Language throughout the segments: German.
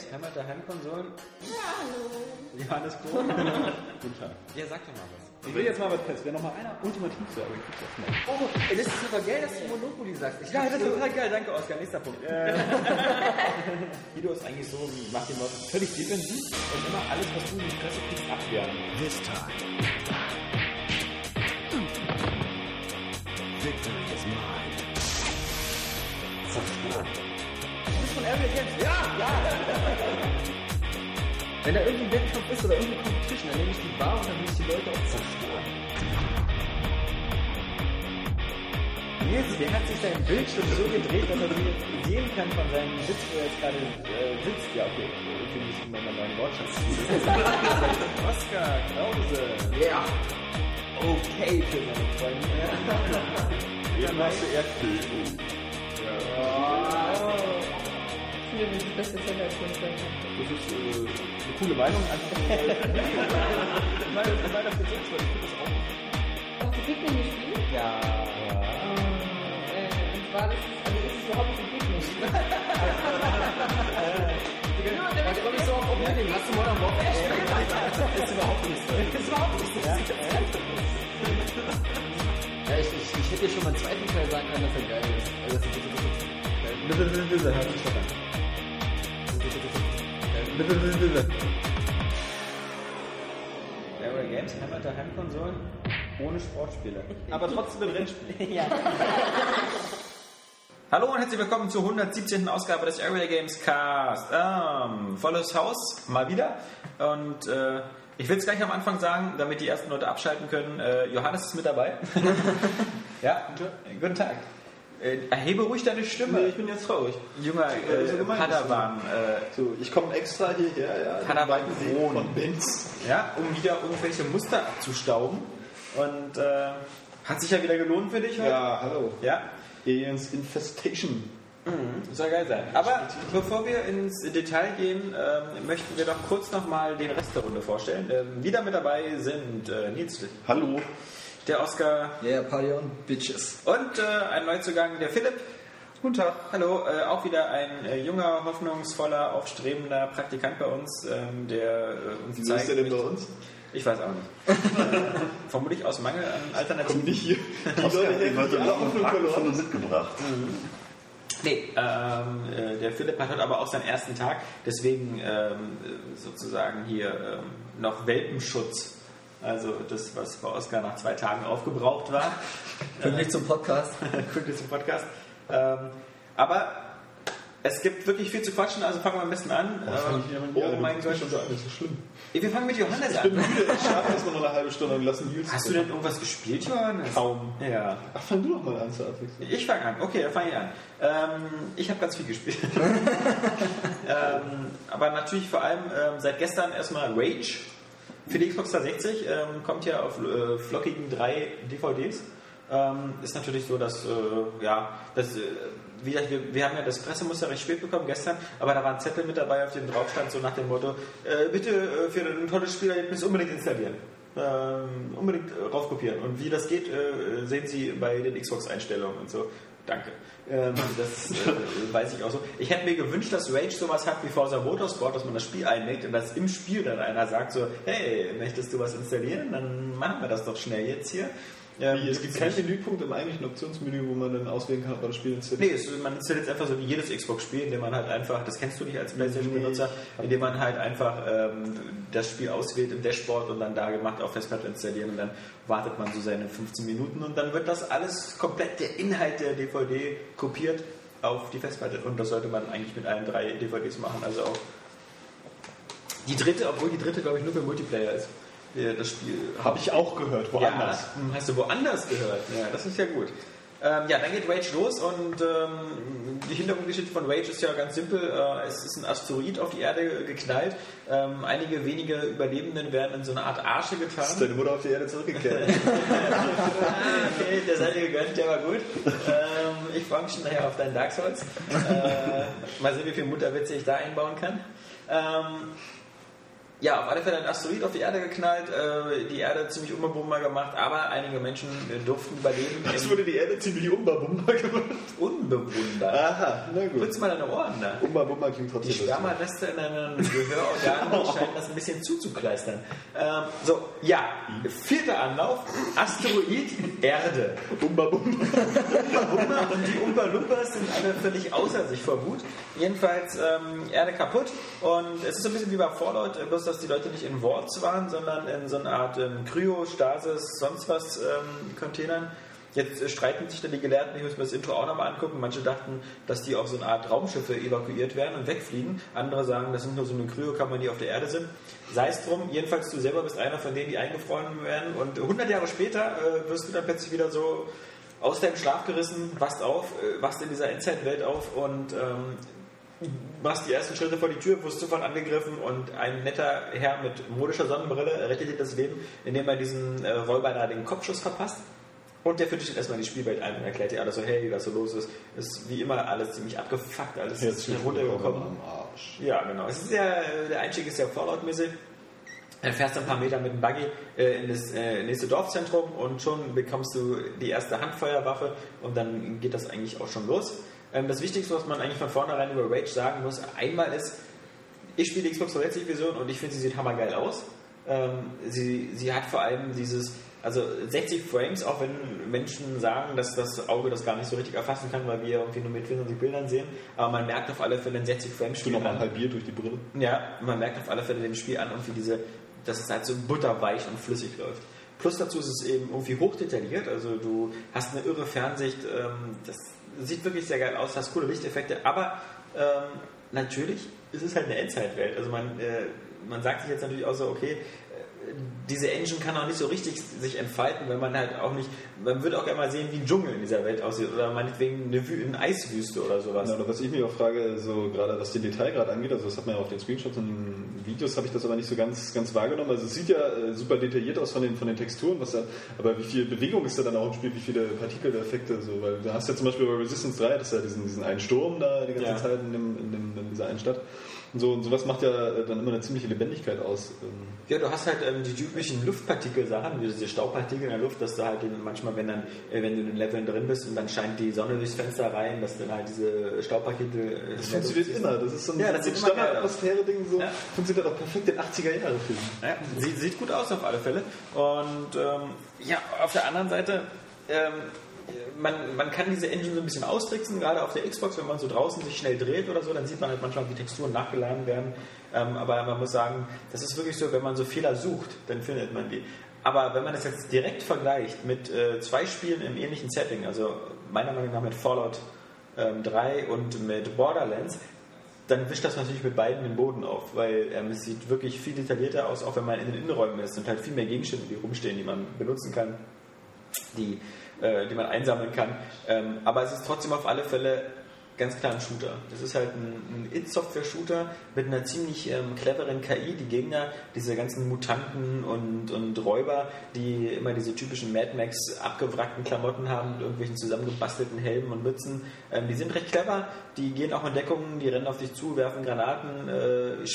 Games, Hammer der Heimkonsolen. Ja, hallo. Johannes Krohn. Guten Tag. Ja, sag doch mal was. Ich will jetzt mal was fest. Wer noch mal einer ultimativ sagt, ich krieg's auf schnell. Oh, ey, das ist super geil, dass du Monopoly sagst. Ich ja, das ist total geil. Danke, Oskar. Nächster Punkt. Guido ist eigentlich so, macht den Leuten völlig defensiv und immer alles, was du in die Fresse kriegst, abwehren. This time. Victory is mine. von Area Games. Ja, ja. Wenn da irgendwie ein Wettkampf ist oder irgendeine Competition, dann nehme ich die Bar und dann will ich die Leute auch zerstören. Nils, der hat sich seinen Bildschirm so gedreht, dass er sie sehen kann von seinem Sitz, wo er jetzt gerade äh, sitzt. Ja, okay, ich will nicht immer meinen Wortschatz. Oskar Krause. Ja. Okay für seine Freunde. Jetzt machst du Erdbeben. Ich finde das beste Zeller als Freund. Das ist äh, eine coole Meinung. Einfach mal weiter für selbst, weil ich finde das auch. Hast du Pikmin gespielt? Ja. Äh, und zwar, das ist, also ist es überhaupt nicht Pikmin. Da komme ich so auf Oblivion. Hast du Modern Warfare gespielt? Das ist überhaupt nicht so. Das ist überhaupt nicht so. Ja, ich, ich, ich hätte dir schon mal einen zweiten Teil sagen können, dass er geil ist. Also, das ist, das ist, das ist, doch an. Bitte, bitte, bitte. Area Games, Hammer der Heimkonsolen, ohne Sportspiele. Aber trotzdem ein Rennspiel. ja. Hallo und herzlich willkommen zur 117. Ausgabe des Area Games Cast. Ähm, volles Haus, mal wieder. Und äh, ich will es gleich am Anfang sagen, damit die ersten Leute abschalten können. Äh, Johannes ist mit dabei. ja, guten Tag. Äh, erhebe ruhig deine Stimme. Nee, ich bin jetzt traurig. Junger Äh, so äh, gemein Padawan. Äh, So, ich komme extra hierher, ja. Padawan von Benz. ja, um wieder irgendwelche Muster abzustauben. Und äh, hat sich ja wieder gelohnt für dich heute. Ja, hallo. Ja, Aliens Infestation. soll geil sein. Aber bevor wir ins Detail gehen, ähm, möchten wir doch kurz nochmal den Rest der Runde vorstellen. Ähm, wieder mit dabei sind äh, Nils, Hallo. Der Oscar Yeah, Party on, Bitches. und äh, ein Neuzugang, der Philipp. Guten Tag. Hallo, äh, auch wieder ein äh, junger, hoffnungsvoller, aufstrebender Praktikant bei uns, ähm, der äh, uns Wieso ist der denn bei uns? Ich weiß auch nicht. Vermutlich aus Mangel an Alternativen. nicht hier. Die Leute noch alle Hoffnung mitgebracht. Nee, ähm, äh, der Philipp hat heute aber auch seinen ersten Tag, deswegen ähm, äh, sozusagen hier ähm, noch Welpenschutz. Also das, was bei Oskar nach zwei Tagen aufgebraucht war. Pünktlich zum Podcast. Pünktlich zum Podcast. Ähm, aber es gibt wirklich viel zu quatschen, also fangen wir am besten an. Ähm, oh mein Gott. schon so alles so schlimm. Wir fangen mit Johannes Ich bin an. müde, ich schlafe erstmal noch eine halbe Stunde und lassen Nils. Hast du denn irgendwas gespielt, Johannes? Kaum. Ja. Ach, fang du doch mal an zur Abwechslung. Ich fange an. Okay, dann fange ich an. Ähm, ich habe ganz viel gespielt. ähm, aber natürlich vor allem ähm, seit gestern erstmal Rage für die Xbox 360. Ähm, kommt ja auf äh, flockigen drei DVDs. Ähm, ist natürlich so, dass, äh, ja, das, äh, wie gesagt, wir, wir haben ja das Pressemuster recht spät bekommen gestern, aber da war ein Zettel mit dabei, auf dem drauf stand, so nach dem Motto, äh, bitte äh, für ein tolles Spielerlebnis unbedingt installieren. Ähm, unbedingt äh, raufkopieren. Und wie das geht, sehen Sie bei den Xbox-Einstellungen und so. Danke. Ähm, das äh, weiß ich auch so. Ich hätte mir gewünscht, dass Rage sowas hat wie Forza Motorsport, dass man das Spiel einlegt und dass im Spiel dann einer sagt so, hey, möchtest du was installieren? Dann machen wir das doch schnell jetzt hier. Ähm, Wie, es gibt keinen Menüpunkt im eigentlichen Optionsmenü, wo man dann auswählen kann, ob man das Spiel installiert. Nee, es, man installiert jetzt einfach so wie jedes Xbox-Spiel, indem man halt einfach, das kennst du nicht als PlayStation-Benutzer, indem man halt einfach ähm, das Spiel auswählt im Dashboard und dann da gemacht auf Festplatte installieren und dann wartet man so seine 15 Minuten und dann wird das alles komplett der Inhalt der DVD kopiert auf die Festplatte und das sollte man eigentlich mit allen drei DVDs machen, also auch die dritte, obwohl die dritte glaube ich nur für Multiplayer ist. Das Spiel Habe ich auch gehört, woanders. ja, hm, hast du woanders gehört? Ja, das ist ja gut. Ähm, ja, dann geht Rage los und ähm, die Hintergrundgeschichte von Rage ist ja ganz simpel. Äh, es ist ein Asteroid auf die Erde geknallt. Ähm, einige wenige Überlebenden werden in so eine Art Arsche Ist getan. deine Mutter auf die Erde zurückgekehrt? okay, der seid ihr gegönnt, der war gut. Ähm, ich freue mich schon nachher auf deinen Dark Souls. Äh, mal sehen, wie viel Mutterwitze ich da einbauen kann. Ja, auf alle Fälle ein Asteroid auf die Erde geknallt, äh, die Erde ziemlich unbewohnbar gemacht, aber einige Menschen äh, durften überleben. Im wurde die Erde ziemlich unbabumba gemacht. Unbewohnbar. Aha, na gut. Putz mal deine Ohren da. Umbabumba klingt Die trotzdem lustig. Spermareste in deinen Gehörorganen scheinen das ein bisschen zuzukleistern. Ähm, so, ja, vierter Anlauf, Asteroid Erde. Umbabumba. Umba und die Umba Lumpas sind alle völlig außer sich vor Wut. Jedenfalls ähm, Erde kaputt und es ist so ein bisschen wie bei Fallout, äh, bloß dass die Leute nicht in Wards waren, sondern in so einer Art ähm, Kryo, Stasis, sonst was ähm, Containern. Jetzt äh, streiten sich dann die Gelehrten, ich muss mir das Intro auch nochmal angucken. Manche dachten, dass die auf so eine Art Raumschiffe evakuiert werden und wegfliegen. Andere sagen, das sind nur so eine Kryokammer, die auf der Erde sind. Sei es drum, jedenfalls du selber bist einer von denen, die eingefroren werden. Und 100 Jahre später äh, wirst du dann plötzlich wieder so aus deinem Schlaf gerissen, wachst auf, äh, wachst in dieser Endzeitwelt auf und ähm, machst die ersten Schritte vor die Tür, wirst sofort angegriffen und ein netter Herr mit modischer Sonnenbrille rettet dir das Leben, indem er diesen äh, Räuber da den Kopfschuss verpasst. Und der führt dich dann erstmal in die Spielwelt ein und erklärt dir alles so, hey, was so los ist. Ist wie immer alles ziemlich abgefuckt, alles ist Herzlich willkommen heruntergekommen. am Arsch. Ja, genau. Es ist ja, der Einstieg ist ja Fallout-mäßig. Dann fährst du ein paar Meter mit dem Buggy äh, in das äh, nächste Dorfzentrum und schon bekommst du die erste Handfeuerwaffe und dann geht das eigentlich auch schon los. Ähm, das Wichtigste, was man eigentlich von vornherein über Rage sagen muss, einmal ist, ich spiele die Xbox 360 Version und ich finde, sie sieht hammergeil aus. Ähm, sie, sie hat vor allem dieses, also 60 Frames, auch wenn Menschen sagen, dass das Auge das gar nicht so richtig erfassen kann, weil wir irgendwie nur mit 24 Bildern sehen, aber man merkt auf alle Fälle ein 60 Frames Spiel nochmal halbiert durch die Brille. Ja, man merkt auf alle Fälle dem Spiel an, irgendwie diese, dass es halt so butterweich und flüssig läuft. Plus dazu ist es eben irgendwie hochdetailliert, also du hast eine irre Fernsicht, ähm, das sieht wirklich sehr geil aus, hast coole Lichteffekte, aber ähm, natürlich ist es halt eine Endzeitwelt. Also man, äh, man sagt sich jetzt natürlich auch so, okay, diese Engine kann auch nicht so richtig sich entfalten, wenn man halt auch nicht, man würde auch gerne mal sehen, wie ein Dschungel in dieser Welt aussieht oder meinetwegen eine, Wü eine Eiswüste oder sowas. Ja, oder was ich mich auch frage, so gerade was den Detailgrad angeht, also das hat man ja auf den Screenshots und den Videos habe ich das aber nicht so ganz, ganz wahrgenommen. Also es sieht ja äh, super detailliert aus von den, von den Texturen, was da, aber wie viel Bewegung ist da dann auch im Spiel, wie viele Partikeleffekte, so, weil du hast ja zum Beispiel bei Resistance 3, das ist ja diesen, diesen einen Sturm da die ganze Ja. Zeit in, dem, in, dem, in dieser einen Stadt. So, und sowas macht ja äh, dann immer eine ziemliche Lebendigkeit aus. Ähm, Ja, du hast halt ähm, die typischen Luftpartikel-Sachen, diese Staubpartikel in der Luft, dass du halt manchmal, wenn dann, äh, wenn du in den Leveln drin bist und dann scheint die Sonne durchs Fenster rein, dass dann halt diese Staubpartikel. äh, Das funktioniert immer. Das ist so ein, Ja, das so ein. Standard-Atmosphäre-Ding. So. Ja. Funktioniert auch perfekt in 80er-Jahre-Filmen. Ja, sieht, sieht gut aus auf alle Fälle. Und ähm, ja, auf der anderen Seite, ähm, man, man kann diese Engine so ein bisschen austricksen, gerade auf der Xbox, wenn man so draußen sich schnell dreht oder so, dann sieht man halt manchmal, wie Texturen nachgeladen werden. Ähm, aber man muss sagen, das ist wirklich so, wenn man so Fehler sucht, dann findet man die. Aber wenn man das jetzt direkt vergleicht mit äh, zwei Spielen im ähnlichen Setting, also meiner Meinung nach mit Fallout ähm, 3 und mit Borderlands, dann wischt das natürlich mit beiden den Boden auf, weil ähm, es sieht wirklich viel detaillierter aus, auch wenn man in den Innenräumen ist und halt viel mehr Gegenstände, die rumstehen, die man benutzen kann, die, äh, die man einsammeln kann. Ähm, aber es ist trotzdem auf alle Fälle ganz klar ein Shooter. Das ist halt ein, ein It-Software-Shooter mit einer ziemlich ähm, cleveren KI. Die Gegner, diese ganzen Mutanten und, und Räuber, die immer diese typischen Mad Max abgewrackten Klamotten haben mit irgendwelchen zusammengebastelten Helmen und Mützen, ähm, die sind recht clever. Die gehen auch in Deckung, die rennen auf dich zu, werfen Granaten. Äh,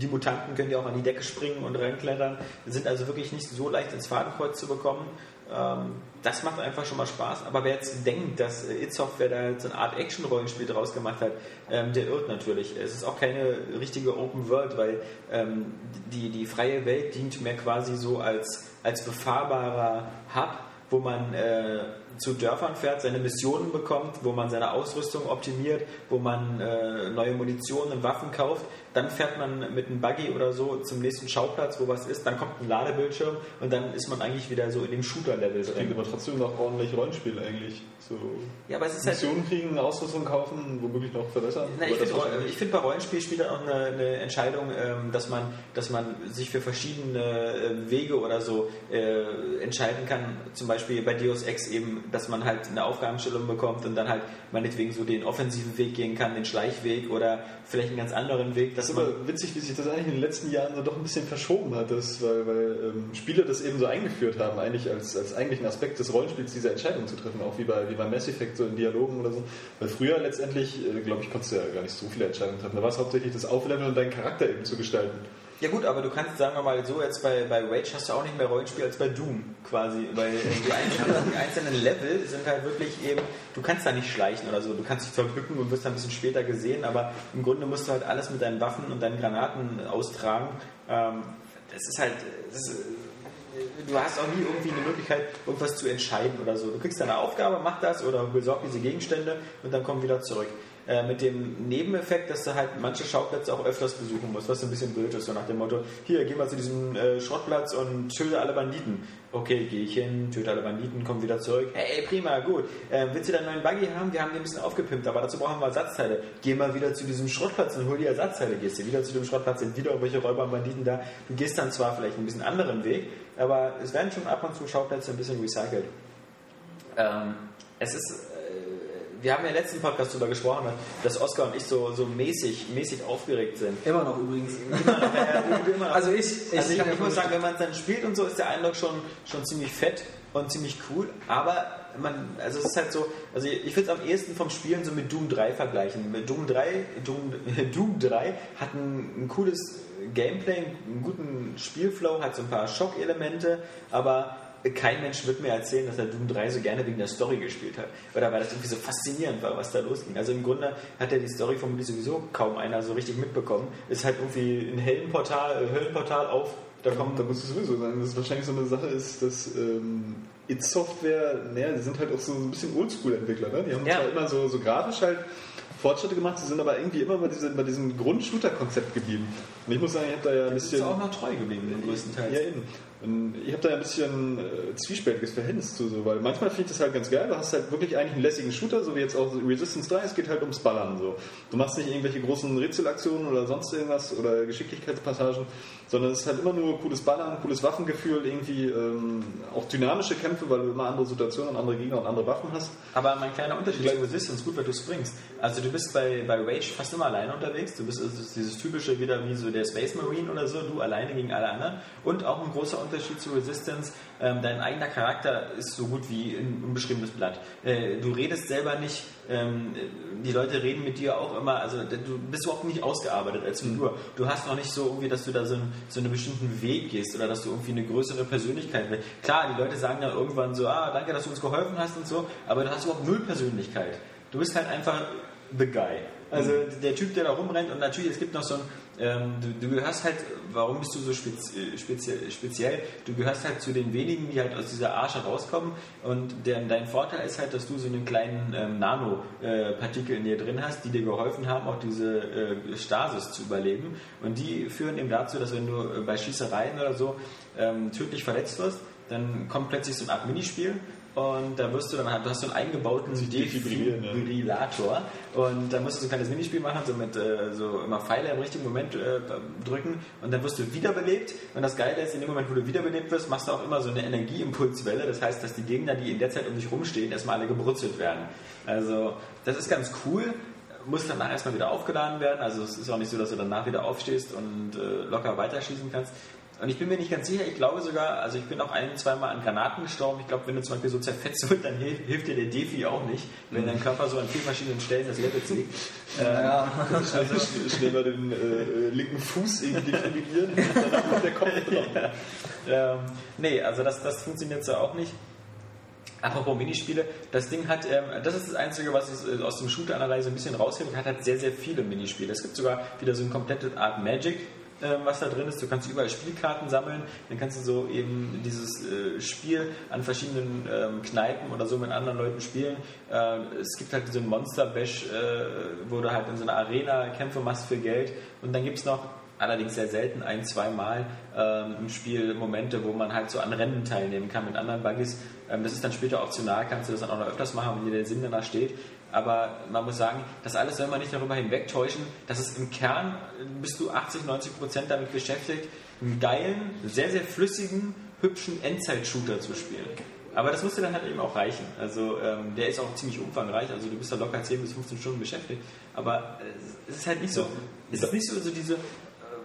die Mutanten können ja auch an die Decke springen und reinklettern. Sind also wirklich nicht so leicht ins Fadenkreuz zu bekommen. Ähm, das macht einfach schon mal Spaß. Aber wer jetzt denkt, dass äh, It Software da so eine Art Action-Rollenspiel draus gemacht hat, ähm, der irrt natürlich. Es ist auch keine richtige Open World, weil ähm, die, die freie Welt dient mehr quasi so als, als befahrbarer Hub, wo man äh, zu Dörfern fährt, seine Missionen bekommt, wo man seine Ausrüstung optimiert, wo man äh, neue Munition und Waffen kauft. Dann fährt man mit einem Buggy oder so zum nächsten Schauplatz, wo was ist. Dann kommt ein Ladebildschirm und dann ist man eigentlich wieder so in dem Shooter-Level Klingt drin. aber trotzdem noch ordentlich Rollenspiel eigentlich. So Ja, aber es ist halt. Missionen kriegen, Ausrüstung kaufen, womöglich noch verbessern. Na, ich finde, find, bei Rollenspiel spielt auch eine, eine Entscheidung, ähm, dass, man, dass man sich für verschiedene äh, Wege oder so äh, entscheiden kann. Zum Beispiel bei Deus Ex eben, dass man halt eine Aufgabenstellung bekommt und dann halt meinetwegen so den offensiven Weg gehen kann, den Schleichweg oder vielleicht einen ganz anderen Weg, dass Das ist aber witzig, wie sich das eigentlich in den letzten Jahren so doch ein bisschen verschoben hat, das, weil, weil ähm, Spiele das eben so eingeführt haben, eigentlich als, als eigentlichen Aspekt des Rollenspiels diese Entscheidung zu treffen, auch wie bei, wie bei Mass Effect, so in Dialogen oder so. Weil früher letztendlich, äh, glaube ich, konntest du ja gar nicht so viele Entscheidungen treffen. Da war es hauptsächlich das Aufleveln und deinen Charakter eben zu gestalten. Ja gut, aber du kannst, sagen wir mal so, jetzt bei, bei Rage hast du auch nicht mehr Rollenspiel als bei Doom quasi, weil die einzelnen, die einzelnen Level sind halt wirklich eben, du kannst da nicht schleichen oder so, du kannst dich verdrücken und wirst dann ein bisschen später gesehen, aber im Grunde musst du halt alles mit deinen Waffen und deinen Granaten austragen. Ähm, das ist halt, das ist, du hast auch nie irgendwie eine Möglichkeit, irgendwas zu entscheiden oder so. Du kriegst deine Aufgabe, mach das oder besorg diese Gegenstände und dann komm wieder zurück. Äh, mit dem Nebeneffekt, dass du halt manche Schauplätze auch öfters besuchen musst, was ein bisschen blöd ist, so nach dem Motto, hier, geh mal zu diesem äh, Schrottplatz und töte alle Banditen. Okay, gehe ich hin, töte alle Banditen, komm wieder zurück. Hey, prima, gut. Äh, willst du deinen neuen Buggy haben? Wir haben den ein bisschen aufgepimpt, aber dazu brauchen wir Ersatzteile. Geh mal wieder zu diesem Schrottplatz und hol die Ersatzteile. Gehst du wieder zu dem Schrottplatz, sind wieder irgendwelche Räuber und Banditen da. Du gehst dann zwar vielleicht ein bisschen anderen Weg, aber es werden schon ab und zu Schauplätze ein bisschen recycelt. Ähm, es ist wir haben ja im letzten Podcast darüber gesprochen, dass Oskar und ich so, so mäßig, mäßig aufgeregt sind. Immer noch übrigens. Immer noch. Also ich, ich, Also ich, ich muss sagen, wenn man es dann spielt und so, ist der Eindruck schon, schon ziemlich fett und ziemlich cool. Aber man, also es ist halt so, also ich würde es am ehesten vom Spielen so mit Doom 3 vergleichen. Mit Doom 3, Doom, Doom 3 hat ein, ein cooles Gameplay, einen guten Spielflow, hat so ein paar Schockelemente, aber kein Mensch wird mir erzählen, dass er Doom 3 so gerne wegen der Story gespielt hat. Oder weil das irgendwie so faszinierend war, was da losging. Also im Grunde hat er die Story vermutlich sowieso kaum einer so richtig mitbekommen. Ist halt irgendwie ein Heldenportal, äh, Höllenportal auf, da kommt Da musst du sowieso sagen, dass wahrscheinlich so eine Sache ist, dass ähm, It Software, naja, die sind halt auch so ein bisschen Oldschool-Entwickler, ne? Die haben Ja. zwar immer so, so grafisch halt Fortschritte gemacht, sie sind aber irgendwie immer bei, diese, bei diesem Grund-Shooter-Konzept geblieben. Und ich muss sagen, ich habe da ja ein ist bisschen. auch noch treu geblieben, den größten Teil. Ja, eben. Und ich habe da ein bisschen äh, zwiespältiges Verhältnis zu, so, weil manchmal finde ich das halt ganz geil. Du hast halt wirklich eigentlich einen lässigen Shooter, so wie jetzt auch Resistance 3, es geht halt ums Ballern. So. Du machst nicht irgendwelche großen Rätselaktionen oder sonst irgendwas oder Geschicklichkeitspassagen, sondern es ist halt immer nur cooles Ballern, cooles Waffengefühl, irgendwie ähm, auch dynamische Kämpfe, weil du immer andere Situationen und andere Gegner und andere Waffen hast. Aber mein kleiner Unterschied zu Resistance, gut, weil du springst. Also du bist bei, bei Rage fast immer alleine unterwegs. Du bist also dieses typische wieder wie so der Space Marine oder so, du alleine gegen alle anderen. Und auch ein großer Unterschied zu Resistance, ähm, dein eigener Charakter ist so gut wie ein unbeschriebenes Blatt. Äh, du redest selber nicht, ähm, die Leute reden mit dir auch immer, also du bist überhaupt nicht ausgearbeitet als Figur. Du hast noch nicht so irgendwie, dass du da so, einen, so einen bestimmten Weg gehst oder dass du irgendwie eine größere Persönlichkeit willst. Klar, die Leute sagen dann irgendwann so, ah, danke, dass du uns geholfen hast und so, aber du hast überhaupt null Persönlichkeit. Du bist halt einfach the guy. Also der Typ, der da rumrennt und natürlich, es gibt noch so ein, du, du gehörst halt, warum bist du so spezi speziell, speziell? Du gehörst halt zu den wenigen, die halt aus dieser Arche rauskommen. Und der, dein Vorteil ist halt, dass du so einen kleinen ähm, Nanopartikel in dir drin hast, die dir geholfen haben, auch diese äh, Stasis zu überleben. Und die führen eben dazu, dass wenn du äh, bei Schießereien oder so ähm, tödlich verletzt wirst, dann kommt plötzlich so eine Art Minispiel und da wirst du dann halt, du hast so einen eingebauten. Defibrillator und dann musst du so ein kleines Minispiel machen, so mit äh, so immer Pfeile im richtigen Moment äh, drücken und dann wirst du wiederbelebt und das Geile ist, in dem Moment, wo du wiederbelebt wirst, machst du auch immer so eine Energieimpulswelle, das heißt, dass die Gegner, die in der Zeit um dich rumstehen, erstmal alle gebrutzelt werden. Also das ist ganz cool, muss danach erstmal wieder aufgeladen werden, also es ist auch nicht so, dass du danach wieder aufstehst und äh, locker weiterschießen kannst. Und ich bin mir nicht ganz sicher, ich glaube sogar, also ich bin auch ein, zweimal an Granaten gestorben. Ich glaube, wenn du zum Beispiel so zerfetzt wird, dann hilft, hilft dir der Defi auch nicht, wenn dein Körper so an vielen verschiedenen Stellen das Level zieht. Ja, Also schnell mal den äh, linken Fuß irgendwie defibrillieren und danach kommt der Kopf drauf. Ähm, nee, also das, das funktioniert so auch nicht. Apropos Minispiele, das Ding hat, ähm, das ist das Einzige, was es äh, aus dem Shooter-Analyse ein bisschen raushebt, hat halt sehr, sehr viele Minispiele. Es gibt sogar wieder so ein komplettes Art Magic, ähm, was da drin ist. Du kannst überall Spielkarten sammeln, dann kannst du so eben dieses äh, Spiel an verschiedenen ähm, Kneipen oder so mit anderen Leuten spielen. Äh, es gibt halt so einen Monster Bash, äh, wo du halt in so einer Arena Kämpfe machst für Geld. Und dann gibt es noch allerdings sehr selten ein, zweimal ähm, im Spiel Momente, wo man halt so an Rennen teilnehmen kann mit anderen Buggies. Ähm, das ist dann später optional, kannst du das dann auch noch öfters machen, wenn dir der Sinn danach steht. Aber man muss sagen, das alles soll man nicht darüber hinwegtäuschen, dass es im Kern bist du 80, 90 Prozent damit beschäftigt, einen geilen, sehr, sehr flüssigen, hübschen Endzeit-Shooter zu spielen. Aber das musste dann halt eben auch reichen. Also ähm, der ist auch ziemlich umfangreich, also du bist da locker 10 bis 15 Stunden beschäftigt. Aber äh, es ist halt nicht so, es ist nicht so, so diese, äh,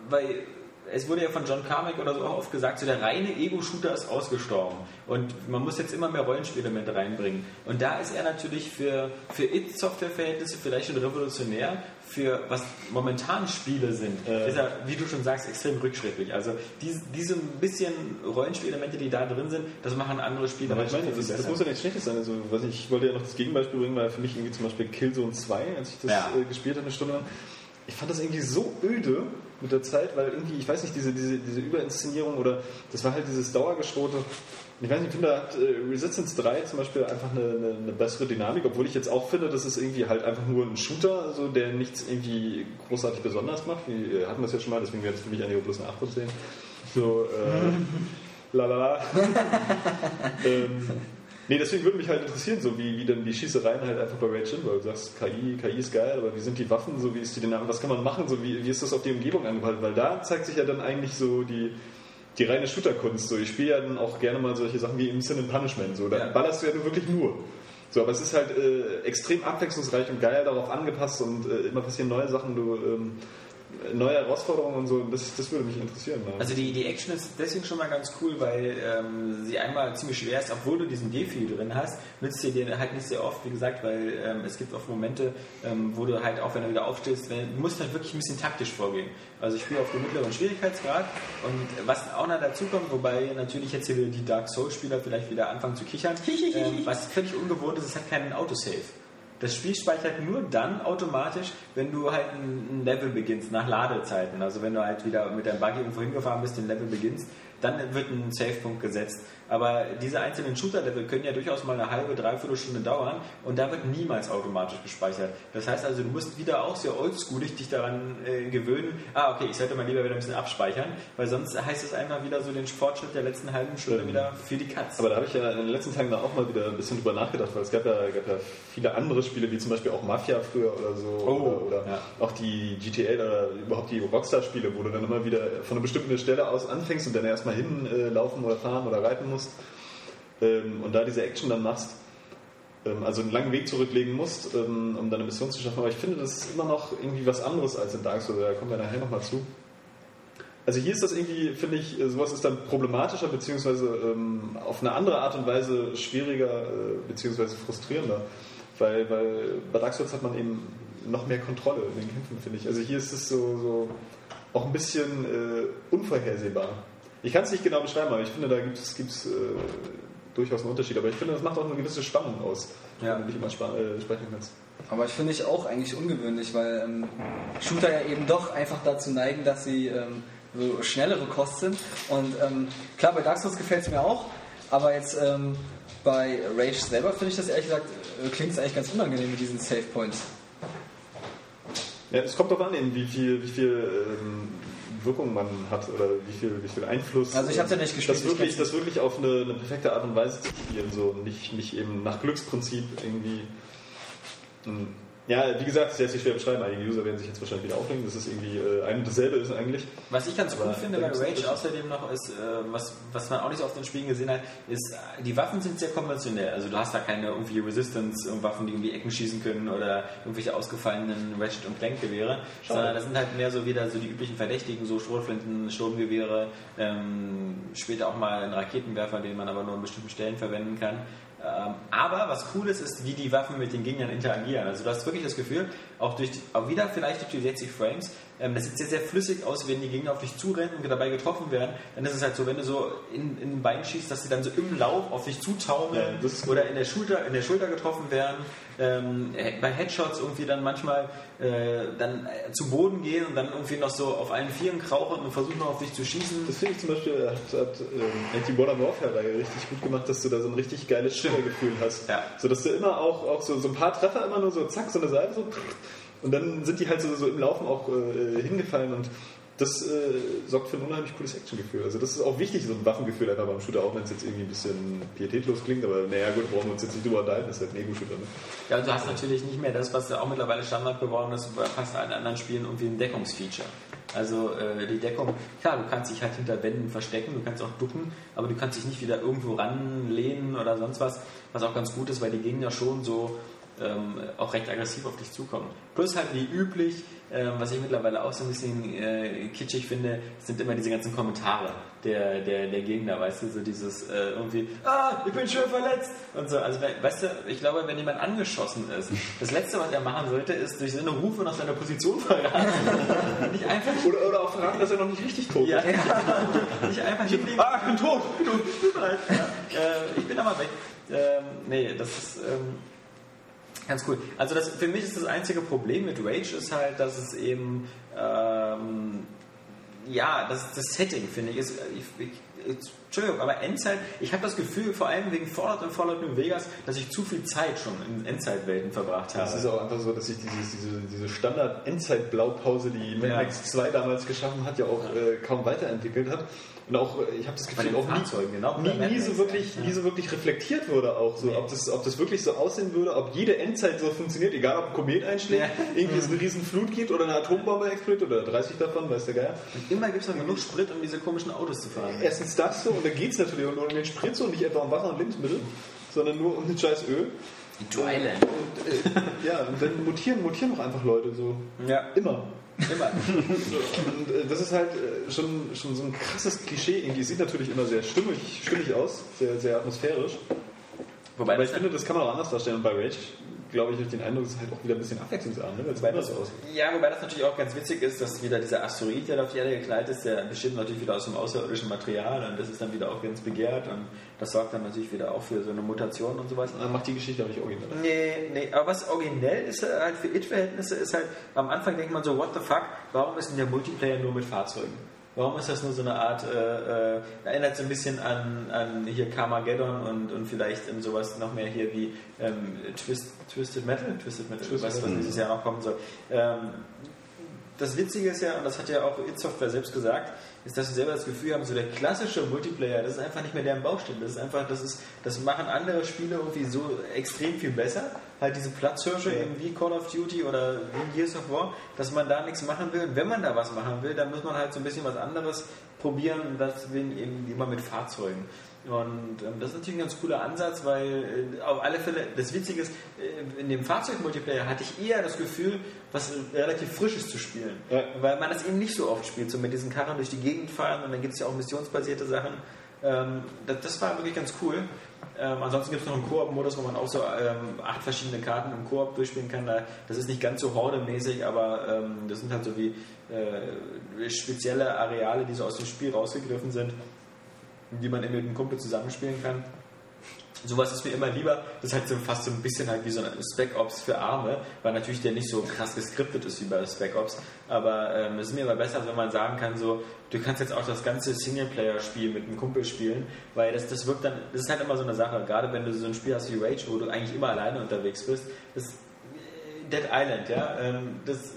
weil es wurde ja von John Carmack oder so auch oft gesagt, so der reine Ego-Shooter ist ausgestorben. Und man muss jetzt immer mehr Rollenspiele mit reinbringen. Und da ist er natürlich für, für It-Software-Verhältnisse vielleicht schon revolutionär, für was momentan Spiele sind. Äh. Ist er, wie du schon sagst, extrem rückschrittlich. Also diese, diese ein bisschen Rollenspielelemente, die da drin sind, das machen andere Spiele Aber ich meine, viel das, das muss ja nichts Schlechtes sein. Also, was ich, ich wollte ja noch das Gegenbeispiel bringen, weil für mich irgendwie zum Beispiel Killzone 2, als ich das Ja. äh, gespielt habe, eine Stunde lang, ich fand das irgendwie so öde mit der Zeit, weil irgendwie, ich weiß nicht, diese, diese, diese Überinszenierung oder das war halt dieses Dauergeschrote. Ich weiß nicht, ich finde, da hat äh, Resistance 3 zum Beispiel einfach eine, eine, eine bessere Dynamik, obwohl ich jetzt auch finde, das ist irgendwie halt einfach nur ein Shooter, also der nichts irgendwie großartig besonders macht. Wir hatten das ja schon mal, deswegen wäre es für mich eigentlich bloß eine 8 von 10. So, äh, lalala. ähm, nee, deswegen würde mich halt interessieren, so wie, wie denn die Schießereien halt einfach bei Rage sind, weil du sagst, KI, KI ist geil, aber wie sind die Waffen, so wie ist die Dynamik, was kann man machen, so wie, wie ist das auf die Umgebung angepasst, weil da zeigt sich ja dann eigentlich so die, die reine Shooterkunst. So, ich spiele ja dann auch gerne mal solche Sachen wie im Sin and Punishment, so, da Ja. ballerst du ja nur wirklich nur. So, aber es ist halt äh, extrem abwechslungsreich und geil darauf angepasst und äh, immer passieren neue Sachen, du, ähm, neue Herausforderungen und so, das, das würde mich interessieren. ne? Also die, die Action ist deswegen schon mal ganz cool, weil ähm, sie einmal ziemlich schwer ist, obwohl du diesen Defi drin hast, nützt dir den halt nicht sehr oft, wie gesagt, weil ähm, es gibt oft Momente, ähm, wo du halt auch, wenn du wieder aufstehst, wenn, du musst halt wirklich ein bisschen taktisch vorgehen. Also ich spiele auf dem mittleren Schwierigkeitsgrad und was auch noch dazu kommt, wobei natürlich jetzt hier wieder die Dark Souls-Spieler vielleicht wieder anfangen zu kichern, ähm, was völlig ungewohnt ist, es hat keinen Autosave. Das Spiel speichert nur dann automatisch, wenn du halt ein Level beginnst, nach Ladezeiten. Also wenn du halt wieder mit deinem Buggy irgendwo hingefahren bist, den Level beginnst, dann wird ein Savepunkt gesetzt. Aber diese einzelnen Shooter-Level können ja durchaus mal eine halbe, dreiviertel Stunde dauern und da wird niemals automatisch gespeichert. Das heißt also, du musst wieder auch sehr oldschoolig dich daran äh, gewöhnen, ah okay, ich sollte mal lieber wieder ein bisschen abspeichern, weil sonst heißt es einfach wieder so den Fortschritt der letzten halben Stunde Ähm, wieder für die Katz. Aber da habe ich ja in den letzten Tagen da auch mal wieder ein bisschen drüber nachgedacht, weil es gab ja, gab ja viele andere Spiele, wie zum Beispiel auch Mafia früher oder so. Oh, oder oder ja. auch die GTA oder überhaupt die Rockstar-Spiele, wo du dann immer wieder von einer bestimmten Stelle aus anfängst und dann erstmal hinlaufen oder fahren oder reiten musst. Ähm, und da diese Action dann machst. Ähm, also einen langen Weg zurücklegen musst, ähm, um deine Mission zu schaffen. Aber ich finde, das ist immer noch irgendwie was anderes als in Dark Souls. Da kommen wir nachher nochmal zu. Also hier ist das irgendwie, finde ich, äh, sowas ist dann problematischer, beziehungsweise ähm, auf eine andere Art und Weise schwieriger, äh, beziehungsweise frustrierender. Weil, weil bei Dark Souls hat man eben noch mehr Kontrolle in den Kämpfen, finde ich. Also hier ist es so, so auch ein bisschen äh, unvorhersehbar. Ich kann es nicht genau beschreiben, aber ich finde, da gibt es äh, durchaus einen Unterschied. Aber ich finde, das macht auch eine gewisse Spannung aus, Ja. wenn du nicht immer äh, sprechen kannst. Aber ich finde ich auch eigentlich ungewöhnlich, weil ähm, Shooter ja eben doch einfach dazu neigen, dass sie ähm, so schnellere Kost sind. Und ähm, klar, bei Dark Souls gefällt es mir auch, aber jetzt ähm, bei Rage selber finde ich das ehrlich gesagt, klingt es eigentlich ganz unangenehm mit diesen Save Points. Ja, es kommt doch an, wie viel, wie viel ähm, Wirkung man hat oder wie viel, wie viel Einfluss. Also ich hab's ja nicht gespielt, Das ich wirklich, das wirklich auf eine, eine perfekte Art und Weise zu spielen, so nicht, nicht eben nach Glücksprinzip irgendwie. ähm, Ja, wie gesagt, es lässt sich schwer beschreiben. Einige User werden sich jetzt wahrscheinlich wieder aufregen, dass es irgendwie äh, ein und dasselbe ist eigentlich. Was ich ganz cool finde bei Rage außerdem noch ist, äh, was, was man auch nicht so oft in Spielen gesehen hat, ist, äh, die Waffen sind sehr konventionell. Also du hast da keine irgendwie Resistance-Waffen, die irgendwie Ecken schießen können oder irgendwelche ausgefallenen Ratchet- und Clank-Gewehre, sondern das sind halt mehr so wieder so die üblichen Verdächtigen, so Schrotflinten, Sturmgewehre, ähm, später auch mal ein Raketenwerfer, den man aber nur an bestimmten Stellen verwenden kann. Ähm, aber was cool ist, ist, wie die Waffen mit den Gegnern interagieren. Also du hast wirklich das Gefühl, auch durch die, auch wieder vielleicht durch die 60 Frames, ähm, das sieht sehr, sehr flüssig aus, wenn die Gegner auf dich zurennen und dabei getroffen werden. Dann ist es halt so, wenn du so in, in den Bein schießt, dass sie dann so im Lauf auf dich zutaumeln Ja, oder in der Schulter, in der Schulter getroffen werden. Ähm, bei Headshots irgendwie dann manchmal äh, dann äh, zu Boden gehen und dann irgendwie noch so auf allen Vieren krauchen und versuchen noch auf dich zu schießen. Das finde ich zum Beispiel, hat, hat, ähm, hat die Modern Warfare-Reihe richtig gut gemacht, dass du da so ein richtig geiles Schillergefühl hast. Ja. So dass du immer auch, auch so, so ein paar Treffer immer nur so zack, so eine Salve so und dann sind die halt so, so im Laufen auch äh, hingefallen und das äh, sorgt für ein unheimlich cooles Actiongefühl. Also das ist auch wichtig, so ein Waffengefühl einfach beim Shooter, auch wenn es jetzt irgendwie ein bisschen pietätlos klingt, aber naja gut, brauchen wir uns jetzt nicht drüber unterhalten, das ist halt ein Ego-Shooter. Ne? Ja, und du hast natürlich nicht mehr das, was ja auch mittlerweile Standard geworden ist, bei fast allen anderen Spielen irgendwie ein Deckungsfeature. Also äh, die Deckung, klar, du kannst dich halt hinter Wänden verstecken, du kannst auch ducken, aber du kannst dich nicht wieder irgendwo ranlehnen oder sonst was, was auch ganz gut ist, weil die Gegner schon so ähm, auch recht aggressiv auf dich zukommen. Plus halt wie üblich, ähm, was ich mittlerweile auch so ein bisschen äh, kitschig finde, sind immer diese ganzen Kommentare der, der, der Gegner, weißt du, so dieses äh, irgendwie, ah, ich bin schwer verletzt und so. Also we- weißt du, ich glaube, wenn jemand angeschossen ist, das Letzte, was er machen sollte, ist durch seine Rufe nach seiner Position verraten. Nicht einfach Oder, oder auch verraten, dass er noch nicht richtig tot ja, ist. nicht einfach hinlegen. Ah, ich bin tot! Ich bin tot, ich bin bereit. Ja. Äh, ich bin aber weg. Ähm, nee, das ist ähm, ganz cool. Also das, für mich ist das einzige Problem mit Rage ist halt, dass es eben ähm, ja, das, das Setting finde ich ist. Ich, ich, Entschuldigung, aber Endzeit, ich habe das Gefühl, vor allem wegen Fallout und Fallout New Vegas, dass ich zu viel Zeit schon in Endzeitwelten verbracht habe. Es ist auch einfach so, dass sich dieses, diese, diese Standard-Endzeit-Blaupause, die Mad Ja. Max 2 damals geschaffen hat, ja auch äh, kaum weiterentwickelt hat. Und auch, äh, ich habe das Gefühl, auch nie, Fahrzeugen, genau. nie, Bei Mad nie, so wirklich, ja. nie so wirklich reflektiert wurde auch so, Nee. ob, das, ob das wirklich so aussehen würde, ob jede Endzeit so funktioniert, egal ob ein Komet einschlägt, Ja. irgendwie es eine riesen Flut gibt oder eine Atombombe explodiert oder 30 davon, weiß der Geier. Und immer gibt es noch genug Sprit, um diese komischen Autos zu fahren. Erstens das so, und dann geht es natürlich nur um den Sprit so, nicht etwa um Wasser und Lebensmittel, sondern nur um den scheiß Öl. Dryland. Und, äh, ja, und dann mutieren, mutieren auch einfach Leute so. Ja, Immer. Immer. Und äh, das ist halt äh, schon, schon so ein krasses Klischee. Irgendwie sieht natürlich immer sehr stimmig, stimmig aus, sehr, sehr atmosphärisch. Wobei Aber ich finde, das kann man auch anders darstellen. Und bei Rage, glaube ich, ich den Eindruck, es ist halt auch wieder ein bisschen abwechslungsarm, ne? Wobei das, aussieht. ja, wobei das natürlich auch ganz witzig ist, dass wieder dieser Asteroid, der da auf die Erde gekleidet ist, der besteht natürlich wieder aus dem außerirdischen Material und das ist dann wieder auch ganz begehrt und das sorgt dann natürlich wieder auch für so eine Mutation und sowas. Dann macht die Geschichte auch nicht originell. Nee, nee, aber was originell ist halt für It-Verhältnisse, ist halt, am Anfang denkt man so, what the fuck, warum ist denn der Multiplayer nur mit Fahrzeugen? Warum ist das nur so eine Art, äh, äh, erinnert so ein bisschen an, an hier Carmageddon und, und vielleicht in sowas noch mehr hier wie ähm, Twist, Twisted Metal? Twisted Metal, Twisted was Metal. dieses Jahr noch kommen soll. Ähm, das Witzige ist ja, und das hat ja auch It Software selbst gesagt, ist, dass sie selber das Gefühl haben, so der klassische Multiplayer, das ist einfach nicht mehr der im Bau steht. Das ist einfach, das ist, das machen andere Spiele irgendwie so extrem viel besser. Halt diese Platzhirsche eben wie Call of Duty oder wie Gears of War, dass man da nichts machen will. Und wenn man da was machen will, dann muss man halt so ein bisschen was anderes probieren, deswegen eben immer mit Fahrzeugen. Und ähm, das ist natürlich ein ganz cooler Ansatz, weil äh, auf alle Fälle, das Witzige ist, äh, in dem Fahrzeugmultiplayer hatte ich eher das Gefühl, was relativ Frisches zu spielen. Ja. Weil man das eben nicht so oft spielt, so mit diesen Karren durch die Gegend fahren und dann gibt es ja auch missionsbasierte Sachen. Ähm, das, das war wirklich ganz cool. Ähm, ansonsten gibt es noch einen Koop-Modus, wo man auch so ähm, acht verschiedene Karten im Koop durchspielen kann. Da, das ist nicht ganz so hordemäßig, aber ähm, das sind halt so wie äh, spezielle Areale, die so aus dem Spiel rausgegriffen sind, die man mit einem Kumpel zusammenspielen kann. Sowas ist mir immer lieber. Das ist halt so fast so ein bisschen halt wie so ein Spec Ops für Arme, weil natürlich der nicht so krass geskriptet ist wie bei Spec Ops. Aber ähm, es ist mir immer besser, wenn man sagen kann, so, du kannst jetzt auch das ganze Singleplayer-Spiel mit einem Kumpel spielen, weil das, das wirkt dann, das ist halt immer so eine Sache, gerade wenn du so ein Spiel hast wie Rage, wo du eigentlich immer alleine unterwegs bist. Das, Dead Island, ja, ähm, das,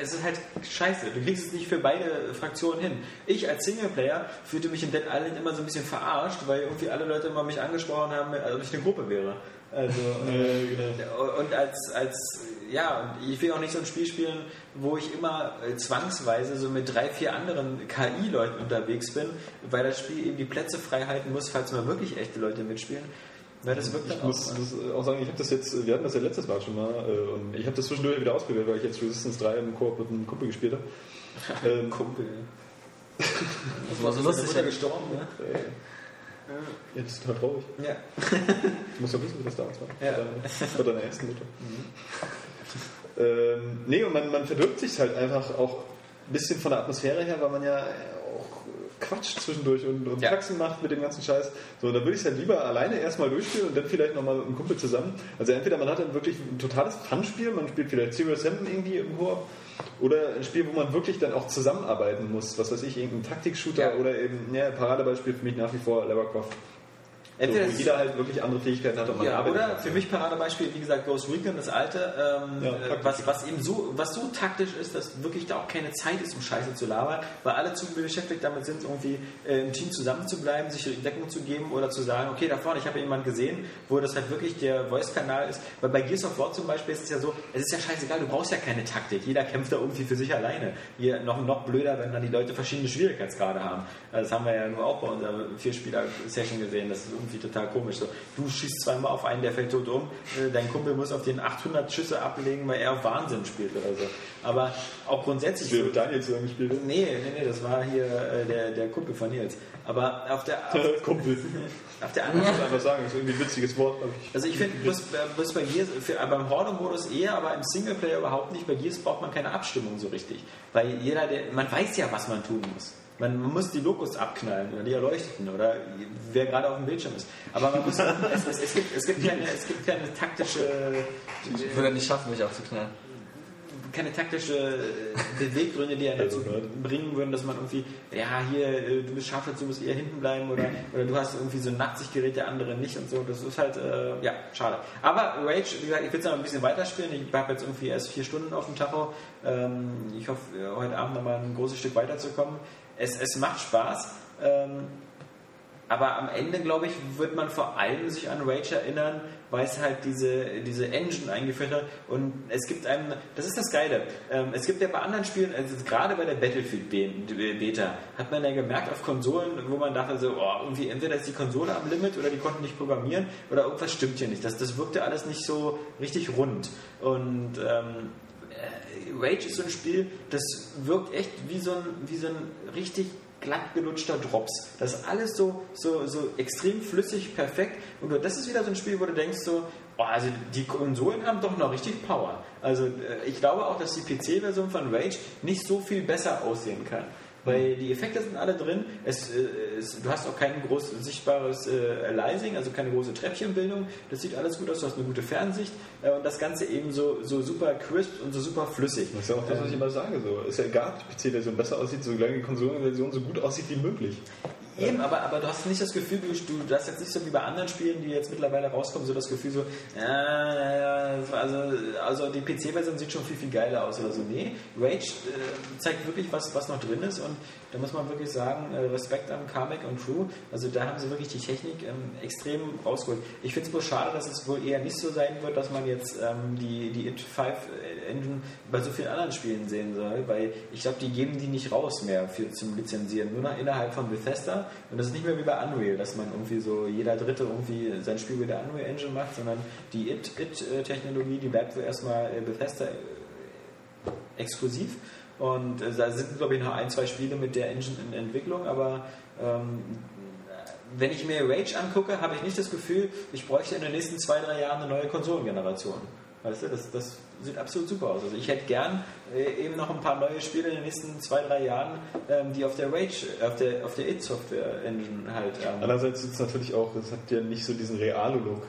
es ist halt scheiße. Du kriegst es nicht für beide Fraktionen hin. Ich als Singleplayer fühlte mich in Dead Island immer so ein bisschen verarscht, weil irgendwie alle Leute immer mich angesprochen haben, als ob ich eine Gruppe wäre. Also, äh, und als, als, ja, ich will auch nicht so ein Spiel spielen, wo ich immer äh, zwangsweise so mit drei, vier anderen KI-Leuten unterwegs bin, weil das Spiel eben die Plätze frei halten muss, falls mal wirklich echte Leute mitspielen. Weil das wirkt dann Ich muss auch. sagen, ich habe das jetzt, wir hatten das ja letztes Mal schon mal äh, und ich habe das zwischendurch wieder ausprobiert, weil ich jetzt Resistance 3 im Koop mit einem Kumpel gespielt habe. Ähm, Kumpel. Das war so lustig. Mutter gestorben, ne? ja, das ist total traurig. Ja. Du musst doch wissen, wie das damals war. Ja. Bei deiner- ersten Mutter. Ähm, nee, und man, man verdirbt sich halt einfach auch ein bisschen von der Atmosphäre her, weil man ja auch quatscht zwischendurch und, und Ja. Faxen macht mit dem ganzen Scheiß. So, da würde ich es halt lieber alleine erstmal durchspielen und dann vielleicht nochmal mit einem Kumpel zusammen. Also entweder man hat dann wirklich ein totales Fun-Spiel, man spielt vielleicht Serious Sam irgendwie im Koop, oder ein Spiel, wo man wirklich dann auch zusammenarbeiten muss. Was weiß ich, irgendein Taktik-Shooter Ja. oder eben, ja, Paradebeispiel für mich nach wie vor Lara Croft. So, Entweder wo es- jeder halt wirklich andere Fähigkeiten hat und man Ja, oder für mich Paradebeispiel, wie gesagt, Ghost Recon, das alte, ähm, Ja, äh, was, was eben so, was so taktisch ist, dass wirklich da auch keine Zeit ist, um Scheiße zu labern, weil alle zu beschäftigt damit sind, irgendwie äh, im Team zusammenzubleiben, sich Deckung zu geben oder zu sagen, okay, da vorne, ich habe jemanden gesehen, wo das halt wirklich der Voice-Kanal ist, weil bei Gears of War zum Beispiel ist es ja so, es ist ja scheißegal, du brauchst ja keine Taktik, jeder kämpft da irgendwie für sich alleine. Hier noch, noch blöder, wenn dann die Leute verschiedene Schwierigkeitsgrade haben. Also das haben wir ja nur auch bei unserer Vierspieler-Session gesehen, das ist irgendwie irgendwie total komisch. So, du schießt zweimal auf einen, der fällt tot um, äh, dein Kumpel muss auf den 800 Schüsse ablegen, weil er auf Wahnsinn spielt oder so. Aber auch grundsätzlich. Wer mit Daniel zusammen gespielt hat? Nee, nee, nee, das war hier äh, der, der Kumpel von Nils. Aber auf der, auf, Kumpel. auf der Ich anderen muss einfach sagen, das ist irgendwie ein witziges Wort. ich. Also ich finde, bloß, bloß bei Gears, für, beim Horde-Modus eher, aber im Singleplayer überhaupt nicht. Bei Gears braucht man keine Abstimmung so richtig. Weil jeder, der, man weiß ja, was man tun muss. Man muss die Logos abknallen oder die Erleuchteten oder wer gerade auf dem Bildschirm ist. Aber man muss, es, es, es, gibt, es, gibt keine, es gibt keine taktische Ich würde nicht schaffen, mich aufzuknallen. keine taktische Beweggründe, die einen dazu bringen würden, dass man irgendwie, ja, hier, äh, du bist Scharfschütze, du musst eher hinten bleiben oder, oder du hast irgendwie so ein Nachtsichtgerät, der andere nicht und so. Das ist halt, äh, ja, schade. Aber Rage, wie gesagt, ich will es noch ein bisschen weiterspielen. Ich habe jetzt irgendwie erst vier Stunden auf dem Tacho. Ähm, ich hoffe, heute Abend nochmal ein großes Stück weiterzukommen. Es, es macht Spaß. Ähm, aber am Ende, glaube ich, wird man vor allem sich an Rage erinnern, weil es halt diese, diese Engine eingeführt hat. Und es gibt einem, das ist das Geile, ähm, es gibt ja bei anderen Spielen, also gerade bei der Battlefield Be- Beta, hat man ja gemerkt auf Konsolen, wo man dachte so, oh, irgendwie entweder ist die Konsole am Limit oder die konnten nicht programmieren oder irgendwas stimmt hier nicht. Das, das wirkte alles nicht so richtig rund. Und ähm, äh, Rage ist so ein Spiel, das wirkt echt wie so ein, wie so ein richtig glatt gelutschter Drops. Das ist alles so, so, so extrem flüssig, perfekt. Und das ist wieder so ein Spiel, wo du denkst so, oh, also die Konsolen haben doch noch richtig Power. Also äh, ich glaube auch, dass die PC-Version von Rage nicht so viel besser aussehen kann. Weil die Effekte sind alle drin. Es, äh, es, du hast auch kein groß sichtbares äh, Aliasing, also keine große Treppchenbildung. Das sieht alles gut aus. Du hast eine gute Fernsicht äh, und das Ganze eben so, so super crisp und so super flüssig. Das ist ja auch das, was ich immer sage. So. Ist ja egal, ob die PC-Version besser aussieht, solange die Konsolenversion so gut aussieht wie möglich. Eben, aber, aber du hast nicht das Gefühl, du, du hast jetzt nicht so wie bei anderen Spielen, die jetzt mittlerweile rauskommen, so das Gefühl so, ja, also, also die PC-Version sieht schon viel, viel geiler aus oder so. Nee, Rage äh, zeigt wirklich, was, was noch drin ist und da muss man wirklich sagen, äh, Respekt an Carmack und Crew, also da haben sie wirklich die Technik ähm, extrem rausgeholt. Ich finde es bloß schade, dass es wohl eher nicht so sein wird, dass man jetzt ähm, die, die It 5 Engine bei so vielen anderen Spielen sehen soll, weil ich glaube, die geben die nicht raus mehr für, zum Lizenzieren, nur noch innerhalb von Bethesda und das ist nicht mehr wie bei Unreal, dass man irgendwie so jeder Dritte irgendwie sein Spiel mit der Unreal Engine macht, sondern die It-Technologie, die bleibt so erstmal äh, Bethesda äh, exklusiv und äh, da sind, glaube ich, noch ein, zwei Spiele mit der Engine in Entwicklung, aber ähm, wenn ich mir Rage angucke, habe ich nicht das Gefühl, ich bräuchte in den nächsten zwei, drei Jahren eine neue Konsolengeneration. Weißt du, das, das sieht absolut super aus. Also ich hätte gern äh, eben noch ein paar neue Spiele in den nächsten zwei, drei Jahren, ähm, die auf der Rage, auf der, auf der It-Software-Engine halt. Ähm, Andererseits ist es natürlich auch, es hat ja nicht so diesen Realo-Look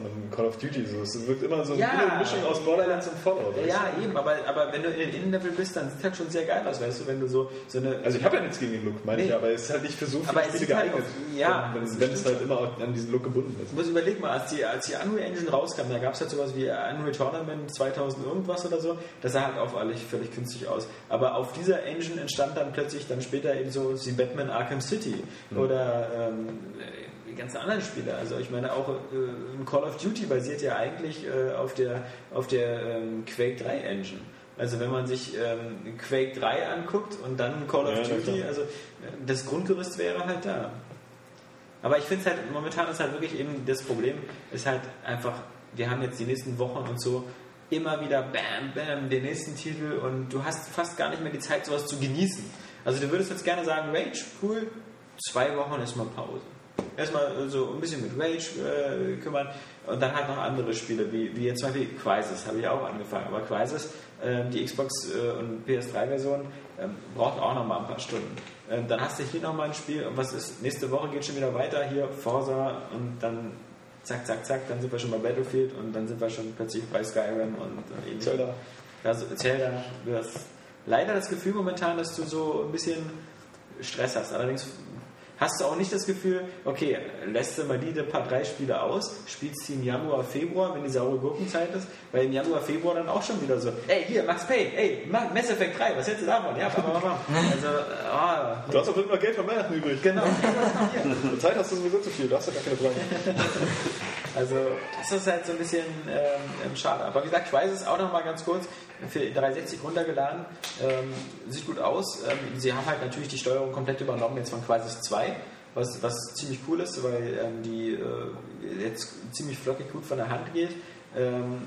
von einem Call of Duty. So. Es wirkt immer so Ja. eine Mischung aus Borderlands und Fallout. weißt ja, eben, aber, aber wenn du in den Innenlevel bist, dann sieht halt schon sehr geil aus, weißt du, wenn du so, so eine. du? Also ich habe ja nichts gegen den Look, meine Nee. ich, aber es ist halt nicht für so viele Aber es Spiele halt geeignet. auf- ja, wenn, das wenn, wenn es halt immer auch an diesen Look gebunden ist. Muss überlegen mal, als die, als die Unreal Engine rauskam, da gab es halt sowas wie Unreal Tournament 2000 irgendwas oder so. Das sah halt auf alle völlig künstlich aus. Aber auf dieser Engine entstand dann plötzlich dann später eben so wie Batman Arkham City oder ähm, die ganzen anderen Spiele. Also ich meine auch äh, ein Call of Duty basiert ja eigentlich äh, auf der, auf der ähm, Quake 3 Engine. Also wenn man sich ähm, Quake 3 anguckt und dann Call of Ja, Duty, also äh, das Grundgerüst wäre halt da. Aber ich finde es halt, momentan ist halt wirklich eben das Problem, ist halt einfach, wir haben jetzt die nächsten Wochen und so immer wieder bam, bam, den nächsten Titel und du hast fast gar nicht mehr die Zeit, sowas zu genießen. Also du würdest jetzt gerne sagen, Rage, cool, zwei Wochen erstmal Pause. Erstmal so ein bisschen mit Rage äh, kümmern und dann halt noch andere Spiele, wie, wie jetzt zum Beispiel Crysis, habe ich auch angefangen. Aber Crysis, ähm, die Xbox äh, und PS3-Version, ähm, braucht auch noch mal ein paar Stunden. Ähm, dann hast du hier noch mal ein Spiel und was ist, nächste Woche geht schon wieder weiter, hier Forza und dann zack, zack, zack, dann sind wir schon bei Battlefield und dann sind wir schon plötzlich bei Skyrim und äh, ähnlich. Zelda. Also Zelda, du hast leider das Gefühl momentan, dass du so ein bisschen Stress hast. Allerdings hast du auch nicht das Gefühl, okay, lässt du mal die paar drei Spiele aus, spielst die im Januar, Februar, wenn die saure Gurkenzeit ist, weil im Januar, Februar dann auch schon wieder so, ey, hier, Max Payne, ey, Ma- Mass Effect 3, was hältst du davon? Ja, bam, bam, bam. Also, ah, Du hast auch immer Geld von Weihnachten übrig. genau. Zur Zeit hast du sowieso zu viel, du hast ja gar keine Frage. Also das ist halt so ein bisschen ähm, schade. Aber wie gesagt, Crysis auch noch mal ganz kurz für 360 runtergeladen. Ähm, sieht gut aus. Ähm, sie haben halt natürlich die Steuerung komplett übernommen jetzt von Crysis 2, was, was ziemlich cool ist, weil ähm, die äh, jetzt ziemlich flockig gut von der Hand geht. Ähm,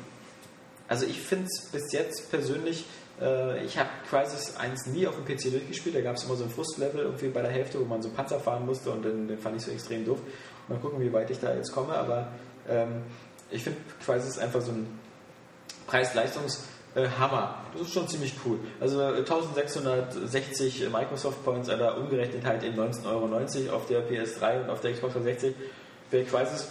also ich finde es bis jetzt persönlich, äh, ich habe Crisis 1 nie auf dem PC durchgespielt, da gab es immer so ein Frustlevel irgendwie bei der Hälfte, wo man so Panzer fahren musste und den, den fand ich so extrem doof. Mal gucken, wie weit ich da jetzt komme, aber ähm, ich finde Crisis einfach so ein Preis-Leistungs- äh, Hammer. Das ist schon ziemlich cool. Also äh, 1660 Microsoft Points, aber umgerechnet halt in 19,90 Euro auf der PS3 und auf der Xbox 360. Wer Crisis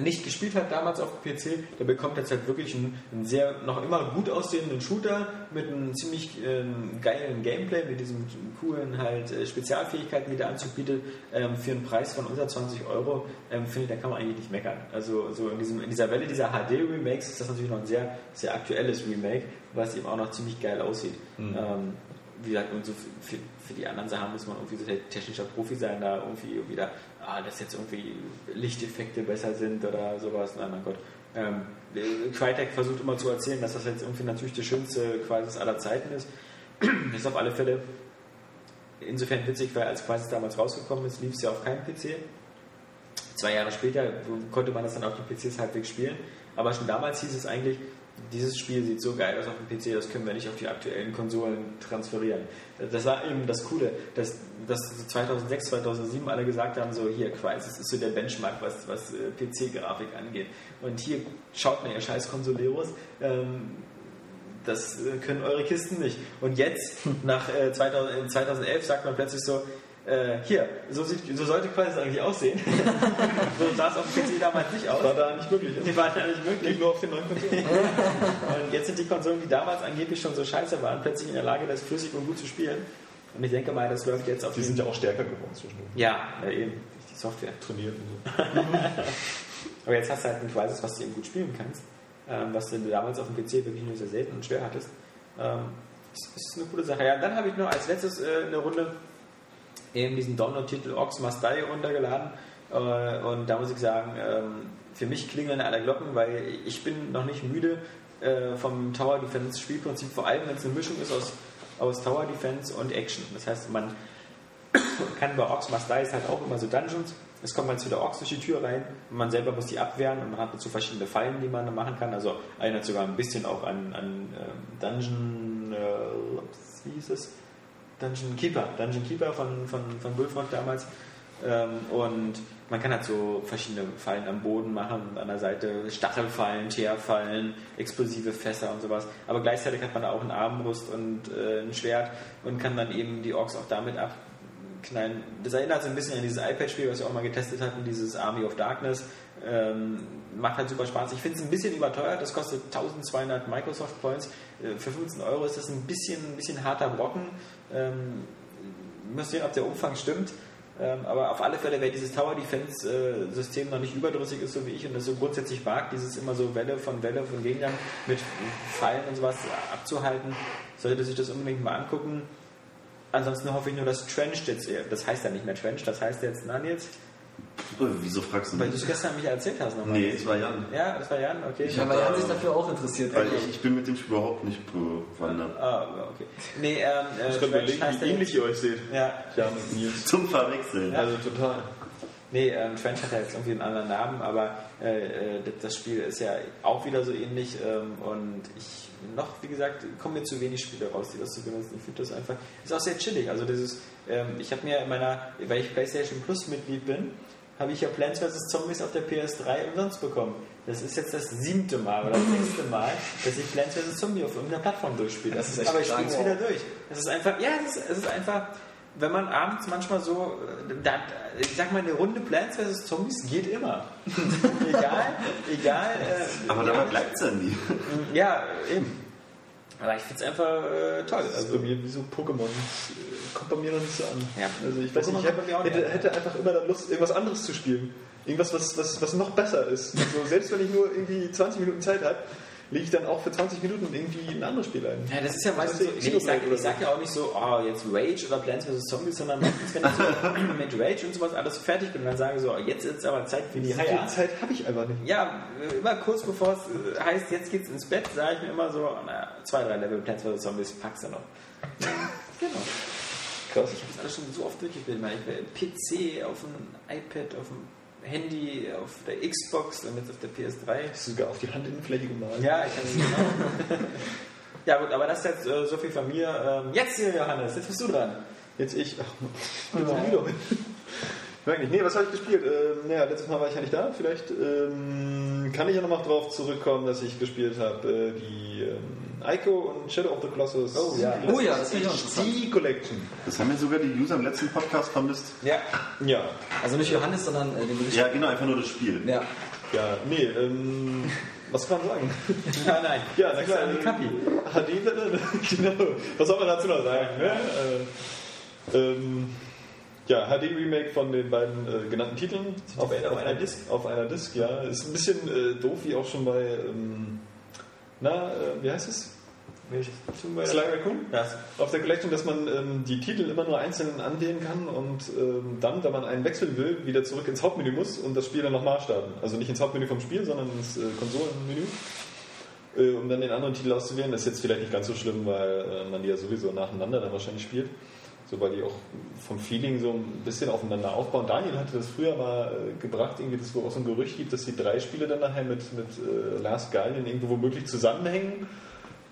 nicht gespielt hat damals auf dem PC, der bekommt jetzt halt wirklich einen, einen sehr noch immer gut aussehenden Shooter mit einem ziemlich ähm, geilen Gameplay, mit diesen coolen halt äh, Spezialfähigkeiten, die der Anzug bietet, ähm, für einen Preis von unter 20 Euro, ähm, finde ich, da kann man eigentlich nicht meckern. Also so in, diesem, in dieser Welle dieser HD-Remakes ist das natürlich noch ein sehr, sehr aktuelles Remake, was eben auch noch ziemlich geil aussieht. Ähm, wie gesagt, und so für, für die anderen Sachen muss man irgendwie so technischer Profi sein, da irgendwie wieder, ah, dass jetzt irgendwie Lichteffekte besser sind oder sowas. Nein, mein Gott. Ähm, äh, Crytek versucht immer zu erzählen, dass das jetzt irgendwie natürlich der schönste Crisis aller Zeiten ist. ist auf alle Fälle insofern witzig, weil als Crisis damals rausgekommen ist, lief es ja auf keinem PC. Zwei Jahre später konnte man das dann auf den PCs halbwegs spielen. Aber schon damals hieß es eigentlich, dieses Spiel sieht so geil aus auf dem PC, das können wir nicht auf die aktuellen Konsolen transferieren. Das war eben das Coole, dass, dass 2006, 2007 alle gesagt haben, so hier, Crysis ist so der Benchmark, was, was äh, PC-Grafik angeht. Und hier schaut mal, ihr scheiß Konsoleros, ähm, das äh, können eure Kisten nicht. Und jetzt, nach äh, 2000, in 2011, sagt man plötzlich so, äh, hier, so, sieht, so sollte Crysis eigentlich aussehen. so sah es auf dem PC damals nicht aus. War da nicht möglich. Die waren ja nicht möglich. Nur auf den neuen Konsolen. Und jetzt sind die Konsolen, die damals angeblich schon so scheiße waren, plötzlich in der Lage, das flüssig und gut zu spielen. Und ich denke mal, das läuft jetzt auf Die sind ja auch stärker geworden zwischendurch. Ja, ja, eben. Die Software. Trainiert und so. Aber jetzt hast du halt ein Crisis, was du eben gut spielen kannst. Ähm, was du damals auf dem PC wirklich nur sehr selten und schwer hattest. Ähm, das ist eine coole Sache. Ja, dann habe ich noch als letztes äh, eine Runde eben diesen Download-Titel Ox Must Die runtergeladen. Äh, und da muss ich sagen, ähm, für mich klingeln alle Glocken, weil ich bin noch nicht müde äh, vom Tower Defense Spielprinzip, vor allem wenn es eine Mischung ist aus, aus Tower Defense und Action. Das heißt, man kann bei Ox Must Die ist halt auch immer so Dungeons. Es kommt man zu der Ox durch die Tür rein und man selber muss die abwehren und man hat dazu verschiedene Fallen, die man machen kann. Also erinnert sogar ein bisschen auch an, an ähm, Dungeon, äh, wie hieß es? Dungeon Keeper, Dungeon Keeper von, von, von Bullfrog damals. Ähm, und man kann halt so verschiedene Fallen am Boden machen, an der Seite Stachelfallen, Teerfallen, explosive Fässer und sowas. Aber gleichzeitig hat man da auch eine Armbrust und äh, ein Schwert und kann dann eben die Orks auch damit abknallen. Das erinnert so ein bisschen an dieses iPad-Spiel, was wir auch mal getestet hatten, dieses Army of Darkness. Ähm, macht halt super Spaß. Ich finde es ein bisschen überteuert, das kostet 1200 Microsoft Points. Äh, für 15 Euro ist das ein bisschen, ein bisschen harter Brocken. Ähm, müsst sehen, ob der Umfang stimmt. Ähm, aber auf alle Fälle, wer dieses Tower Defense äh, System noch nicht überdrüssig ist, so wie ich, und das so grundsätzlich mag, dieses immer so Welle von Welle von Gegnern mit Pfeilen und sowas abzuhalten, sollte sich das unbedingt mal angucken. Ansonsten hoffe ich nur, dass Trench jetzt, das heißt ja nicht mehr Trench, das heißt jetzt, na Wieso fragst du weil du mich? es gestern mich erzählt hast nochmal. Nee, es war Jan. Ja, das war Jan, okay. Ich Ja, weil Jan sich dafür auch interessiert. Weil ich, ich bin mit dem Spiel überhaupt nicht bewandert. Ah, okay. Nee, ähm, äh, Ich kann Trench überlegen, heißt wie ja ähnlich ihr euch seht. Ja, Jan und Nils. Zum Verwechseln. Also total. Nee, ähm, Trench hat ja jetzt irgendwie einen anderen Namen, aber äh, äh, das- das Spiel ist ja auch wieder so ähnlich ähm, und ich noch, wie gesagt, kommen mir zu wenig Spiele raus, die das zu benutzen. Ich finde das einfach, ist auch sehr chillig. Also dieses, ähm, ich habe mir in meiner, weil ich PlayStation Plus Mitglied bin, habe ich ja Plants vs. Zombies auf der PS3 umsonst bekommen. Das ist jetzt das siebte Mal oder das sechste Mal, dass ich Plants vs. Zombie auf irgendeiner Plattform durchspiele. Das ist echt Aber ich spiele es wieder durch. Es ist einfach, ja, es ist, es ist einfach, wenn man abends manchmal so, äh, da, ich sag mal, eine Runde Plants vs. Zombies geht immer. egal, egal. Äh, Aber dabei bleibt es dann nie. Ja, eben. Aber ich finde es einfach äh, toll. Das Also, bei mir wie so Pokémon. Das äh, kommt bei mir noch nicht so an. Ja, also ich weiß nicht, ich hätte, hätte einfach immer dann Lust, irgendwas anderes zu spielen. Irgendwas, was, was, was noch besser ist. Also selbst wenn ich nur irgendwie 20 Minuten Zeit habe, lege ich dann auch für 20 Minuten irgendwie ein anderes Spiel ein. ja, das ist ja meistens so, ist nee, ich sage sag ja auch nicht so, oh, jetzt Rage oder Plants vs. Zombies, sondern meistens, wenn ich so mit Rage und sowas alles fertig bin dann sage so, oh, jetzt ist aber Zeit für die viel Heier. Zeit habe ich einfach nicht. Ja, äh, immer kurz bevor es äh, heißt, jetzt geht's ins Bett, sage ich mir immer so, na, zwei, drei Level Plants vs. Zombies packst du noch. genau. Krass. Ich habe das alles schon so oft durchgespielt. Ich meine, ich war PC, auf dem iPad, auf dem Handy, auf der Xbox und jetzt auf der PS3. Hast du sogar auf die Handinnenfläche gemalt? Ja, ich kann es genau. ja gut, aber das ist jetzt äh, so viel von mir. Ähm, jetzt hier, Johannes, jetzt bist du dran. Jetzt ich. Ach, jetzt ja. wieder. Wirklich. Nee, was habe ich gespielt? Ähm, ja, letztes Mal war ich ja nicht da. Vielleicht ähm, kann ich ja nochmal drauf zurückkommen, dass ich gespielt habe äh, die ähm, Ico und Shadow of the Colossus. Oh, ja. Oh ja, das interessant. Die Collection. Das haben ja sogar die User im letzten Podcast vermisst. Ja. Ja. Also nicht Johannes, sondern äh, den Bericht. Ja, genau, einfach nur das Spiel. Ja. Ja, nee, ähm, was kann man sagen? Ja, nein. Ja, na Das klar, ist ein Kapi. HD-Welle, genau. Was soll man dazu noch sagen? Ne? Äh, ähm, ja, HD-Remake von den beiden äh, genannten Titeln. Auf, auf einer Disc. Auf einer Disc, ja. Ist ein bisschen äh, doof, wie auch schon bei, ähm, na, äh, wie heißt es? Welches? Sly Raccoon? Ja. Auf der Collection, dass man ähm, die Titel immer nur einzeln anwählen kann und ähm, dann, wenn man einen wechseln will, wieder zurück ins Hauptmenü muss und das Spiel dann nochmal starten. Also nicht ins Hauptmenü vom Spiel, sondern ins äh, Konsolenmenü. Äh, um dann den anderen Titel auszuwählen. Das ist jetzt vielleicht nicht ganz so schlimm, weil äh, man die ja sowieso nacheinander dann wahrscheinlich spielt. So, weil die auch vom Feeling so ein bisschen aufeinander aufbauen. Daniel hatte das früher mal äh, gebracht, irgendwie, dass es auch so ein Gerücht gibt, dass die drei Spiele dann nachher mit, mit Last Guardian irgendwo womöglich zusammenhängen.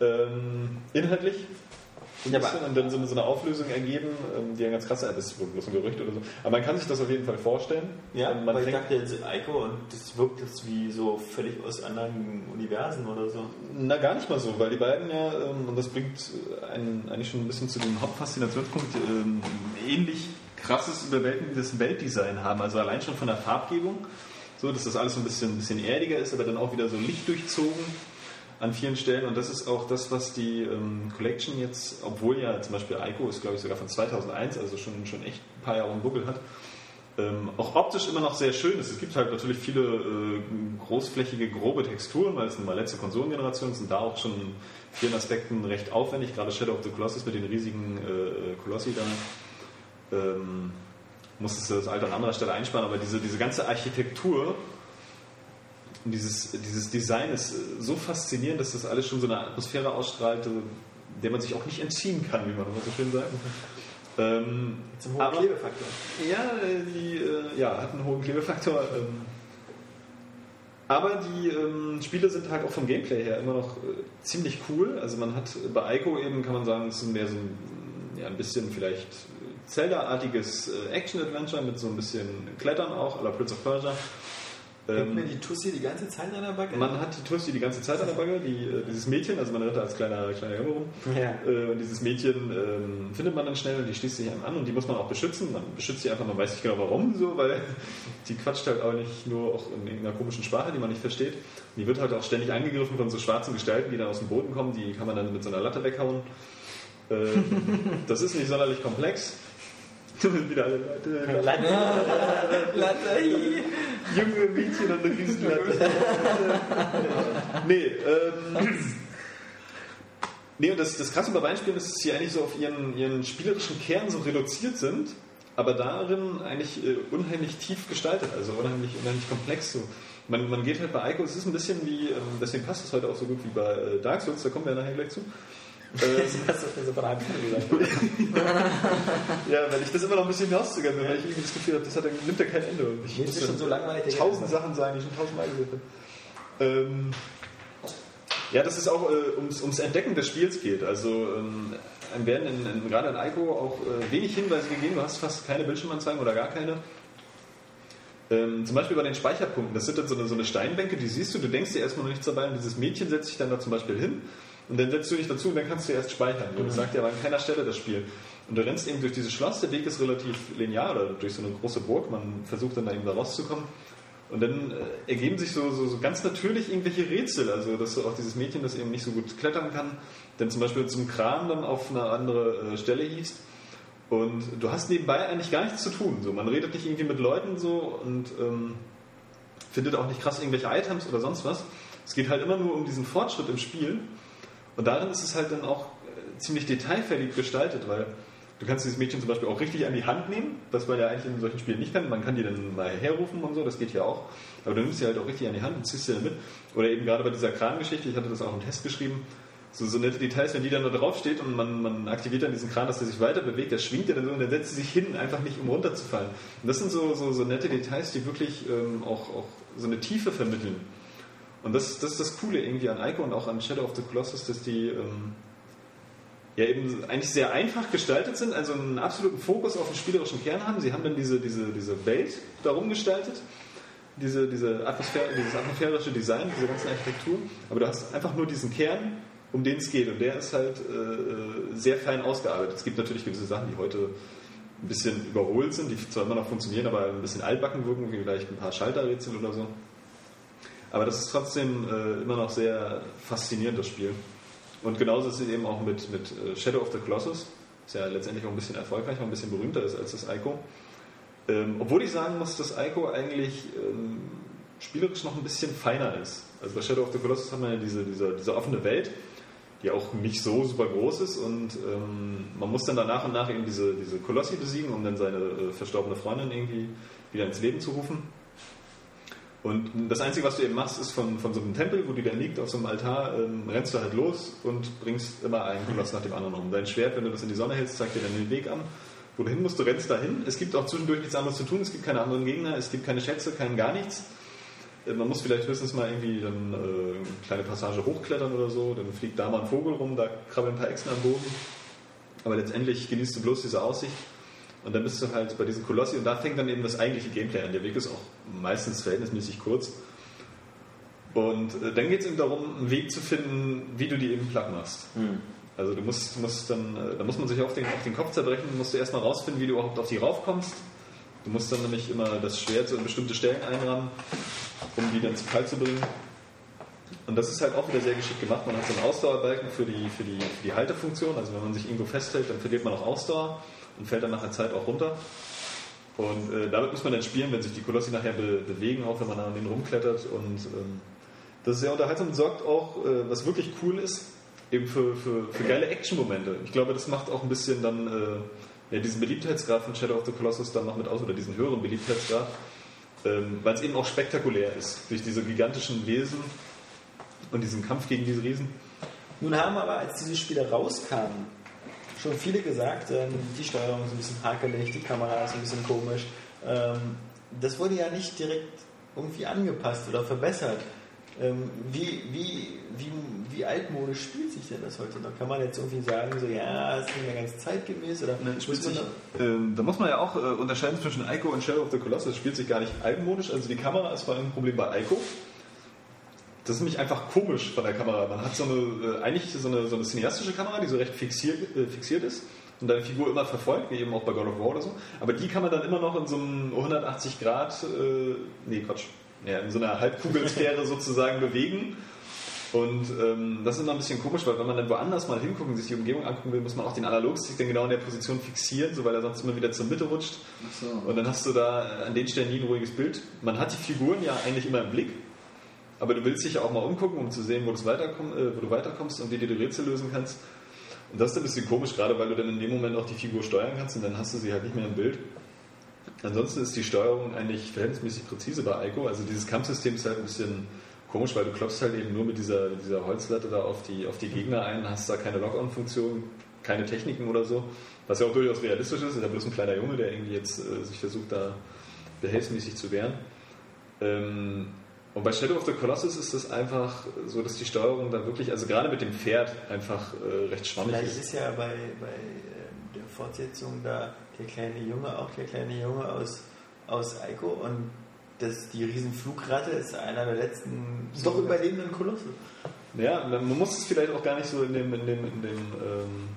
Ähm, inhaltlich. Ja, aber- und dann so eine, so eine Auflösung ergeben, ähm, die ein ganz ist. Das ist bloß ein Gerücht oder so. Aber man kann sich das auf jeden Fall vorstellen. Ja, Und man weil ich dachte jetzt Ico und das wirkt jetzt wie so völlig aus anderen Universen oder so. Na, gar nicht mal so, weil die beiden ja, ähm, und das bringt einen eigentlich schon ein bisschen zu dem Hauptfaszinationspunkt, ähm, ähnlich krasses, überwältigendes Weltdesign haben. Also allein schon von der Farbgebung, so dass das alles so ein bisschen, ein bisschen erdiger ist, aber dann auch wieder so lichtdurchzogen an vielen Stellen. Und das ist auch das, was die ähm, Collection jetzt, obwohl ja zum Beispiel Ico ist, glaube ich, sogar von 2001, also schon, schon echt ein paar Jahre im Buckel hat, ähm, auch optisch immer noch sehr schön ist. Es gibt halt natürlich viele äh, großflächige, grobe Texturen, weil es eine letzte Konsolengeneration ist und da auch schon in vielen Aspekten recht aufwendig. Gerade Shadow of the Colossus mit den riesigen äh, Kolossi da ähm, musstest das Alter an anderer Stelle einsparen, aber diese, diese ganze Architektur und dieses, dieses Design ist äh, so faszinierend, dass das alles schon so eine Atmosphäre ausstrahlt, äh, der man sich auch nicht entziehen kann, wie man immer so schön sagt. Ähm, Zum hohen aber- Klebefaktor. ja, die äh, ja, hat einen hohen Klebefaktor. Ähm, aber die ähm, Spiele sind halt auch vom Gameplay her immer noch äh, ziemlich cool. Also man hat äh, bei Ico eben, kann man sagen, es ist mehr so ein, ja, ein bisschen vielleicht Zelda-artiges äh, Action-Adventure mit so ein bisschen Klettern auch, à la Prince of Persia. Hängt Ähm, mir die Tussi die ganze Zeit an der Backe? man hat die Tussi die ganze Zeit an der Backe, die, äh, dieses Mädchen, also man rennt da als kleiner, kleiner Junge rum. Ja. Äh, Und dieses Mädchen ähm, findet man dann schnell und die schließt sich einem an und die muss man auch beschützen. Man beschützt sie einfach, man weiß nicht genau warum so, weil die quatscht halt auch nicht nur auch in irgendeiner komischen Sprache, die man nicht versteht. Und die wird halt auch ständig angegriffen von so schwarzen Gestalten, die dann aus dem Boden kommen. Die kann man dann mit so einer Latte weghauen. Ähm, das ist nicht sonderlich komplex. Wieder alle Leute. Junge Mädchen und eine Riesenlatte. nee, ähm, nee, und das, das Krasse bei Weinspielen ist, dass sie eigentlich so auf ihren, ihren spielerischen Kern so reduziert sind, aber darin eigentlich äh, unheimlich tief gestaltet, also unheimlich, unheimlich komplex so. Man, man geht halt bei Ico, es ist ein bisschen wie, ähm, deswegen passt es heute auch so gut wie bei äh, Dark Souls, da kommen wir ja nachher gleich zu. Ähm, Das mir so von Anfang an gesagt. ja, weil ich das immer noch ein bisschen rauszögern will, weil ich irgendwie das Gefühl habe, das hat, nimmt ja kein Ende. Ich Jetzt muss ist schon so langweilig. tausend Sachen sagen, die ich schon tausendmal gesehen habe. Ähm, ja, dass es auch äh, ums, ums Entdecken des Spiels geht. Also ähm, einem werden in, in, gerade in Ico auch äh, wenig Hinweise gegeben. Du hast fast keine Bildschirmanzeigen oder gar keine. Ähm, zum Beispiel bei den Speicherpunkten. Das sind dann so eine, so eine Steinbänke, die siehst du, du denkst dir erstmal noch nichts dabei und dieses Mädchen setzt sich dann da zum Beispiel hin und dann setzt du dich dazu und dann kannst du erst speichern. Das sagt dir aber an keiner Stelle das Spiel. Und du rennst eben durch dieses Schloss, der Weg ist relativ linear oder durch so eine große Burg, man versucht dann da eben da rauszukommen. Und dann äh, ergeben sich so, so, so ganz natürlich irgendwelche Rätsel, also dass du auch dieses Mädchen, das eben nicht so gut klettern kann, dann zum Beispiel zum Kran dann auf eine andere äh, Stelle hieß. Und du hast nebenbei eigentlich gar nichts zu tun. So, man redet nicht irgendwie mit Leuten so und ähm, findet auch nicht krass irgendwelche Items oder sonst was. Es geht halt immer nur um diesen Fortschritt im Spiel. Und darin ist es halt dann auch äh, ziemlich detailverliebt gestaltet, weil du kannst dieses Mädchen zum Beispiel auch richtig an die Hand nehmen, was man ja eigentlich in solchen Spielen nicht kann. Man kann die dann mal herrufen und so, das geht ja auch. Aber du nimmst sie halt auch richtig an die Hand und ziehst sie dann mit. Oder eben gerade bei dieser Krangeschichte, ich hatte das auch im Test geschrieben, so, so nette Details, wenn die dann da drauf steht und man, man aktiviert dann diesen Kran, dass der sich weiter bewegt, der schwingt ja dann so und dann setzt sie sich hin, einfach nicht um runterzufallen. Und das sind so, so, so nette Details, die wirklich ähm, auch, auch so eine Tiefe vermitteln. Und das, das ist das Coole irgendwie an Ico und auch an Shadow of the Colossus, dass die ähm, ja eben eigentlich sehr einfach gestaltet sind, also einen absoluten Fokus auf den spielerischen Kern haben. Sie haben dann diese, diese, diese Welt darum gestaltet, diese, diese Atmosphäre, dieses atmosphärische Design, diese ganze Architektur, aber du hast einfach nur diesen Kern, um den es geht und der ist halt äh, sehr fein ausgearbeitet. Es gibt natürlich gewisse Sachen, die heute ein bisschen überholt sind, die zwar immer noch funktionieren, aber ein bisschen altbacken wirken, wie vielleicht ein paar Schalterrätsel oder so. Aber das ist trotzdem äh, immer noch sehr faszinierend, das Spiel. Und genauso ist es eben auch mit, mit äh, Shadow of the Colossus, das ja letztendlich auch ein bisschen erfolgreicher, ein bisschen berühmter ist als das Ico. Ähm, obwohl ich sagen muss, dass Ico eigentlich ähm, spielerisch noch ein bisschen feiner ist. Also bei Shadow of the Colossus haben wir ja diese, diese, diese offene Welt, die auch nicht so super groß ist und ähm, man muss dann da nach und nach eben diese, diese Kolossi besiegen, um dann seine äh, verstorbene Freundin irgendwie wieder ins Leben zu rufen. Und das Einzige, was du eben machst, ist von, von so einem Tempel, wo die dann liegt, auf so einem Altar, ähm, rennst du halt los und bringst immer einen Koloss nach dem anderen um. Dein Schwert, wenn du das in die Sonne hältst, zeigt dir dann den Weg an. Wo du hin musst, du rennst dahin. Es gibt auch zwischendurch nichts anderes zu tun. Es gibt keine anderen Gegner, es gibt keine Schätze, kein gar nichts. Äh, Man muss vielleicht höchstens mal irgendwie dann äh, eine kleine Passage hochklettern oder so. Dann fliegt da mal ein Vogel rum, da krabbeln ein paar Echsen am Boden. Aber letztendlich genießt du bloß diese Aussicht. Und dann bist du halt bei diesen Kolossi und da fängt dann eben das eigentliche Gameplay an. Der Weg ist auch meistens verhältnismäßig kurz. Und äh, dann geht es eben darum, einen Weg zu finden, wie du die eben platt machst. Also du musst, musst dann, äh, da muss man sich auf den, auf den Kopf zerbrechen, musst du erstmal rausfinden, wie du überhaupt auf die raufkommst. Du musst dann nämlich immer das Schwert so in bestimmte Stellen einrammen, um die dann zu Fall zu bringen. Und das ist halt auch wieder sehr geschickt gemacht. Man hat so einen Ausdauerbalken für die, für die, für die Haltefunktion. Also wenn man sich irgendwo festhält, dann verliert man auch Ausdauer und fällt dann nach einer Zeit auch runter. Und äh, damit muss man dann spielen, wenn sich die Kolossi nachher be bewegen, auch wenn man an denen rumklettert. Und ähm, das ist sehr unterhaltsam und sorgt auch, äh, was wirklich cool ist, eben für, für, für geile Action-Momente. Ich glaube, das macht auch ein bisschen dann äh, ja, diesen Beliebtheitsgrad von Shadow of the Colossus dann noch mit aus, oder diesen höheren Beliebtheitsgrad, ähm, weil es eben auch spektakulär ist, durch diese gigantischen Wesen und diesen Kampf gegen diese Riesen. Nun haben aber, als diese Spiele rauskamen, schon viele gesagt, ähm, die Steuerung ist ein bisschen hakelig, die Kamera ist ein bisschen komisch. Ähm, das wurde ja nicht direkt irgendwie angepasst oder verbessert. Ähm, wie, wie, wie, wie altmodisch spielt sich denn das heute noch? Kann man jetzt irgendwie sagen, so ja, ist nicht mehr ganz zeitgemäß? Oder man da- Ähm, da muss man ja auch äh, unterscheiden zwischen Ico und Shadow of the Colossus. Spielt sich gar nicht altmodisch. Also die Kamera ist vor allem ein Problem bei Ico. Das ist nämlich einfach komisch von der Kamera. Man hat so eine, äh, eigentlich so eine, so eine cineastische Kamera, die so recht fixiert, äh, fixiert ist und deine Figur immer verfolgt, wie eben auch bei God of War oder so. Aber die kann man dann immer noch in so einem 180 Grad, äh, nee Quatsch, ja, in so einer Halbkugelsphäre sozusagen bewegen. Und ähm, das ist immer ein bisschen komisch, weil wenn man dann woanders mal hingucken und sich die Umgebung angucken will, muss man auch den Analogstick dann genau in der Position fixieren, so weil er sonst immer wieder zur Mitte rutscht. So. Und dann hast du da an den Stellen nie ein ruhiges Bild. Man hat die Figuren ja eigentlich immer im Blick, aber du willst dich ja auch mal umgucken, um zu sehen, wo, weiterkomm, äh, wo du weiterkommst und wie du die Rätsel lösen kannst. Und das ist ein bisschen komisch, gerade weil du dann in dem Moment auch die Figur steuern kannst und dann hast du sie halt nicht mehr im Bild. Ansonsten ist die Steuerung eigentlich verhältnismäßig präzise bei Ico. Also dieses Kampfsystem ist halt ein bisschen komisch, weil du klopfst halt eben nur mit dieser, dieser Holzlatte da auf die, auf die Gegner ein, hast da keine Lock-on-Funktion, keine Techniken oder so. Was ja auch durchaus realistisch ist, ist ja bloß ein kleiner Junge, der irgendwie jetzt äh, sich versucht, da behelfsmäßig zu wehren. Ähm, und bei Shadow of the Colossus ist es einfach so, dass die Steuerung dann wirklich, also gerade mit dem Pferd, einfach äh, recht schwammig Vielleicht ist. ist ja bei, bei ähm, der Fortsetzung da der kleine Junge, auch der kleine Junge aus, aus Ico und das, die Riesenflugratte ist einer der letzten doch überlebenden Kolosse. Ja, man muss es vielleicht auch gar nicht so in dem, in dem, in dem ähm,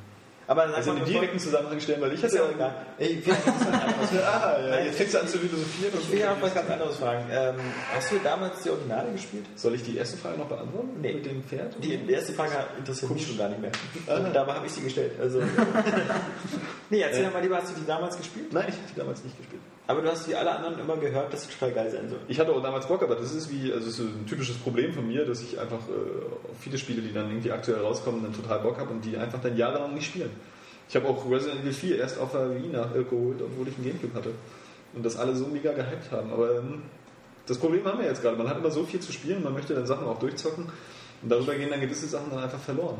Aber sag also in den direkten Zusammenhang stellen, weil ich hatte ja auch egal. Ich will noch was anderes. Ah, ja, jetzt fängst du an zu philosophieren. Ich will ja noch was ganz anderes fragen. Ähm, hast du damals die Originale gespielt? Soll ich die erste Frage noch beantworten? Nee. Mit dem Pferd? Die, die erste Frage interessiert mich schon gar nicht mehr. Und dabei habe ich sie gestellt. Also nee, erzähl doch mal lieber, hast du die damals gespielt? Nein, ich habe die damals nicht gespielt. Aber du hast wie alle anderen immer gehört, dass es total geil sein soll. Ich hatte auch damals Bock, aber das ist wie, also es ist ein typisches Problem von mir, dass ich einfach äh, viele Spiele, die dann irgendwie aktuell rauskommen, dann total Bock habe und die einfach dann jahrelang nicht spielen. Ich habe auch Resident Evil 4 erst auf der Wii nachgeholt, obwohl ich einen Gamecube hatte. Und das alle so mega gehypt haben. Aber ähm, das Problem haben wir jetzt gerade. Man hat immer so viel zu spielen, man möchte dann Sachen auch durchzocken. Und darüber gehen dann gewisse Sachen dann einfach verloren.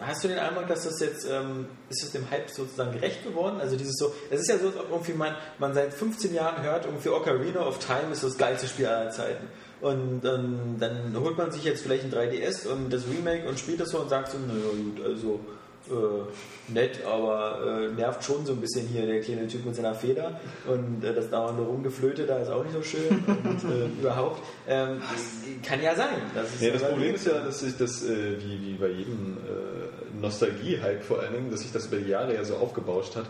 Hast du den Eindruck, dass das jetzt, ähm, ist es dem Hype sozusagen gerecht geworden? Also dieses so, es ist ja so, ob irgendwie man, man seit 15 Jahren hört, irgendwie Ocarina of Time ist das geilste Spiel aller Zeiten. Und ähm, dann holt man sich jetzt vielleicht ein 3DS und das Remake und spielt das so und sagt so, naja gut, also äh, nett, aber äh, nervt schon so ein bisschen hier der kleine Typ mit seiner Feder und äh, das dauernde Rumgeflöte da ist auch nicht so schön und äh, überhaupt. Ähm, kann ja sein. Das, Ja, das Problem ist ja, dass sich das, äh, wie, wie bei jedem äh, Nostalgie-Hype vor allen Dingen, dass sich das über die Jahre ja so aufgebauscht hat.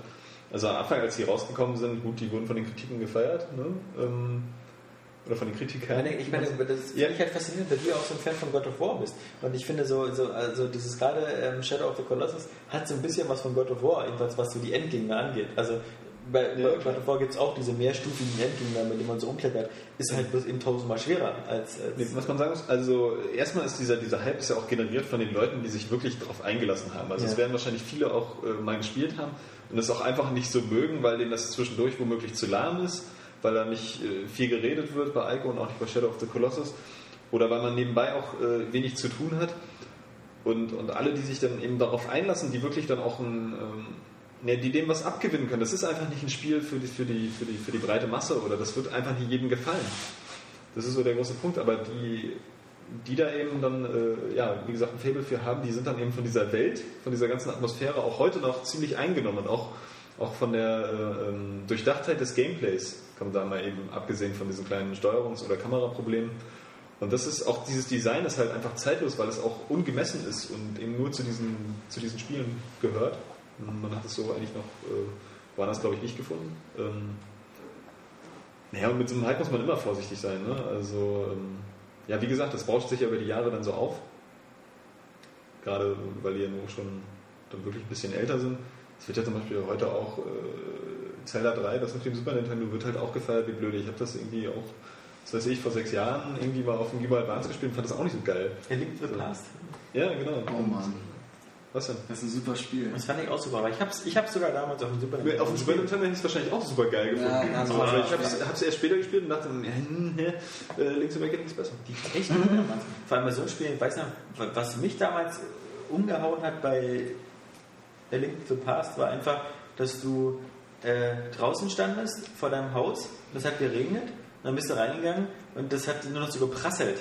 Also am Anfang, als die rausgekommen sind, gut, die wurden von den Kritiken gefeiert, ne? ähm, oder von den Kritikern. meine, ich meine, das Ja. finde ich halt faszinierend, weil du ja auch so ein Fan von God of War bist. Und ich finde so, so also dieses gerade ähm, Shadow of the Colossus hat so ein bisschen was von God of War, jedenfalls was so die Endgegner angeht. Also bei, Ja, bei. God of War gibt es auch diese mehrstufigen Endgegner, mit denen man so umklettert. Ist halt bloß eben tausendmal schwerer als, als Nee, was man sagen muss, also erstmal ist dieser, dieser Hype ist ja auch generiert von den Leuten, die sich wirklich darauf eingelassen haben. Also Ja. es werden wahrscheinlich viele auch äh, mal gespielt haben und es auch einfach nicht so mögen, weil denen das zwischendurch womöglich zu lahm ist, weil da nicht äh, viel geredet wird bei Ico und auch nicht bei Shadow of the Colossus oder weil man nebenbei auch äh, wenig zu tun hat. Und, und alle, die sich dann eben darauf einlassen, die wirklich dann auch ein, ähm, ne, die dem was abgewinnen können, das ist einfach nicht ein Spiel für die, für die, für die, für die breite Masse oder das wird einfach nicht jedem gefallen. Das ist so der große Punkt. Aber die, die da eben dann, äh, ja, wie gesagt, ein Faible für haben, die sind dann eben von dieser Welt, von dieser ganzen Atmosphäre auch heute noch ziemlich eingenommen. Auch, auch von der äh, ähm, Durchdachtheit des Gameplays, kann man da mal eben, abgesehen von diesen kleinen Steuerungs- oder Kameraproblemen. Und das ist auch dieses Design ist halt einfach zeitlos, weil es auch ungemessen ist und eben nur zu diesen, zu diesen Spielen gehört. Man hat es so eigentlich noch, äh, woanders glaube ich nicht gefunden. Ähm, naja, und mit so einem Hype muss man immer vorsichtig sein. Ne? Also, ähm, ja, wie gesagt, das bauscht sich ja über die Jahre dann so auf. Gerade weil die ja nur schon dann wirklich ein bisschen älter sind. Es wird ja zum Beispiel heute auch äh, Zelda 3, das auf dem Super Nintendo, wird halt auch gefeiert wie blöde. Ich habe das irgendwie auch, das weiß ich, vor sechs Jahren irgendwie mal auf dem Game Boy Advance gespielt und fand das auch nicht so geil. Er liegt the Past. Ja, genau. Oh Mann, Was denn? das ist ein super Spiel. Das fand ich auch super, aber ich hab's, ich hab's sogar damals auf dem Super Auf dem Super Nintendo hätte ich es wahrscheinlich auch super geil gefunden. Ja, ja, so, so. aber ich habe es erst später gespielt und dachte, äh, äh, Links Awakening ist besser. Die gut damals. Vor allem bei so einem Spiel, ich weiß noch, was mich damals umgehauen hat bei A Link to the Past, war einfach, dass du äh, draußen standest vor deinem Haus, das hat geregnet, dann bist du reingegangen und das hat nur noch so geprasselt.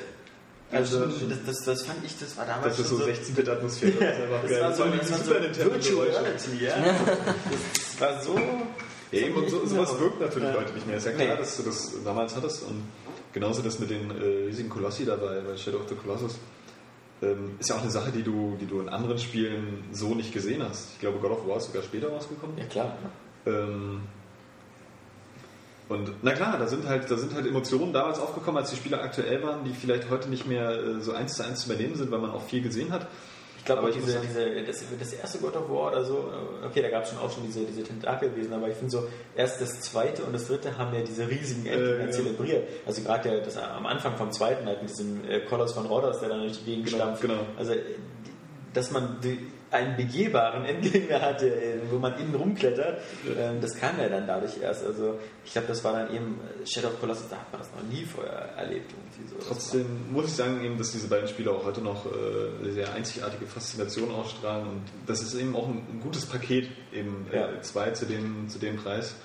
Also das, das, das fand ich, das war damals Das ist schon so 16-Bit-Atmosphäre. Das ist einfach das geil. war so, das war so Virtual. Reality, ja. Das war so... Ja, eben, und so, sowas wirkt natürlich Ja. heute nicht mehr. Ist ja klar, Nee. dass du das damals hattest. Und genauso das mit den äh, riesigen Kolossi dabei, bei Shadow of the Colossus. Ähm, ist ja auch eine Sache, die du, die du in anderen Spielen so nicht gesehen hast. Ich glaube, God of War ist sogar später rausgekommen. Ja klar. Ähm, und na klar, da sind halt, da sind halt Emotionen damals aufgekommen, als die Spiele aktuell waren, die vielleicht heute nicht mehr äh, so eins zu eins zu übernehmen sind, weil man auch viel gesehen hat. Ich glaube, diese, diese, das, das erste God of War oder so, äh, okay, da gab es schon auch schon diese, diese Tentakelwesen, aber ich finde so, erst das zweite und das dritte haben ja diese riesigen Endgegner Äh, ja. zelebriert. Also gerade das am Anfang vom zweiten halt mit diesem äh, Koloss von Rhodos, der dann durch die Gegend Genau, stampft. genau. Also, äh, dass man die, einen begehbaren Endgegner hatte, äh, wo man innen rumklettert, ähm, das kam ja dann dadurch erst. Also ich glaube, das war dann eben Shadow of Colossus, da hat man das noch nie vorher erlebt. So. Trotzdem muss ich sagen, eben, dass diese beiden Spiele auch heute noch äh, eine sehr einzigartige Faszination ausstrahlen und das ist eben auch ein, ein gutes Paket, eben Ja. äh, zwei zu dem, zu dem Preis.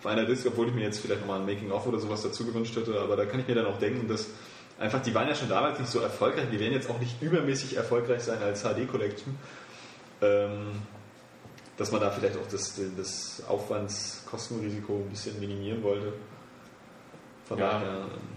Auf einer Disc, obwohl ich mir jetzt vielleicht nochmal ein Making-of oder sowas dazu gewünscht hätte, aber da kann ich mir dann auch denken, dass einfach, die waren ja schon damals nicht so erfolgreich, die werden jetzt auch nicht übermäßig erfolgreich sein als HD-Collection. Ähm, dass man da vielleicht auch das, das Aufwandskostenrisiko ein bisschen minimieren wollte. Von Ja. daher. ähm,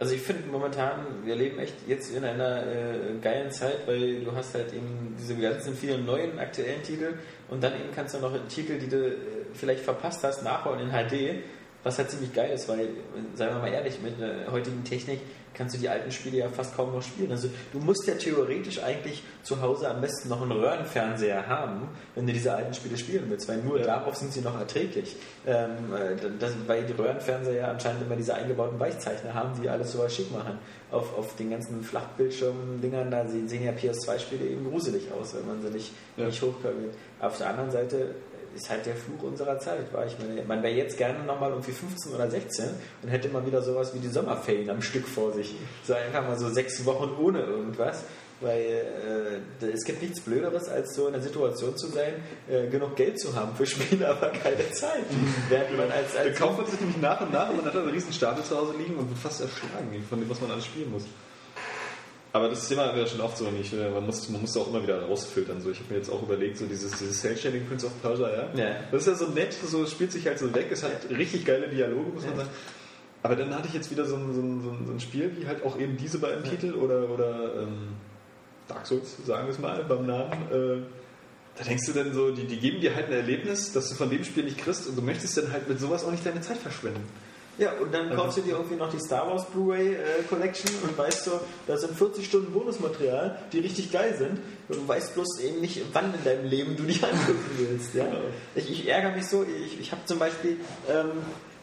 Also ich finde momentan, wir leben echt jetzt in einer äh, geilen Zeit, weil du hast halt eben diese ganzen vielen neuen aktuellen Titel und dann eben kannst du noch Titel, die du äh, vielleicht verpasst hast, nachholen in HD, was halt ziemlich geil ist, weil, äh, seien wir mal ehrlich, mit der heutigen Technik kannst du die alten Spiele ja fast kaum noch spielen. Also du musst ja theoretisch eigentlich zu Hause am besten noch einen Röhrenfernseher haben, wenn du diese alten Spiele spielen willst, weil nur Ja. darauf sind sie noch erträglich. Ähm, äh, das, weil die Röhrenfernseher ja anscheinend immer diese eingebauten Weichzeichner haben, die alles so schick machen. Auf, auf den ganzen Flachbildschirm-Dingern, da sehen, ja PS2-Spiele eben gruselig aus, wenn man sie nicht, Ja. nicht hochkabelt. Auf der anderen Seite ist halt der Fluch unserer Zeit, war ich meine. Man wäre jetzt gerne nochmal irgendwie 15 oder 16 und hätte mal wieder sowas wie die Sommerferien am Stück vor sich. So einfach mal so sechs Wochen ohne irgendwas. Weil äh, es gibt nichts Blöderes, als so in der Situation zu sein, äh, genug Geld zu haben für Spiele, aber keine Zeit. Während man als, als kauft man sich nämlich nach und nach und man hat einen riesen Stapel zu Hause liegen und wird fast erschlagen von dem, was man alles spielen muss. Aber das Thema wäre schon oft so nicht. äh, Man muss, man muss auch immer wieder rausfiltern. So, ich habe mir jetzt auch überlegt, so dieses, dieses Cell-Shading Prince of Persia, ja? Ja. Das ist ja so nett, so spielt sich halt so weg, es hat richtig geile Dialoge, muss man sagen. Aber dann hatte ich jetzt wieder so ein, so ein, so ein, Spiel, wie halt auch eben diese beiden Titel oder, oder ähm, Dark Souls, sagen wir es mal beim Namen. Äh, da denkst du dann so, die, die geben dir halt ein Erlebnis, das du von dem Spiel nicht kriegst und du möchtest dann halt mit sowas auch nicht deine Zeit verschwenden. Ja, und dann kaufst du dir irgendwie noch die Star Wars Blu-ray äh, Collection und weißt so, da sind 40 Stunden Bonusmaterial, die richtig geil sind. Du weißt bloß eben nicht, wann in deinem Leben du die angucken willst. Ja? Ich, ich ärgere mich so, ich, ich habe zum Beispiel ähm,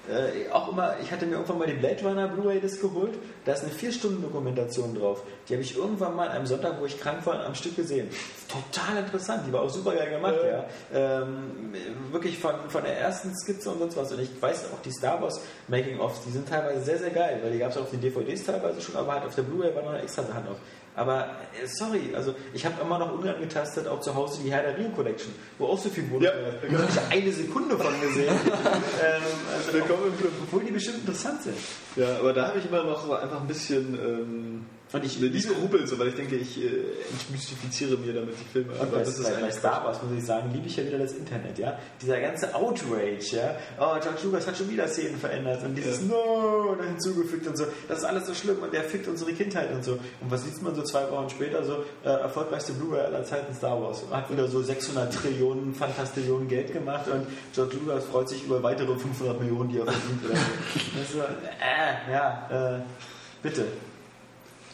äh, auch immer, ich hatte mir irgendwann mal die Blade Runner Blu-ray Disc geholt, da ist eine 4-Stunden-Dokumentation drauf. Die habe ich irgendwann mal einem Sonntag, wo ich krank war, am Stück gesehen. Total interessant, die war auch super geil gemacht, ja. Ähm, wirklich von, von der ersten Skizze und sonst was. Und ich weiß auch, die Star Wars Making-ofs, die sind teilweise sehr, sehr geil, weil die gab es auf den DVDs teilweise schon, aber halt auf der Blu-ray war noch eine extra Sachen drauf. Aber äh, sorry, also ich habe immer noch unangetastet auch zu Hause die Herr der Ringe Collection, wo auch so viel Bonus Ja. Da habe ich eine Sekunde von gesehen. ähm, also, Willkommen Club. obwohl die bestimmt interessant sind. Ja, aber da habe ich immer noch so einfach ein bisschen ähm, Und ich- eine Liebe so, weil ich denke, ich äh, entmystifiziere mir damit die Filme. Und Aber bei, das ist bei, bei Star Wars, muss ich sagen, liebe ich ja wieder das Internet, ja. Dieser ganze Outrage, ja. Oh, George Lucas hat schon wieder Szenen verändert und dieses Ja. No da hinzugefügt und so. Das ist alles so schlimm und der fickt unsere Kindheit und so. Und was liest man so zwei Wochen später? So, äh, erfolgreichste Blu-ray aller Zeiten Star Wars. Hat wieder so 600 Trillionen, Fantastillionen Geld gemacht und George Lucas freut sich über weitere 500 Millionen, die er verdient. Oder so. Das ist so, äh, ja, äh, bitte.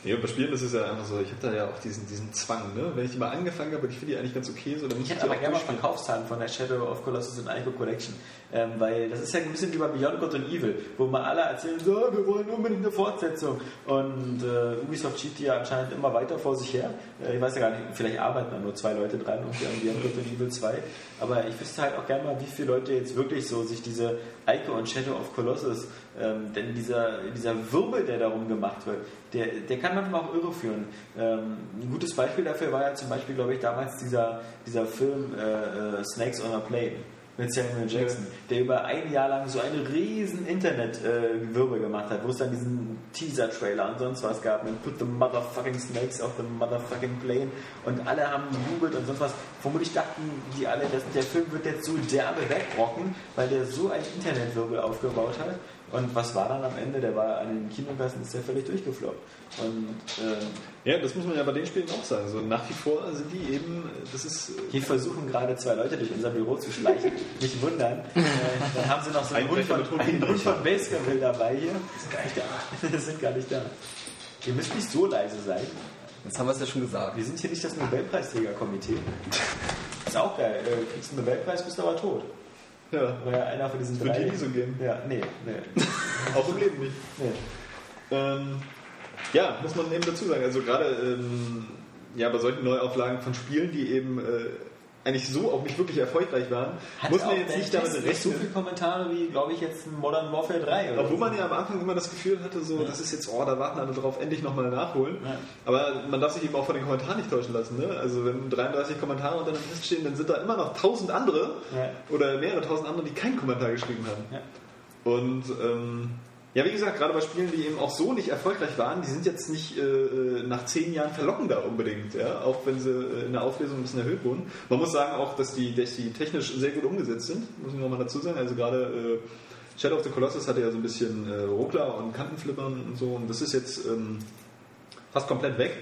Ja, bei Spielen ist es ja einfach so, ich habe da ja auch diesen, diesen Zwang, ne? Wenn ich die mal angefangen habe und ich finde die eigentlich ganz okay, so dann muss Ich hätte die aber gerne mal. Verkaufszahlen von der Shadow of Colossus und Ico Collection. Ähm, weil das ist ja ein bisschen wie bei Beyond Good and Evil, wo mal alle erzählen, so, wir wollen unbedingt eine Fortsetzung. Und äh, Ubisoft schiebt die ja anscheinend immer weiter vor sich her. Äh, ich weiß ja gar nicht, vielleicht arbeiten da nur zwei Leute dran irgendwie an Beyond Good and Evil 2. Aber ich wüsste halt auch gerne mal, wie viele Leute jetzt wirklich so sich diese Ico und Shadow of Colossus, ähm, denn dieser, dieser Wirbel, der darum gemacht wird, der, der kann manchmal auch irreführen. Ähm, ein gutes Beispiel dafür war ja zum Beispiel, glaube ich, damals dieser, dieser Film äh, äh, Snakes on a Plane mit Samuel Jackson, der über ein Jahr lang so einen riesen Internet-Wirbel gemacht hat, wo es dann diesen Teaser-Trailer und sonst was gab mit Put the motherfucking snakes off the motherfucking plane und alle haben gejubelt und sonst was. Vermutlich dachten die alle, dass der Film wird jetzt so derbe wegrocken, weil der so einen Internetwirbel aufgebaut hat. Und was war dann am Ende? Der war an den Kinokassen, ist der völlig durchgefloppt. Und ähm, Ja, das muss man ja bei den Spielen auch sagen. So, nach wie vor sind die eben, das ist. Hier versuchen gerade zwei Leute durch unser Büro zu schleichen. Nicht wundern. Äh, dann haben sie noch so einen Hund von, einen Hund von Baskerville dabei hier. Sind gar nicht da. sind gar nicht da. Ihr müsst nicht so leise sein. Jetzt haben wir es ja schon gesagt. Wir sind hier nicht das Nobelpreisträgerkomitee. Ist auch geil. Äh, kriegst einen Nobelpreis, bist aber tot. Ja, War ja einer von diesen Wird drei. dir nie so gehen. Ja, nee, nee. auch im Leben nicht. nee. Ähm, ja, muss man eben dazu sagen. Also gerade ähm, ja, bei solchen Neuauflagen von Spielen, die eben äh, eigentlich so auch nicht wirklich erfolgreich waren, muss man jetzt nicht damit nicht so rechnen. viele Kommentare wie, glaube ich, jetzt Modern Warfare 3. Oder Obwohl so. man ja am Anfang immer das Gefühl hatte, so, das ist jetzt, oh, da warten alle drauf, endlich nochmal nachholen. Ja. Aber man darf sich eben auch von den Kommentaren nicht täuschen lassen. Ne? Also wenn 33 Kommentare unter einem Test stehen, dann sind da immer noch 1000 andere Ja. oder mehrere tausend andere, die keinen Kommentar geschrieben haben. Ja. Und ähm, ja, wie gesagt, gerade bei Spielen, die eben auch so nicht erfolgreich waren, die sind jetzt nicht äh, äh, nach zehn Jahren verlockender unbedingt, ja? auch wenn sie äh, in der Auflösung ein bisschen erhöht wurden. Man muss sagen auch, dass die, dass die technisch sehr gut umgesetzt sind, muss ich nochmal dazu sagen. Also gerade äh, Shadow of the Colossus hatte ja so ein bisschen äh, Ruckler und Kantenflippern und so und das ist jetzt ähm, fast komplett weg.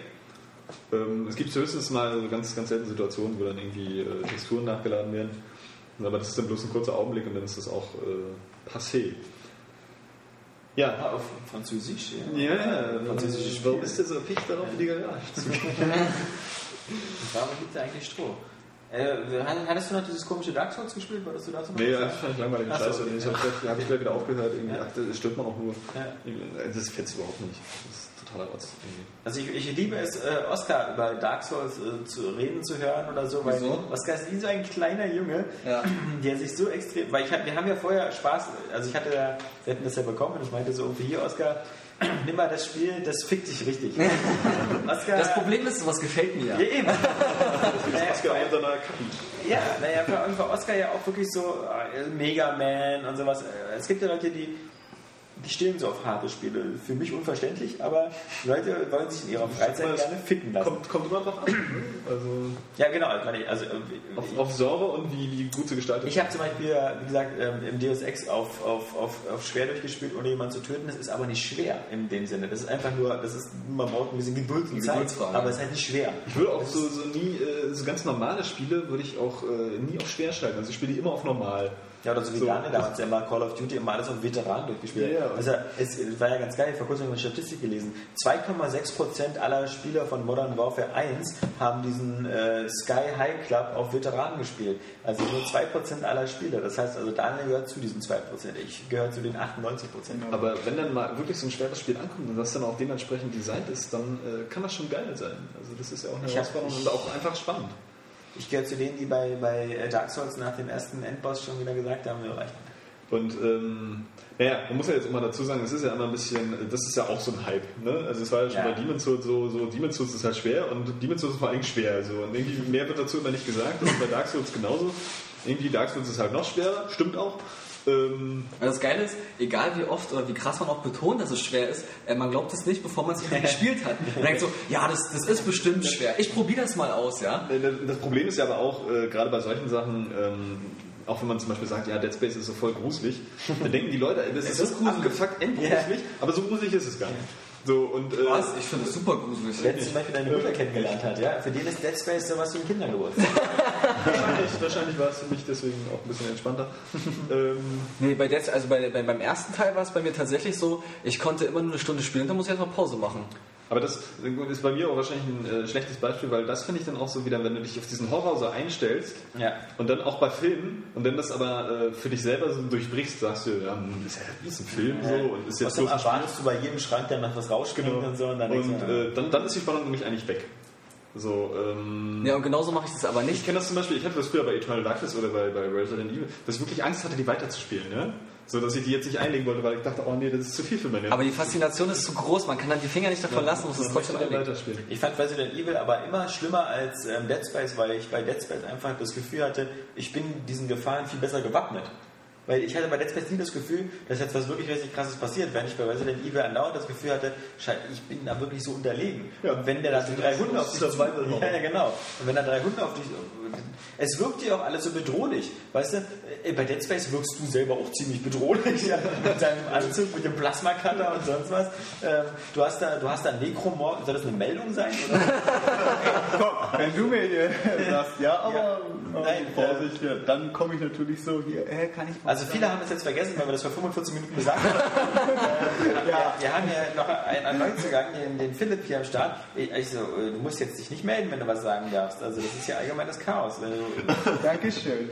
Ähm, es gibt höchstens mal ganz, ganz seltene Situationen, wo dann irgendwie äh, Texturen nachgeladen werden. Aber das ist dann bloß ein kurzer Augenblick und dann ist das auch passé. Ja, auf Französisch, ja, ja. Französisches Warum Spiel. ist der so picht darauf, in die gehen? Warum gibt er eigentlich Stroh? Äh, hattest du noch dieses komische Dark Souls gespielt? Wolltest du dazu noch Nee, ja, das fand ich langweilig. Ach so, Scheiße. okay. Ich habe hab ich gleich wieder aufgehört. Irgendwie, Ja. ach, das stört man auch nur. Ja. Das fetzt überhaupt nicht. Das totaler Rotz. Also ich, ich liebe es, äh, Oscar über Dark Souls äh, zu reden zu hören oder so, weil Wieso? Oscar ist wie so ein kleiner Junge, Ja. der sich so extrem, weil ich, hab- wir haben ja vorher Spaß, also ich hatte ja, wir hatten das ja bekommen und ich meinte so, irgendwie hier Oscar, nimm mal das Spiel, das fickt dich richtig. Oscar, Das Problem ist, sowas gefällt mir ja eben. naja, Oscar seiner Kappen. ja, naja, war Oscar ja auch wirklich so äh, Mega Man und sowas. Äh, Es gibt ja Leute, die, die stehen so auf harte Spiele. Für mich unverständlich, aber Leute wollen sich in ihrer Freizeit gerne ficken lassen. Kommt, kommt immer drauf an. ne? Also Ja, genau. Ich meine, also, äh, auf, auf Genre und wie, wie gut sie gestaltet ich habe zum Beispiel, äh, wie gesagt, ähm, im Deus Ex auf, auf, auf, auf schwer durchgespielt, ohne jemanden zu töten. Das ist aber nicht schwer in dem Sinne. Das ist einfach nur, das ist, man braucht ein bisschen Geduld und Zeit, aber es ist halt nicht schwer. Ich würde auch so, so nie, äh, so ganz normale Spiele würde ich auch äh, nie auf schwer schalten. Also ich spiele die immer auf normal. Ja, oder so wie So. Daniel damals ja immer Call of Duty immer alles auf Veteran durchgespielt. Ja, ja. Also es war ja ganz geil, vor kurzem habe ich eine Statistik gelesen. 2,6% aller Spieler von Modern Warfare 1 haben diesen äh, Sky High Club auf Veteranen gespielt. Also nur 2% aller Spieler. Das heißt also Daniel gehört zu diesen 2%. Ich gehöre zu den 98%. Aber wenn dann mal wirklich so ein schweres Spiel ankommt und das dann auch dementsprechend designt ist, dann äh, kann das schon geil sein. Also das ist ja auch eine Ich hab- Herausforderung ich- und auch einfach spannend. Ich gehöre zu denen, die bei, bei äh, Dark Souls nach dem ersten Endboss schon wieder gesagt haben, wir reichen. Und ähm, naja, man muss ja jetzt immer dazu sagen, es ist ja immer ein bisschen, das ist ja auch so ein Hype. Ne? Also es war ja schon Ja. bei Demon's Souls so, so, Demon's Souls ist halt schwer und Demon's Souls ist vor allem schwer. Also, und irgendwie mehr wird dazu immer nicht gesagt. Ist bei Dark Souls genauso. Irgendwie Dark Souls ist halt noch schwerer, stimmt auch. Ähm, Also das Geile ist, egal wie oft oder wie krass man auch betont, dass es schwer ist, äh, man glaubt es nicht, bevor man es gespielt hat. Man denkt so, ja, das, das ist bestimmt schwer. Ich probiere das mal aus, ja. Das Problem ist ja aber auch, äh, gerade bei solchen Sachen, ähm, auch wenn man zum Beispiel sagt, ja, Dead Space ist so voll gruselig, dann denken die Leute, das ist so abgefuckt endgruselig, aber so gruselig ist es gar nicht. So, und, äh, Was? Ich finde es super gruselig. Wer zum Beispiel deine Mutter kennengelernt hat, ja, für den ist Dead Space sowas wie ein Kindergeburtstag. wahrscheinlich, wahrscheinlich war es für mich deswegen auch ein bisschen entspannter. ähm, Nee, bei Dead, also bei, bei, beim ersten Teil war es bei mir tatsächlich so, ich konnte immer nur eine Stunde spielen, dann muss ich erstmal Pause machen. Aber das ist bei mir auch wahrscheinlich ein äh, schlechtes Beispiel, weil das finde ich dann auch so wieder, wenn du dich auf diesen Horror so einstellst Ja. und dann auch bei Filmen und wenn das aber äh, für dich selber so durchbrichst, sagst du, ja, hm, ist ja ist ein Film so und ist jetzt Spiel. erwartest du bei jedem Schrank dann noch was rausspringt Genau. und so und dann Und du, ja. äh, dann, dann ist die Spannung nämlich eigentlich weg. So, ähm, Ja, und genauso mache ich das aber Ich nicht. kenne das zum Beispiel, ich hatte das früher bei Eternal Darkness oder bei, bei Resident Evil, dass ich wirklich Angst hatte, die weiterzuspielen. Ne? So, dass ich die jetzt nicht einlegen wollte, weil ich dachte, oh nee, das ist zu viel für meine. Aber die Faszination ist zu groß, man kann dann die Finger nicht davon lassen, muss es ich trotzdem weiterspielen. Ich fand Resident Evil aber immer schlimmer als ähm, Dead Space, weil ich bei Dead Space einfach das Gefühl hatte, ich bin diesen Gefahren viel besser gewappnet. Weil ich hatte bei Dead Space nie das Gefühl, dass jetzt was wirklich richtig krasses passiert, während ich bei Resident Evil andauernd das Gefühl hatte, ich bin da wirklich so unterlegen. Ja. Und wenn der da so drei Hunde auf dich Survival ja, ja, genau. Und wenn da drei Hunde auf dich es wirkt dir auch alles so bedrohlich. Weißt du, äh, bei Dead Space wirkst du selber auch ziemlich bedrohlich, ja, mit deinem Anzug, mit dem Plasma-Cutter und sonst was. Ähm, du hast da, du hast da Necromorph, soll das eine Meldung sein? Komm, wenn du mir hier sagst, ja, aber Ja. äh, Nein, Vorsicht, ja, dann komme ich natürlich so hier, äh, kann ich mal Also viele haben es jetzt vergessen, weil wir das vor 45 Minuten gesagt haben. äh, wir, wir haben ja noch einen, Neuzugang, den, den Philipp hier am Start. Ich, so, äh, du musst jetzt dich nicht melden, wenn du was sagen darfst. Also das ist ja allgemeines Chaos. Du, Dankeschön.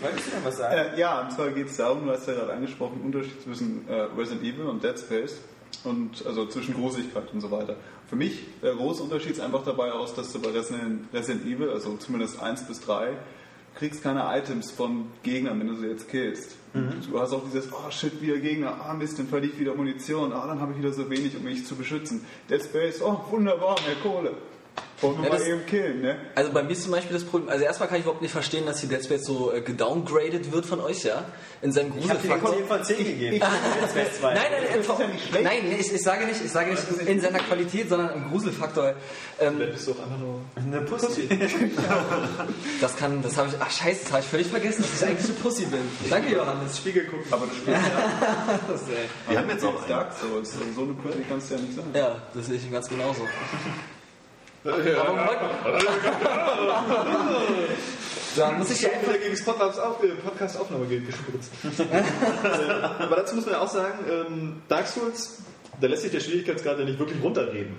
wolltest du denn was sagen? Äh, ja, und zwar geht es darum, du hast ja gerade angesprochen, Unterschied zwischen äh, Resident Evil und Dead Space und also zwischen Gruseligkeit und so weiter. Für mich der große Unterschied ist einfach dabei aus, dass du bei Resident, Resident Evil, also zumindest 1 bis 3, kriegst keine Items von Gegnern, wenn du sie jetzt killst. Du hast auch dieses, oh shit, wieder Gegner, ah Mist, dann verliere ich wieder Munition, ah dann habe ich wieder so wenig, um mich zu beschützen. Dead Space, oh wunderbar, mehr Kohle. Und nur Ja, mal das- eben killen, ne? Also bei mir ist zum Beispiel das Problem, also erstmal kann ich überhaupt nicht verstehen, dass die Dead Space so äh, gedowngradet wird von euch, ja? In seinem Ich habe dir die Gruselfaktor. 10 von 10 gegeben. Dead Space 2. Nein, nein, nein, ist ja nicht schlecht. nein, ich, ich sage nicht, ich sage nicht in seiner Qualität, sondern im Gruselfaktor. Ähm, Vielleicht bist du auch einfach nur. Eine Pussy. das kann, das habe ich, ach scheiße, das habe ich völlig vergessen, dass ich eigentlich eine Pussy bin. Danke, Johannes. Spiegel gucken. Aber das spielt Das, äh, Wir haben jetzt auch einen. Dark Souls, so eine Pussy kannst du ja nicht sein. ja, das sehe ich ganz genauso. Aber heute, da muss ich ja einfach gegen das äh, Podcast-Aufnahmegeld gespritzt. Aber dazu muss man ja auch sagen, ähm, Dark Souls, da lässt sich der Schwierigkeitsgrad ja nicht wirklich runterreden.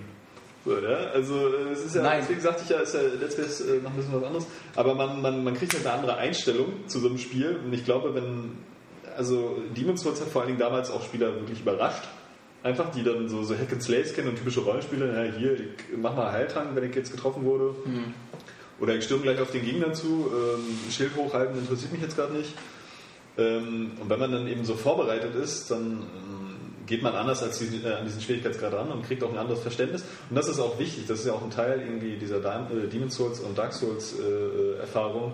So, ne? Also äh, es ist ja, Nein. deswegen sagte ich ja, ist ja Space äh, noch ein bisschen was anderes. Aber man, man, man kriegt halt eine andere Einstellung zu so einem Spiel. Und ich glaube, wenn, also Demon's Souls hat vor allen Dingen damals auch Spieler wirklich überrascht. Einfach, die dann so, so Hack and Slays kennen und typische Rollenspiele. Ja, hier, ich mach mal Heiltrank, wenn ich jetzt getroffen wurde. Oder ich stürme gleich auf den Gegner zu. Ähm, Schild hochhalten interessiert mich jetzt gerade nicht. Ähm, und wenn man dann eben so vorbereitet ist, dann ähm, geht man anders als die, äh, an diesen Schwierigkeitsgrad ran und kriegt auch ein anderes Verständnis. Und das ist auch wichtig. Das ist ja auch ein Teil irgendwie dieser äh, Demon's Souls und Dark Souls äh, Erfahrung.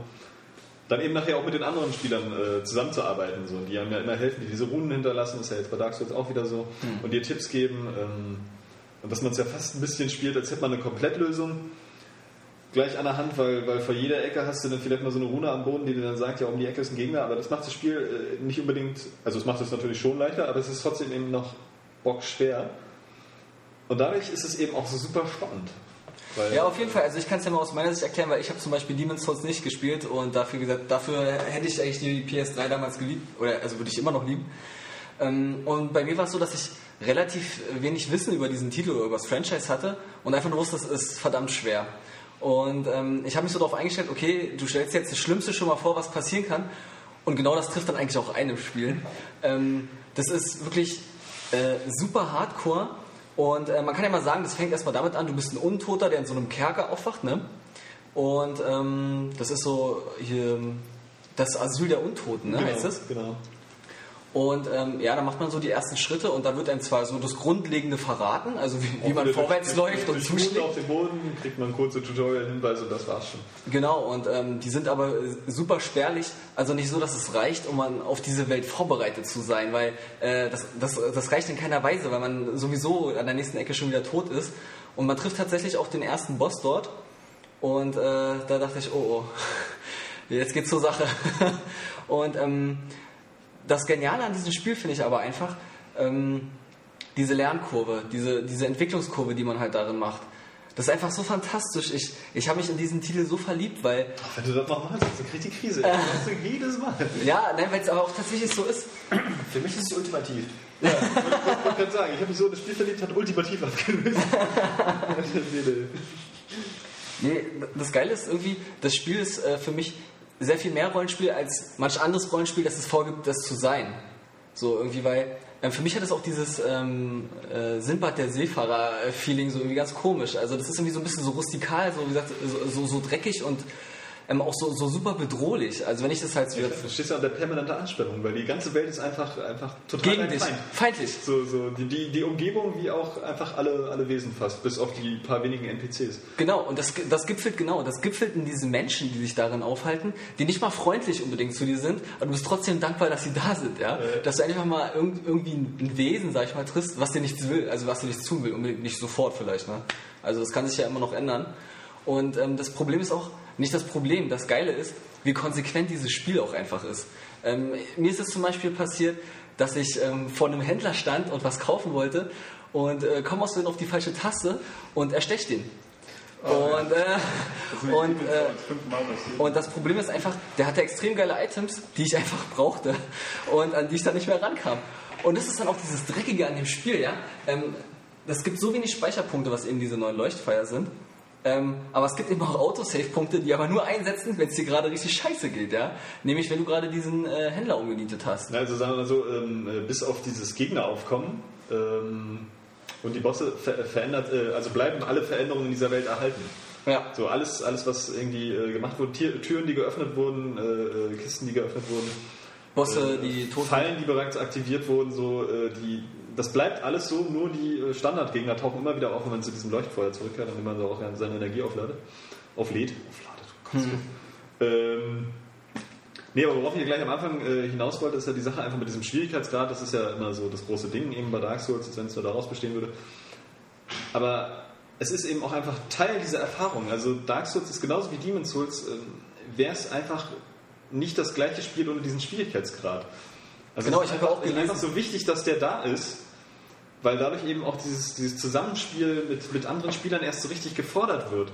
Dann eben nachher auch mit den anderen Spielern äh, zusammenzuarbeiten, so, die einem ja immer helfen, die diese Runen hinterlassen, ist ja jetzt bei Dark Souls auch wieder so, und dir Tipps geben. Ähm, und dass man es ja fast ein bisschen spielt, als hätte man eine Komplettlösung gleich an der Hand, weil, weil vor jeder Ecke hast du dann vielleicht mal so eine Rune am Boden, die dir dann sagt, ja, um die Ecke ist ein Gegner, aber das macht das Spiel äh, nicht unbedingt, also es macht es natürlich schon leichter, aber es ist trotzdem eben noch bockschwer. Und dadurch ist es eben auch so super spannend. Ja, auf jeden Fall. Also ich kann es ja mal aus meiner Sicht erklären, weil ich habe zum Beispiel Demon's Souls nicht gespielt und dafür gesagt, dafür hätte ich eigentlich die PS3 damals geliebt, oder also würde ich immer noch lieben. Ähm, und bei mir war es so, dass ich relativ wenig Wissen über diesen Titel oder über das Franchise hatte und einfach nur wusste, es ist verdammt schwer. Und ähm, ich habe mich so darauf eingestellt, okay, du stellst jetzt das Schlimmste schon mal vor, was passieren kann. Und genau das trifft dann eigentlich auch ein im Spiel. Ähm, das ist wirklich äh, super hardcore. Und äh, man kann ja mal sagen, das fängt erstmal damit an, du bist ein Untoter, der in so einem Kerker aufwacht, ne? Und ähm, das ist so hier das Asyl der Untoten, ne? genau, heißt es? Genau. Und ähm, ja, dann macht man so die ersten Schritte und da wird einem zwar so das Grundlegende verraten, also wie, wie man vorwärts läuft und zuschlägt. auf den Boden, kriegt man kurze Tutorial-Hinweise, das war's schon. Genau, und ähm, die sind aber super spärlich. Also nicht so, dass es reicht, um man auf diese Welt vorbereitet zu sein, weil äh, das, das, das reicht in keiner Weise, weil man sowieso an der nächsten Ecke schon wieder tot ist. Und man trifft tatsächlich auch den ersten Boss dort. Und äh, da dachte ich, oh, oh, jetzt geht's zur Sache. Und ähm, das Geniale an diesem Spiel finde ich aber einfach, ähm, diese Lernkurve, diese, diese Entwicklungskurve, die man halt darin macht. Das ist einfach so fantastisch. Ich, ich habe mich in diesen Titel so verliebt, weil, Wenn du das noch machst, dann kriegt die Krise. Das hast du jedes Mal. ja, nein, weil es aber auch tatsächlich so ist. Für mich ist es ultimativ. Ja, ich wollte gerade sagen, ich habe mich so in das Spiel verliebt, hat ultimativ abgelöst. Nee, das Geile ist irgendwie, das Spiel ist äh, für mich sehr viel mehr Rollenspiel als manch anderes Rollenspiel, das es vorgibt, das zu sein. So irgendwie, weil äh, für mich hat es auch dieses ähm, äh, Sinbad der Seefahrer-Feeling so irgendwie ganz komisch. Also das ist irgendwie so ein bisschen so rustikal, so wie gesagt, so, so, so dreckig und ähm, auch so, so super bedrohlich. Also wenn ich das halt so Du stehst ja unter permanenter Anspannung, weil die ganze Welt ist einfach, einfach total gegen dich, Feind. feindlich. So, so die, die, die Umgebung wie auch einfach alle, alle Wesen fast, bis auf die paar wenigen NPCs. Genau, und das, das gipfelt genau, das gipfelt in diesen Menschen, die sich darin aufhalten, die nicht mal freundlich unbedingt zu dir sind, aber du bist trotzdem dankbar, dass sie da sind, ja. Dass du einfach mal irgend, irgendwie ein Wesen, sag ich mal, triffst, was dir nichts will, also was dir nichts tun will, unbedingt nicht sofort vielleicht, ne. Also das kann sich ja immer noch ändern. Und ähm, das Problem ist auch, nicht das Problem, das Geile ist, wie konsequent dieses Spiel auch einfach ist. Ähm, mir ist es zum Beispiel passiert, dass ich ähm, vor einem Händler stand und was kaufen wollte und äh, komme aus Versehen auf die falsche Taste und erstecht ihn. und, äh, und, äh, fünfmal passiert. und das Problem ist einfach, der hatte extrem geile Items, die ich einfach brauchte und an die ich dann nicht mehr rankam. Und das ist dann auch dieses Dreckige an dem Spiel, ja. Ähm, es gibt so wenig Speicherpunkte, was eben diese neuen Leuchtfeuer sind. Ähm, aber es gibt eben auch Autosave-Punkte, die aber nur einsetzen, wenn es dir gerade richtig scheiße geht, ja. Nämlich, wenn du gerade diesen äh, Händler umgenietet hast. Also sagen wir mal so, ähm, äh, bis auf dieses Gegneraufkommen ähm, und die Bosse ver verändert, äh, also bleiben alle Veränderungen in dieser Welt erhalten. Ja. So alles, alles was irgendwie äh, gemacht wurde, Tier, Türen, die geöffnet wurden, äh, äh, Kisten, die geöffnet wurden, Bosse, die tot Fallen, die bereits aktiviert wurden, so die, das bleibt alles so, nur die äh, Standardgegner tauchen immer wieder auf, wenn man zu diesem Leuchtfeuer zurückkehrt, damit man so auch seine Energie aufladet, auflädt. Aufladet, oh Gott. Ähm, nee, aber worauf ich gleich am Anfang äh, hinaus wollte, ist ja die Sache einfach mit diesem Schwierigkeitsgrad. Das ist ja immer so das große Ding eben bei Dark Souls, wenn es nur daraus bestehen würde. Aber es ist eben auch einfach Teil dieser Erfahrung. Also Dark Souls ist genauso wie Demon's Souls, ähm, wäre es einfach nicht das gleiche Spiel ohne diesen Schwierigkeitsgrad. Also Genau, ich habe auch es ist gelesen- einfach so wichtig, dass der da ist, weil dadurch eben auch dieses, dieses Zusammenspiel mit, mit anderen Spielern erst so richtig gefordert wird.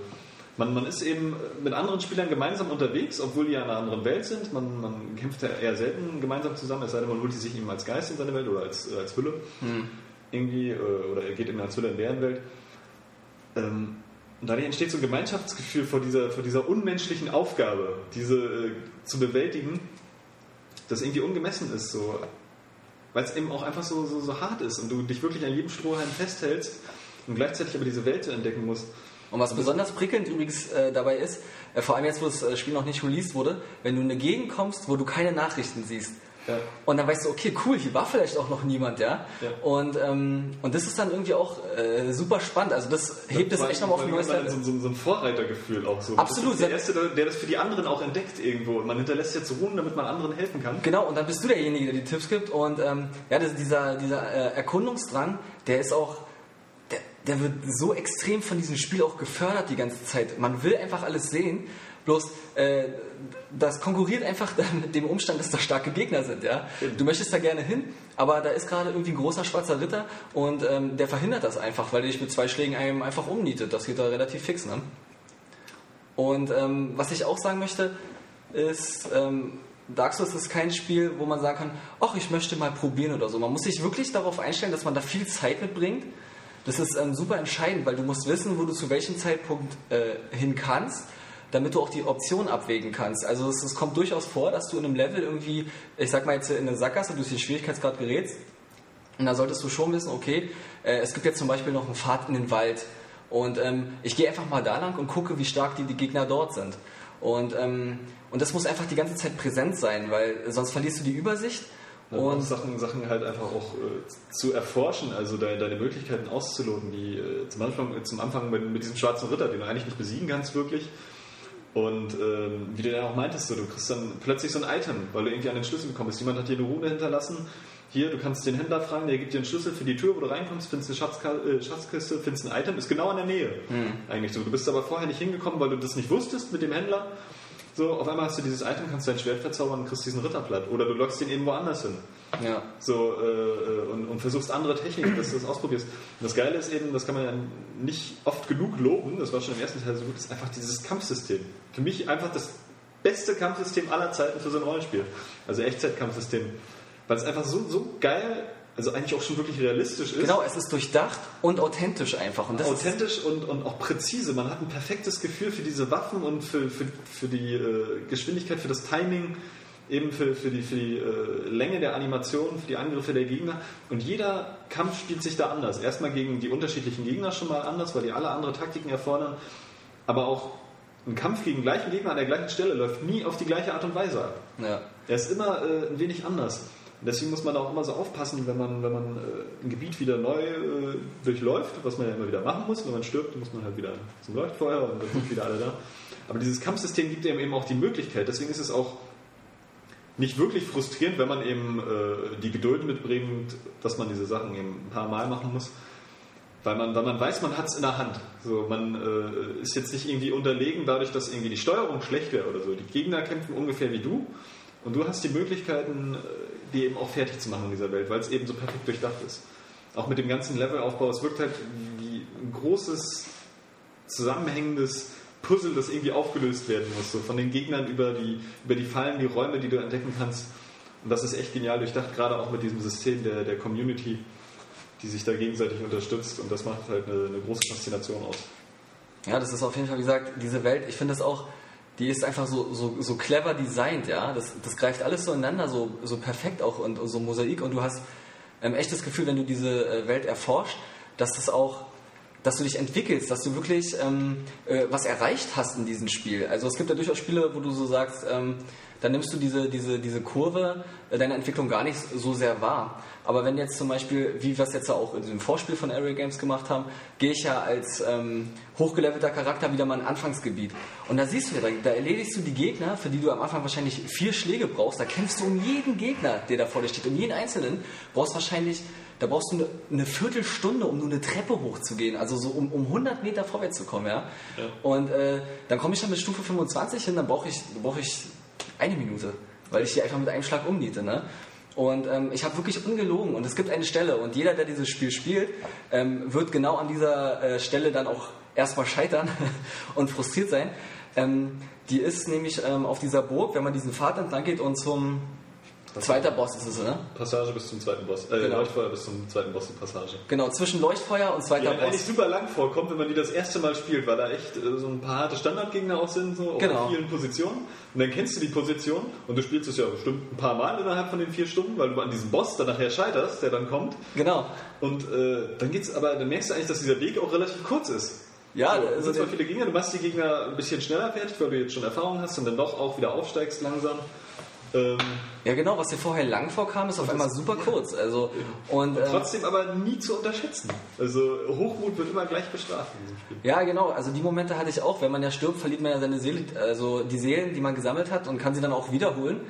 Man, man ist eben mit anderen Spielern gemeinsam unterwegs, obwohl die ja in einer anderen Welt sind. Man, man kämpft ja eher selten gemeinsam zusammen, es sei denn, man holt die sich eben als Geist in seine Welt oder als, als Hülle. Irgendwie, äh, oder er geht eben als Hülle in deren Welt. Ähm, und dadurch entsteht so ein Gemeinschaftsgefühl vor dieser, vor dieser unmenschlichen Aufgabe, diese äh, zu bewältigen, das irgendwie ungemessen ist. So. weil es eben auch einfach so, so, so hart ist und du dich wirklich an jedem Strohhalm festhältst und gleichzeitig aber diese Welt entdecken musst. Und was besonders prickelnd übrigens äh, dabei ist, äh, vor allem jetzt, wo das äh, Spiel noch nicht released wurde, wenn du in eine Gegend kommst, wo du keine Nachrichten siehst. Ja. Und dann weißt du, okay, cool, hier war vielleicht auch noch niemand, ja. Ja. Und, ähm, und das ist dann irgendwie auch äh, super spannend. Also das hebt es echt nochmal auf ein neues Level. so, so, so ein Vorreitergefühl auch so. Absolut. Das ist der Erste, der- das für die anderen auch entdeckt irgendwo. Und man hinterlässt jetzt Ruhen, damit man anderen helfen kann. Genau, und dann bist du derjenige, der die Tipps gibt. Und ähm, ja, das, dieser, dieser äh, Erkundungsdrang, der ist auch, der wird so extrem von diesem Spiel auch gefördert die ganze Zeit. Man will einfach alles sehen. Bloß, äh, das konkurriert einfach dann mit dem Umstand, dass da starke Gegner sind. Ja? Du möchtest da gerne hin, aber da ist gerade irgendwie ein großer schwarzer Ritter und ähm, der verhindert das einfach, weil er dich mit zwei Schlägen einem einfach umnietet. Das geht da relativ fix. Ne? Und ähm, was ich auch sagen möchte, ist, ähm, Dark Souls ist kein Spiel, wo man sagen kann, ach, ich möchte mal probieren oder so. Man muss sich wirklich darauf einstellen, dass man da viel Zeit mitbringt. Das ist ähm, super entscheidend, weil du musst wissen, wo du zu welchem Zeitpunkt äh, hin kannst, damit du auch die Option abwägen kannst. Also es, es kommt durchaus vor, dass du in einem Level irgendwie, ich sag mal jetzt in eine Sackgasse durch den Schwierigkeitsgrad gerätst und da solltest du schon wissen, okay, äh, es gibt jetzt zum Beispiel noch einen Pfad in den Wald. Und ähm, ich gehe einfach mal da lang und gucke, wie stark die, die Gegner dort sind. Und, ähm, und das muss einfach die ganze Zeit präsent sein, weil sonst verlierst du die Übersicht. Und Und Sachen, Sachen halt einfach auch äh, zu erforschen, also de, deine Möglichkeiten auszuloten, die äh, zum, Anfang, zum Anfang mit, mit diesem schwarzen Ritter, den du eigentlich nicht besiegen kannst, wirklich. Und ähm, wie du dann auch meintest, so, du kriegst dann plötzlich so ein Item, weil du irgendwie an den Schlüssel gekommen bist. Jemand hat dir eine Rune hinterlassen. Hier, du kannst den Händler fragen, der gibt dir einen Schlüssel für die Tür, wo du reinkommst, findest eine Schatzka äh, Schatzkiste, findest ein Item, ist genau in der Nähe. Eigentlich so. Du bist aber vorher nicht hingekommen, weil du das nicht wusstest mit dem Händler. So, auf einmal hast du dieses Item, kannst dein Schwert verzaubern und kriegst diesen Ritterblatt. Oder du lockst ihn eben woanders hin. Ja, So, äh, und, und versuchst andere Techniken, dass du das ausprobierst. Und das Geile ist eben, das kann man ja nicht oft genug loben, das war schon im ersten Teil so gut, ist einfach dieses Kampfsystem. Für mich einfach das beste Kampfsystem aller Zeiten für so ein Rollenspiel. Also Echtzeitkampfsystem. Weil es einfach so, so geil, also eigentlich auch schon wirklich realistisch ist. genau, es ist durchdacht und authentisch einfach. Und authentisch und, und auch präzise. Man hat ein perfektes Gefühl für diese Waffen und für, für, für die äh, Geschwindigkeit, für das Timing, eben für, für die, für die äh, Länge der Animation, für die Angriffe der Gegner. Und jeder Kampf spielt sich da anders. Erstmal gegen die unterschiedlichen Gegner schon mal anders, weil die alle andere Taktiken erfordern. Aber auch ein Kampf gegen gleichen Gegner an der gleichen Stelle läuft nie auf die gleiche Art und Weise ab. ja. Er ist immer äh, ein wenig anders. Und deswegen muss man auch immer so aufpassen, wenn man, wenn man äh, ein Gebiet wieder neu äh, durchläuft, was man ja immer wieder machen muss. Wenn man stirbt, muss man halt wieder zum Leuchtfeuer und dann sind wieder alle da. Aber dieses Kampfsystem gibt einem eben auch die Möglichkeit. Deswegen ist es auch nicht wirklich frustrierend, wenn man eben äh, die Geduld mitbringt, dass man diese Sachen eben ein paar Mal machen muss. Weil man, weil man weiß, man hat es in der Hand. So, man äh, ist jetzt nicht irgendwie unterlegen dadurch, dass irgendwie die Steuerung schlecht wäre oder so. Die Gegner kämpfen ungefähr wie du und du hast die Möglichkeiten, äh, die eben auch fertig zu machen in dieser Welt, weil es eben so perfekt durchdacht ist. Auch mit dem ganzen Levelaufbau, es wirkt halt wie ein großes, zusammenhängendes Puzzle, das irgendwie aufgelöst werden muss. So von den Gegnern über die, über die Fallen, die Räume, die du entdecken kannst. Und das ist echt genial durchdacht, gerade auch mit diesem System der, der Community, die sich da gegenseitig unterstützt. Und das macht halt eine, eine große Faszination aus. Ja, das ist auf jeden Fall, wie gesagt, diese Welt, ich finde das auch, die ist einfach so, so, so clever designt, ja. Das, das greift alles so ineinander, so, so perfekt auch und, und so Mosaik und du hast ähm, echt das Gefühl, wenn du diese äh, Welt erforscht, dass das auch, dass du dich entwickelst, dass du wirklich ähm, äh, was erreicht hast in diesem Spiel. Also es gibt ja durchaus Spiele, wo du so sagst, ähm, dann nimmst du diese, diese, diese Kurve äh, deiner Entwicklung gar nicht so sehr wahr. Aber wenn jetzt zum Beispiel, wie wir es jetzt auch in dem Vorspiel von Area Games gemacht haben, gehe ich ja als ähm, hochgelevelter Charakter wieder mal in Anfangsgebiet. Und da siehst du ja, da, da erledigst du die Gegner, für die du am Anfang wahrscheinlich vier Schläge brauchst. Da kämpfst du um jeden Gegner, der da vor dir steht. Um jeden einzelnen brauchst wahrscheinlich, da brauchst du eine, Viertelstunde, um nur eine Treppe hochzugehen. Also so um, um 100 Meter vorwärts zu kommen, ja. Und äh, dann komme ich dann mit Stufe 25 hin, dann brauche ich, brauche ich eine Minute, weil ich die einfach mit einem Schlag umniete. Ne? Und ähm, ich habe wirklich ungelogen. Und es gibt eine Stelle, und jeder, der dieses Spiel spielt, ähm, wird genau an dieser äh, Stelle dann auch erstmal scheitern und frustriert sein. Ähm, die ist nämlich ähm, auf dieser Burg, wenn man diesen Pfad entlang geht und zum Zweiter Boss ist es, ne? Passage bis zum zweiten Boss. Äh, Genau. Leuchtfeuer bis zum zweiten Boss, die Passage. Genau, zwischen Leuchtfeuer und Die zweiter einem eigentlich Boss. super lang vorkommt, wenn man die das erste Mal spielt, weil da echt äh, so ein paar harte Standardgegner auch sind, so Genau. auf vielen Positionen. Und dann kennst du die Position und du spielst es ja bestimmt ein paar Mal innerhalb von den vier Stunden, weil du an diesem Boss dann nachher scheiterst, der dann kommt. Genau. Und äh, dann geht's aber, dann merkst du eigentlich, dass dieser Weg auch relativ kurz ist. Ja, so, es also sind zwar viele Gegner, du machst die Gegner ein bisschen schneller fertig, weil du jetzt schon Erfahrung hast und dann doch auch wieder aufsteigst langsam. Ähm, ja genau, was dir vorher lang vorkam, ist auf einmal super kurz. Also und ähm, trotzdem aber nie zu unterschätzen. Also Hochmut wird immer gleich bestraft in diesem Spiel. Ja, genau. Also die Momente hatte ich auch. Wenn man ja stirbt, verliert man ja seine Seele, also die Seelen, die man gesammelt hat und kann sie dann auch wiederholen.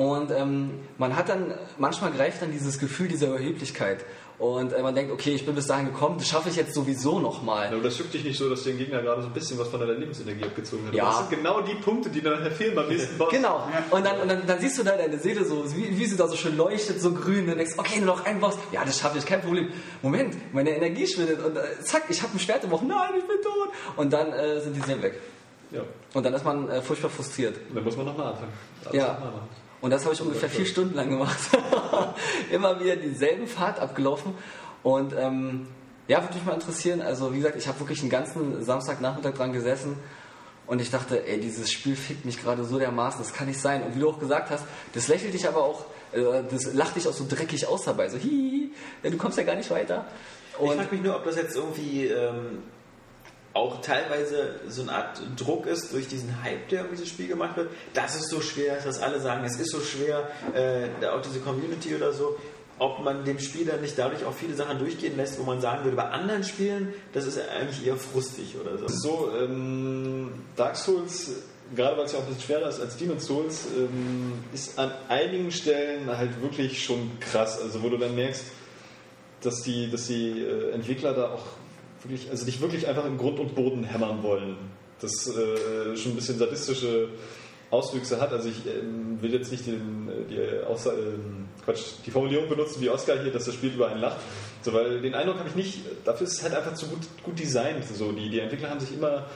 Und ähm, man hat dann, manchmal greift dann dieses Gefühl dieser Überheblichkeit. Und äh, man denkt, okay, ich bin bis dahin gekommen, das schaffe ich jetzt sowieso nochmal. Ja, aber das juckt dich nicht so, dass den Gegner gerade so ein bisschen was von deiner Lebensenergie abgezogen hat. Ja. Das sind genau die Punkte, die dann nachher fehlen beim nächsten Boss. Genau. Und dann, und dann, dann siehst du da deine Seele so, wie, wie sie da so schön leuchtet, so grün. Und dann denkst, okay, nur noch ein Boss. Ja, das schaffe ich, kein Problem. Moment, meine Energie schwindet. Und äh, zack, ich habe ein Schwert im Bauch. Nein, ich bin tot. Und dann äh, sind die Seelen weg. Ja. Und dann ist man äh, furchtbar frustriert. Dann muss man nochmal anfangen. Alles Ja. noch mal machen. Und das habe ich ungefähr vier Stunden lang gemacht. Immer wieder dieselben Pfad abgelaufen. Und ähm, ja, würde mich mal interessieren. Also wie gesagt, ich habe wirklich einen ganzen Samstagnachmittag dran gesessen und ich dachte, ey, dieses Spiel fickt mich gerade so dermaßen, das kann nicht sein. Und wie du auch gesagt hast, das lächelt dich aber auch, äh, das lacht dich auch so dreckig aus dabei. So, hihi, ja, du kommst ja gar nicht weiter. Ich Und frage mich nur, ob das jetzt irgendwie ähm, auch teilweise so eine Art Druck ist durch diesen Hype, der um dieses Spiel gemacht wird. Das ist so schwer, dass alle sagen, es ist so schwer, äh, auch diese Community oder so. Ob man dem Spieler nicht dadurch auch viele Sachen durchgehen lässt, wo man sagen würde, bei anderen Spielen, das ist eigentlich eher frustig oder so. So, ähm, Dark Souls, gerade weil es ja auch ein bisschen schwerer ist als Demon's Souls, ähm, ist an einigen Stellen halt wirklich schon krass. Also wo du dann merkst, dass die, dass die äh, Entwickler da auch wirklich, also dich wirklich einfach im Grund und Boden hämmern wollen. Das äh, schon ein bisschen sadistische Auswüchse hat. Also ich ähm, will jetzt nicht den, äh, die, Aussa ähm, Quatsch, die Formulierung benutzen wie Oscar hier, dass das Spiel über einen lacht. So, weil den Eindruck habe ich nicht, dafür ist es halt einfach zu gut, gut designt. So, die, die Entwickler haben sich immer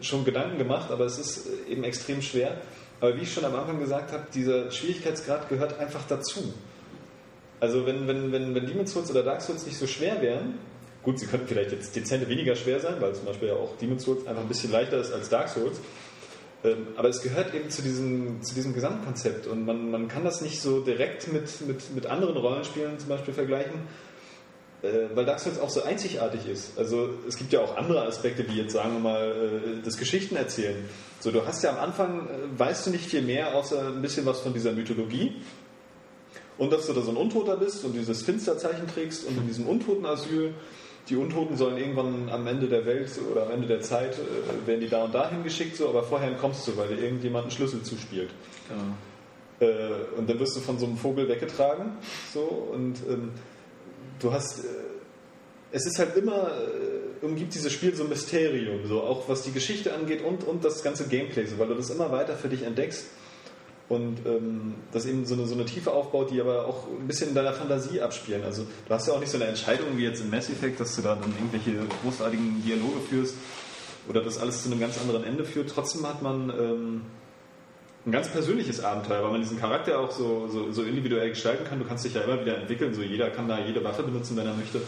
schon Gedanken gemacht, aber es ist äh, eben extrem schwer. Aber wie ich schon am Anfang gesagt habe, dieser Schwierigkeitsgrad gehört einfach dazu. Also wenn, wenn, wenn, wenn Demon's Souls oder Dark Souls nicht so schwer wären, gut, sie könnten vielleicht jetzt dezent weniger schwer sein, weil zum Beispiel ja auch Demon's Souls einfach ein bisschen leichter ist als Dark Souls. Ähm, aber es gehört eben zu diesem, zu diesem Gesamtkonzept und man, man kann das nicht so direkt mit, mit, mit anderen Rollenspielen zum Beispiel vergleichen, äh, weil Dark Souls auch so einzigartig ist. Also es gibt ja auch andere Aspekte, wie jetzt sagen wir mal äh, das Geschichten erzählen. So, du hast ja am Anfang, äh, weißt du nicht viel mehr, außer ein bisschen was von dieser Mythologie. Und dass du da so ein Untoter bist und dieses Finsterzeichen trägst und in diesem Untotenasyl, die Untoten sollen irgendwann am Ende der Welt oder am Ende der Zeit, äh, werden die da und dahin geschickt, so, aber vorher entkommst du, weil dir irgendjemand einen Schlüssel zuspielt. Äh, und dann wirst du von so einem Vogel weggetragen, so, und ähm, du hast, äh, es ist halt immer, äh, umgibt dieses Spiel so ein Mysterium, so, auch was die Geschichte angeht und, und das ganze Gameplay, so, weil du das immer weiter für dich entdeckst und ähm, das eben so eine, so eine Tiefe aufbaut, die aber auch ein bisschen in deiner Fantasie abspielen. Also du hast ja auch nicht so eine Entscheidung wie jetzt in Mass Effect, dass du da dann irgendwelche großartigen Dialoge führst oder das alles zu einem ganz anderen Ende führt. Trotzdem hat man ähm, ein ganz persönliches Abenteuer, weil man diesen Charakter auch so, so, so individuell gestalten kann. Du kannst dich ja immer wieder entwickeln, so jeder kann da jede Waffe benutzen, wenn er möchte.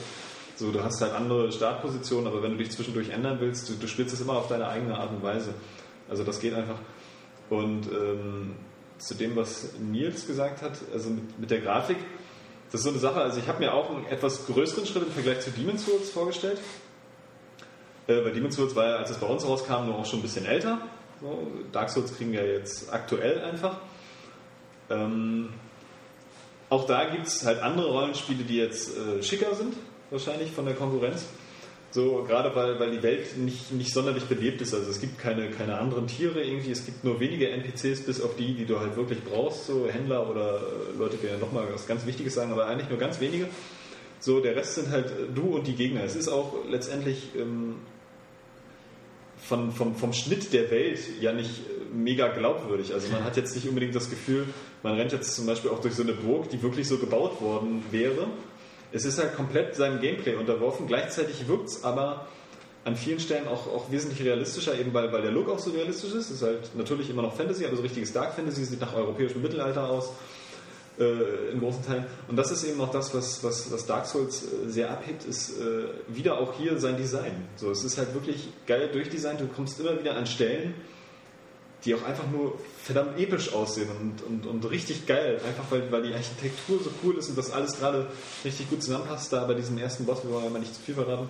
So, du hast halt andere Startpositionen, aber wenn du dich zwischendurch ändern willst, du, du spielst es immer auf deine eigene Art und Weise. Also das geht einfach. Und ähm, zu dem, was Nils gesagt hat, also mit, mit der Grafik, das ist so eine Sache, also ich habe mir auch einen etwas größeren Schritt im Vergleich zu Demon's Souls vorgestellt. Äh, weil Demon's Souls war ja, als es bei uns rauskam, nur auch schon ein bisschen älter. So, Dark Souls kriegen wir jetzt aktuell einfach. Ähm, auch da gibt es halt andere Rollenspiele, die jetzt äh, schicker sind, wahrscheinlich von der Konkurrenz. So, gerade weil, weil die Welt nicht, nicht sonderlich belebt ist. Also es gibt keine, keine anderen Tiere irgendwie, es gibt nur wenige NPCs, bis auf die, die du halt wirklich brauchst, so Händler oder äh, Leute, die ja nochmal was ganz Wichtiges sagen, aber eigentlich nur ganz wenige. So, der Rest sind halt äh, du und die Gegner. Es ist auch letztendlich ähm, von, vom, vom Schnitt der Welt ja nicht äh, mega glaubwürdig. Also man hat jetzt nicht unbedingt das Gefühl, man rennt jetzt zum Beispiel auch durch so eine Burg, die wirklich so gebaut worden wäre. Es ist halt komplett seinem Gameplay unterworfen. Gleichzeitig wirkt es aber an vielen Stellen auch, auch wesentlich realistischer, eben weil, weil der Look auch so realistisch ist. Es ist halt natürlich immer noch Fantasy, aber so richtiges Dark Fantasy sieht nach europäischem Mittelalter aus. äh, in großen Teilen. Und das ist eben auch das, was, was, was Dark Souls äh, sehr abhebt, ist äh, wieder auch hier sein Design. So, es ist halt wirklich geil durchdesignt. Du kommst immer wieder an Stellen, die auch einfach nur verdammt episch aussehen und, und, und richtig geil. Einfach weil, weil die Architektur so cool ist und das alles gerade richtig gut zusammenpasst. Da bei diesem ersten Boss, wir wollen ja mal nicht zu viel verraten,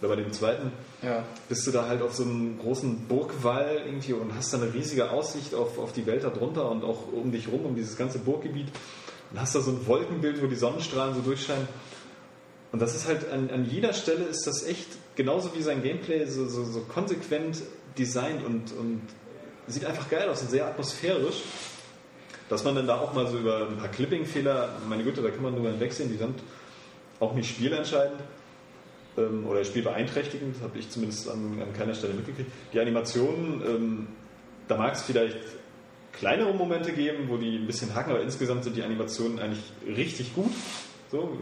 oder bei dem zweiten, Ja. bist du da halt auf so einem großen Burgwall irgendwie und hast da eine riesige Aussicht auf, auf die Welt darunter und auch um dich rum, um dieses ganze Burggebiet. Und hast da so ein Wolkenbild, wo die Sonnenstrahlen so durchscheinen. Und das ist halt an, an jeder Stelle ist das echt genauso wie sein Gameplay so, so, so konsequent designt und, und sieht einfach geil aus und sehr atmosphärisch. Dass man dann da auch mal so über ein paar Clipping-Fehler, meine Güte, da kann man drüber hinwegsehen, die sind auch nicht spielentscheidend ähm, oder spielbeeinträchtigend, habe ich zumindest an, an keiner Stelle mitgekriegt. Die Animationen, ähm, da mag es vielleicht kleinere Momente geben, wo die ein bisschen haken, aber insgesamt sind die Animationen eigentlich richtig gut. So,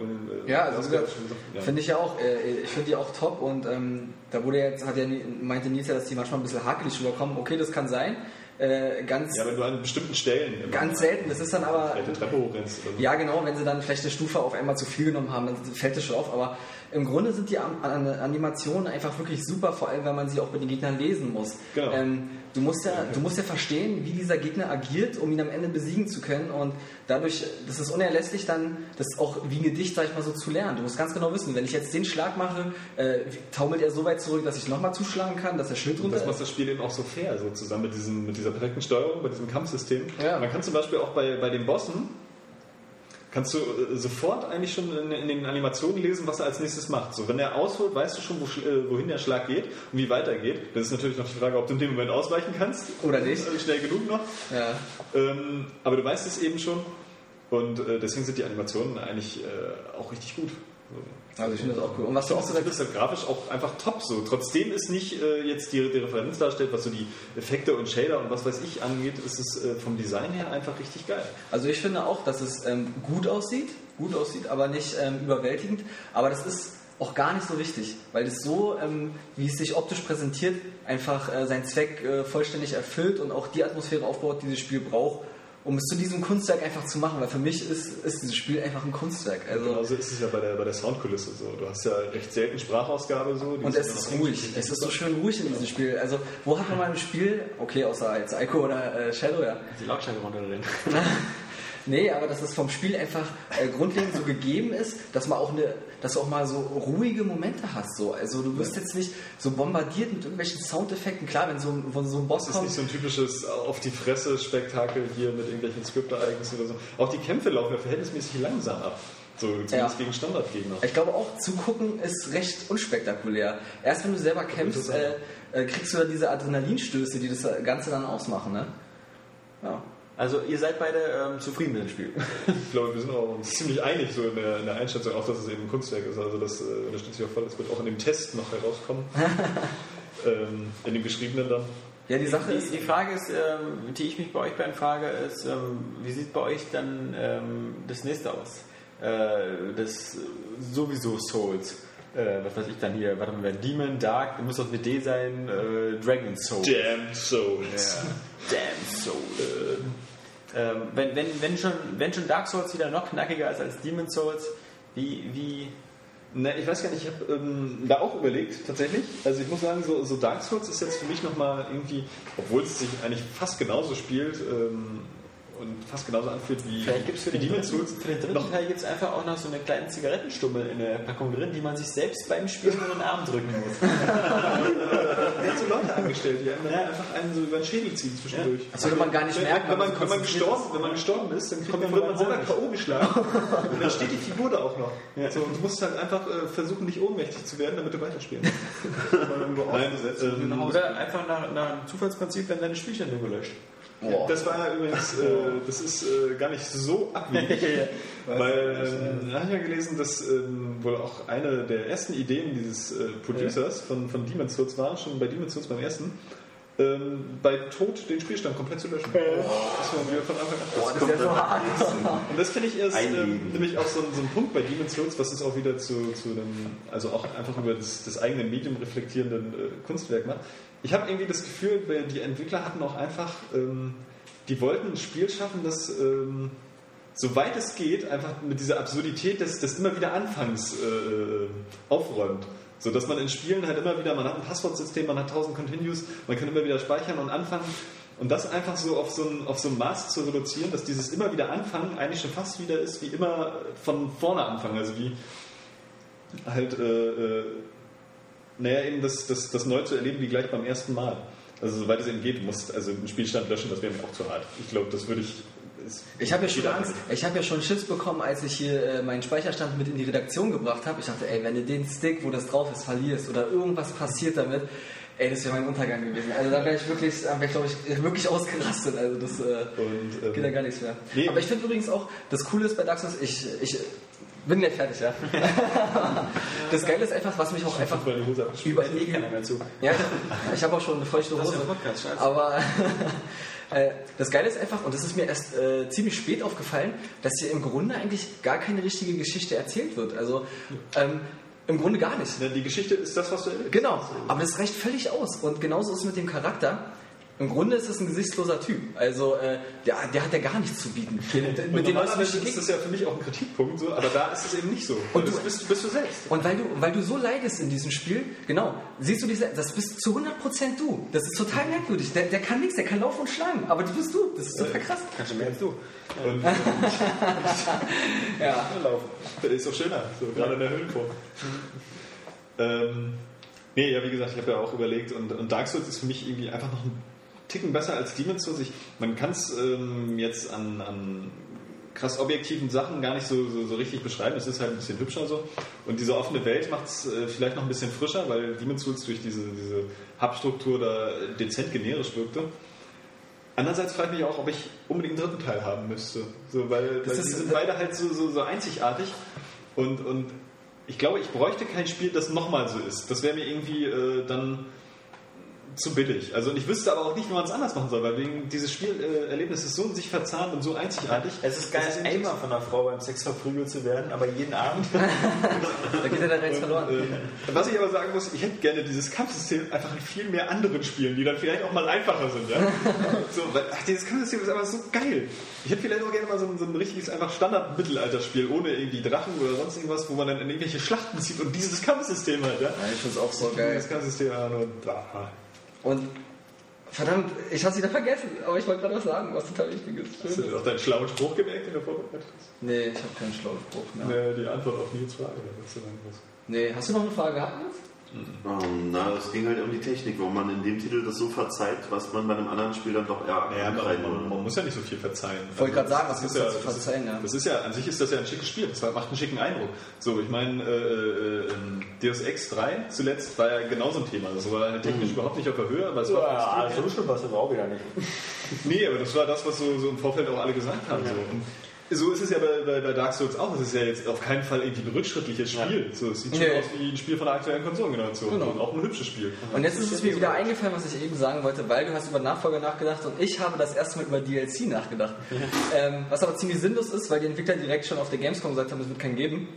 äh, Ja, also ja. Finde ich ja auch, äh, ich finde die auch top und ähm, da wurde jetzt, hat ja, meinte Nils ja, dass die manchmal ein bisschen hakelig rüberkommen. Okay, das kann sein. Äh, ganz, Ja, wenn du an bestimmten Stellen ganz selten. Das ist dann aber. vielleicht eine Treppe hochrennst. So. Ja, genau, wenn sie dann vielleicht eine Stufe auf einmal zu viel genommen haben, dann fällt das schon auf. Aber im Grunde sind die An- An- Animationen einfach wirklich super, vor allem wenn man sie auch bei den Gegnern lesen muss. Genau. Ähm, du, musst ja, du musst ja verstehen, wie dieser Gegner agiert, um ihn am Ende besiegen zu können. Und dadurch, das ist unerlässlich, dann das auch wie ein Gedicht, sag ich mal, so zu lernen. Du musst ganz genau wissen, wenn ich jetzt den Schlag mache, äh, taumelt er so weit zurück, dass ich nochmal zuschlagen kann, dass der Schild Und runter das macht ist. das Spiel eben auch so fair, so zusammen mit, diesem, mit dieser perfekten Steuerung, bei diesem Kampfsystem. Ja. Man kann zum Beispiel auch bei, bei den Bossen, kannst du äh, sofort eigentlich schon in, in den Animationen lesen, was er als nächstes macht. So, wenn er ausholt, weißt du schon, wo, äh, wohin der Schlag geht und wie weitergeht. Das ist natürlich noch die Frage, ob du in dem Moment ausweichen kannst. Oder nicht. Äh, Schnell genug noch. Ja. Ähm, aber du weißt es eben schon. Und äh, deswegen sind die Animationen eigentlich äh, auch richtig gut. So. Also ich finde das auch cool. Und was du auch so Das ist halt grafisch auch einfach top so. Trotzdem ist nicht äh, jetzt die, die Referenz darstellt, was so die Effekte und Shader und was weiß ich angeht, ist es äh, vom Design her einfach richtig geil. Also ich finde auch, dass es ähm, gut aussieht, gut aussieht, aber nicht ähm, überwältigend. Aber das ist auch gar nicht so wichtig, weil es so, ähm, wie es sich optisch präsentiert, einfach äh, seinen Zweck äh, vollständig erfüllt und auch die Atmosphäre aufbaut, die das Spiel braucht, um es zu diesem Kunstwerk einfach zu machen. Weil für mich ist, ist dieses Spiel einfach ein Kunstwerk. Also, Genauso ist es ja bei der, bei der Soundkulisse so. Du hast ja recht selten Sprachausgabe so. die und es ist ruhig. Es ist so schön ruhig in diesem Spiel. Also, wo hat man mal im Spiel, okay, außer jetzt Ico oder äh, Shadow, ja, Die Lautstärke runterdrehen. Nee, aber dass es vom Spiel einfach äh, grundlegend so gegeben ist, dass man auch eine, dass du auch mal so ruhige Momente hast. So. Also du wirst jetzt nicht so bombardiert mit irgendwelchen Soundeffekten. Klar, wenn so, ein- wenn so ein Boss Das ist kommt. nicht so ein typisches auf die Fresse Spektakel hier mit irgendwelchen Skriptereignissen oder so. Auch die Kämpfe laufen ja verhältnismäßig langsam ab. So zumindest Ja. gegen Standardgegner. Ich glaube auch, zugucken ist recht unspektakulär. Erst wenn du selber kämpfst, äh, äh, kriegst du dann diese Adrenalinstöße, die das Ganze dann ausmachen. Ne? Ja. Also ihr seid beide ähm, zufrieden mit dem Spiel. Ich glaube, wir sind auch uns ziemlich einig so in der, in der Einschätzung, auch dass es eben ein Kunstwerk ist. Also das äh, unterstütze ich auch voll. Das wird auch in dem Test noch herauskommen. ähm, in dem geschriebenen dann. ja, die Sache Die, ist, die Frage ist, ähm, die ich mich bei euch beiden frage, ist, ähm, wie sieht bei euch dann ähm, das nächste aus? Äh, das sowieso Souls. Äh, was weiß ich dann hier? Warte mal, Demon, Dark, muss das mit D sein? Äh, Dragon Soul. Damn Souls. Damn Soul. Ähm, wenn, wenn, wenn, schon, wenn schon Dark Souls wieder noch knackiger ist als Demon Souls, wie, wie Na, ich weiß gar nicht, ich habe ähm, da auch überlegt, tatsächlich. Also ich muss sagen, so, so Dark Souls ist jetzt für mich nochmal irgendwie, obwohl es sich eigentlich fast genauso spielt ähm, und fast genauso anfühlt wie, Vielleicht gibt es für, Demon's dritten- Souls, für den dritten noch Teil gibt's einfach auch noch so eine kleine Zigarettenstummel in der Packung drin, die man sich selbst beim Spielen in den Arm drücken muss. Der hat so Leute angestellt, die einem dann einfach einen so über den Schädel ziehen zwischendurch. das würde man gar nicht Wenn, merken. wenn, man, wenn, man gestorben, wenn man gestorben ist, dann kriegt man, wird man selber K.O. geschlagen. Und dann steht die Figur da auch noch. So, und du musst halt einfach äh, versuchen, nicht ohnmächtig zu werden, damit du weiterspielen kannst. Nein, ähm, Oder einfach nach, nach einem Zufallsprinzip werden deine Spielstände gelöscht. Boah. Das war ja übrigens, äh, das ist äh, gar nicht so abwegig, weil ähm, da habe ich ja gelesen, dass ähm, wohl auch eine der ersten Ideen dieses äh, Producers von, von Demon's Souls war, schon bei Demon's Souls beim ersten, ähm, bei Tod den Spielstand komplett zu löschen. Das war wieder von Anfang an. Boah, das wäre so hart. Und das finde ich erst ähm, nämlich auch so, ein- so ein Punkt bei Demon's Souls, was es auch wieder zu, zu einem, also auch einfach über das, das eigene Medium reflektierenden äh, Kunstwerk macht. Ich habe irgendwie das Gefühl, die Entwickler hatten auch einfach, ähm, die wollten ein Spiel schaffen, das ähm, soweit es geht, einfach mit dieser Absurdität des, des immer wieder Anfangs äh, aufräumt. So dass man in Spielen halt immer wieder, man hat ein Passwortsystem, man hat 1000 Continues, man kann immer wieder speichern und anfangen. Und das einfach so auf so ein, auf so ein Maß zu reduzieren, dass dieses immer wieder anfangen eigentlich schon fast wieder ist, wie immer von vorne anfangen. Also wie halt, äh, äh, naja, eben das, das, das neu zu erleben wie gleich beim ersten Mal. Also soweit es eben geht, du musst also einen Spielstand löschen, das wäre mir auch zu hart. Ich glaube, das würde ich. Ich habe ja schon Angst, ich habe ja schon Schiss bekommen, als ich hier äh, meinen Speicherstand mit in die Redaktion gebracht habe. Ich dachte, ey, wenn du den Stick, wo das drauf ist, verlierst oder irgendwas passiert damit, ey, das wäre mein Untergang gewesen. Also da wäre ich wirklich, da wäre ich, glaube ich, wirklich ausgerastet. Also das äh, Und, ähm, geht ja gar nichts mehr. nee. Aber ich finde übrigens auch, das Coole ist bei Dark Souls, ich, ich bin nicht fertig, ja. das Geile ist einfach, was mich auch einfach über eh keiner mehr zu. ja, ich habe auch schon eine feuchte Hose. Aber äh, das Geile ist einfach, und das ist mir erst äh, ziemlich spät aufgefallen, dass hier im Grunde eigentlich gar keine richtige Geschichte erzählt wird. Also ähm, im Grunde gar nicht. Ja, Die Geschichte ist das, was du erlebst. Genau, aber das reicht völlig aus. Und genauso ist es mit dem Charakter. Im Grunde ist es ein gesichtsloser Typ. Also äh, der, der hat ja gar nichts zu bieten. Und mit dem normalerweise ist das ja für mich auch ein Kritikpunkt, so, aber da ist es eben nicht so. Und das du- bist, bist du selbst. Und weil du, weil du so leidest in diesem Spiel, genau, siehst du dich selbst, das bist zu 100% du. Das ist total merkwürdig. Der, der kann nichts, der kann laufen und schlagen, aber du bist du. Das ist total krass. Kannst du mehr als du. Und Ja. laufen. Der ist doch schöner, so gerade in der Höhlenform. ähm, nee, ja, wie gesagt, ich habe ja auch überlegt und, und Dark Souls ist für mich irgendwie einfach noch ein Ticken besser als Demon's Souls. Ich, man kann es ähm, jetzt an, an krass objektiven Sachen gar nicht so, so, so richtig beschreiben. Es ist halt ein bisschen hübscher so. Und diese offene Welt macht es äh, vielleicht noch ein bisschen frischer, weil Demon's Souls durch diese, diese Hub-Struktur da dezent generisch wirkte. Andererseits frage ich mich auch, ob ich unbedingt einen dritten Teil haben müsste. So, weil, Das weil ist- die sind beide halt so, so, so einzigartig. Und, und ich glaube, ich bräuchte kein Spiel, das nochmal so ist. Das wäre mir irgendwie äh, dann zu billig. Also und ich wüsste aber auch nicht, wie man es anders machen soll, weil wegen dieses Spielerlebnis ist so in sich verzahnt und so einzigartig. Es ist geil, einmal von einer Frau beim Sex verprügelt zu werden, aber jeden Abend. Da geht ja der Reiz verloren. Ähm, was ich aber sagen muss, ich hätte gerne dieses Kampfsystem einfach in viel mehr anderen Spielen, die dann vielleicht auch mal einfacher sind. Ja? so, weil, ach, dieses Kampfsystem ist einfach so geil. Ich hätte vielleicht auch gerne mal so ein, so ein richtiges einfach Standard-Mittelalterspiel ohne irgendwie Drachen oder sonst irgendwas, wo man dann in irgendwelche Schlachten zieht und dieses Kampfsystem halt. Ja? Ja, ich finde es auch so geil. Das Kampfsystem ja, nur da. Und verdammt, ich hab's wieder vergessen, aber ich wollte gerade was sagen, was total wichtig ist. Hast du auch deinen schlauen Spruch gemerkt, den du vorbereitet hast? Nee, ich habe keinen schlauen Spruch mehr. Nee, die Antwort auf Nils Frage. Oder was du sagen was? Nee, hast du noch eine Frage gehabt? Nils? Ähm, na, es ging halt um die Technik, warum man in dem Titel das so verzeiht, was man bei einem anderen Spiel dann doch eher Ja, man, angreifen man, man muss ja nicht so viel verzeihen. Ich wollte gerade sagen, was das ist da ja, zu das ist- verzeihen, ja. Das ist ja, an sich ist das ja ein schickes Spiel. Das macht einen schicken Eindruck. So, ich meine, äh, äh, ähm, Deus Ex 3 zuletzt war ja genauso ein Thema. Das war technisch überhaupt nicht auf der Höhe, aber es war Ja, extrem- so schlimm war es aber auch wieder nicht. Nee, aber das war das, was so, so im Vorfeld auch alle gesagt haben. So. So ist es ja bei, bei, bei Dark Souls auch. Es ist ja jetzt auf keinen Fall irgendwie ein rückschrittliches Spiel. So, es sieht schon Nee. aus wie ein Spiel von der aktuellen Konsolengeneration. Genau. Und auch ein hübsches Spiel. Und jetzt ist es mir wieder eingefallen, was ich eben sagen wollte, weil du hast über Nachfolger nachgedacht und ich habe das erste Mal über DLC nachgedacht. ähm, was aber ziemlich sinnlos ist, weil die Entwickler direkt schon auf der Gamescom gesagt haben, es wird keinen geben.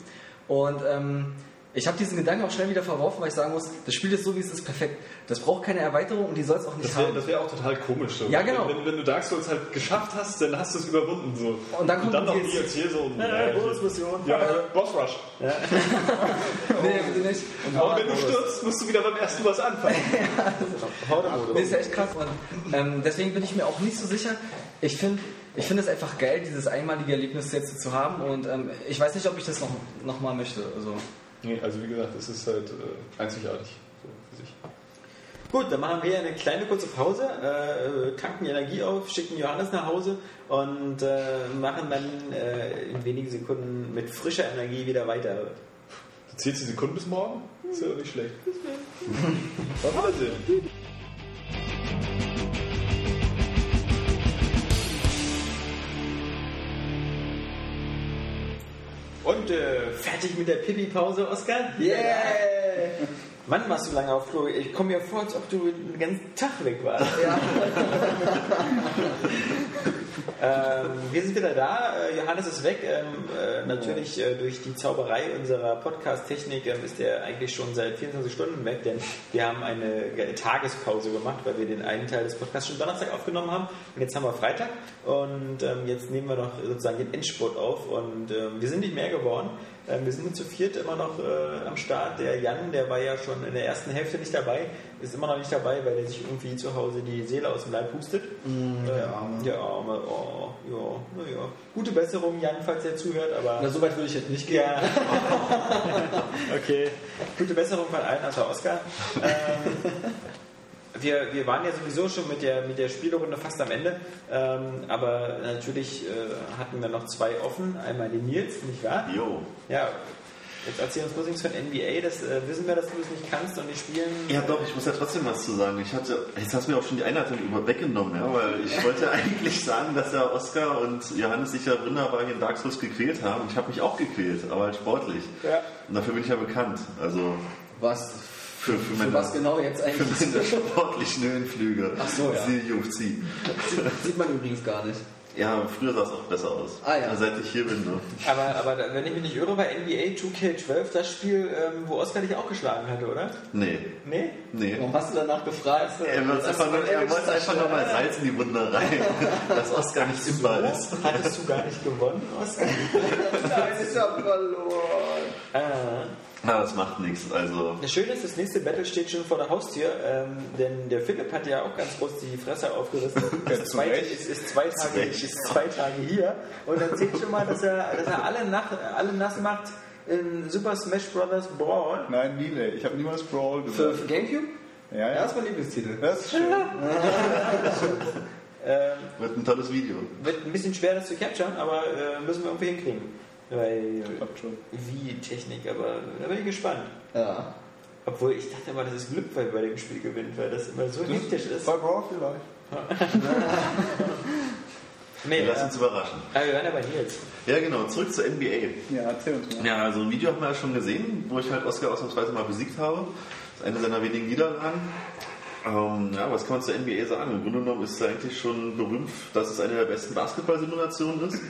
Und ähm, ich habe diesen Gedanken auch schnell wieder verworfen, weil ich sagen muss, das Spiel ist so, wie es ist, perfekt. Das braucht keine Erweiterung und die soll es auch nicht Das wäre haben. das wär auch total komisch. So. Ja, genau. Wenn, wenn du Dark Souls halt geschafft hast, dann hast du es überwunden. So. Und dann kommt dann noch DLC. So. Ja, Bonusmission. Ja, Boss Rush. Nee, bitte nicht. Und wenn du stirbst, musst du wieder beim ersten was anfangen. Nee, ist ja echt krass. Und, ähm, deswegen bin ich mir auch nicht so sicher. Ich finde ich find es einfach geil, dieses einmalige Erlebnis jetzt zu haben. Und ähm, ich weiß nicht, ob ich das noch, noch mal möchte. Also, Nee, also wie gesagt, es ist halt äh, einzigartig. So für sich. Gut, dann machen wir eine kleine kurze Pause, äh, tanken die Energie auf, schicken Johannes nach Hause und äh, machen dann äh, in wenigen Sekunden mit frischer Energie wieder weiter. Du zählst die Sekunden bis morgen? Ist ja nicht schlecht. Auf Wiedersehen. Und äh, fertig mit der Pipi-Pause, Oskar? Yeah! Mann, warst du lange auf Klo. Ich komme mir vor, als ob du den ganzen Tag weg warst. ja. Ähm, wir sind wieder da. Äh, Johannes ist weg. Ähm, äh, natürlich äh, durch die Zauberei unserer Podcast-Technik ähm, ist er eigentlich schon seit 24 Stunden weg, denn wir haben eine ge- Tagespause gemacht, weil wir den einen Teil des Podcasts schon Donnerstag aufgenommen haben. Und jetzt haben wir Freitag. Und ähm, jetzt nehmen wir noch sozusagen den Endspurt auf. Und ähm, wir sind nicht mehr geworden. Ähm, wir sind nur zu viert immer noch äh, am Start. Der Jan, der war ja schon in der ersten Hälfte nicht dabei, ist immer noch nicht dabei, weil er sich irgendwie zu Hause die Seele aus dem Leib pustet. der Arme. Der Arme, oh, ja, naja. Gute Besserung, Jan, falls er zuhört, aber. Na, so weit würde ich jetzt nicht gehen. Ja. okay. Gute Besserung von allen, außer Oscar. Ähm, wir, wir waren ja sowieso schon mit der, mit der Spielrunde fast am Ende, ähm, aber natürlich äh, hatten wir noch zwei offen. Einmal den Nils, nicht wahr? Jo. Ja. Jetzt erzähl uns bloß nichts von NBA, das äh, wissen wir, dass du es nicht kannst und nicht spielen. Ja doch, ich muss ja trotzdem was zu sagen. Ich hatte, jetzt hast du mir auch schon die Einleitung über weggenommen, ja, weil ich wollte eigentlich sagen, dass der Oscar und Johannes sich ja wunderbar in Dark Souls gequält haben. Ich habe mich auch gequält, aber halt sportlich. Ja. Und dafür bin ich ja bekannt. Also Was? Für, für, Für meine, was genau jetzt für eigentlich? meine sportlichen Höhenflüge. Ach so, ja. Die UFC. Sieht, sieht man übrigens gar nicht. Ja, früher sah es auch besser aus. Ah, ja. Seit ich hier bin, ne? Aber, aber wenn ich mich nicht irre, war NBA 2K12 das Spiel, ähm, wo Oscar dich auch geschlagen hatte, oder? Nee. Nee? Nee. Warum hast du danach gefragt? Er, wird's Das einfach nur, er wollte einfach nochmal Salz in die Wunde rein, dass Oscar nicht imbar ist. Hattest du gar nicht gewonnen, Oscar? Nein, ich hab verloren. Ah. Aber das macht nichts. Also, Das Schöne ist, das nächste Battle steht schon vor der Haustür, ähm, denn der Philipp hat ja auch ganz groß die Fresse aufgerissen. Ist zu zwei, ist, ist, zwei Tage, ist zwei Tage hier und dann seht schon mal, dass er, dass er alle, nach, alle nass macht in Super Smash Bros. Brawl. Nein, Melee. Ich habe niemals Brawl Für, gesagt. für Gamecube? Ja, Ja, ja. das ist mein Lieblingstitel. Das ist schön. Ähm, wird ein tolles Video. wird ein bisschen schwer, das zu capturen, aber äh, müssen wir irgendwie hinkriegen. Weil, wie Technik, aber da bin ich gespannt. Ja. Obwohl ich dachte immer, das ist Glück, weil bei dem Spiel gewinnt, weil das immer so hektisch ist. Bei Brawl vielleicht. Nee, Lass äh, uns überraschen. aber wir waren ja bei Nils. Ja, genau. Zurück zur NBA. Ja, erzähl uns mal. Ja, also ein Video haben wir ja schon gesehen, wo ich halt Oscar ausnahmsweise mal besiegt habe. Das ist eine seiner wenigen Niederlagen. Ähm, ja, was kann man zur NBA sagen? Im Grunde genommen ist es eigentlich schon berühmt, dass es eine der besten Basketball-Simulationen ist.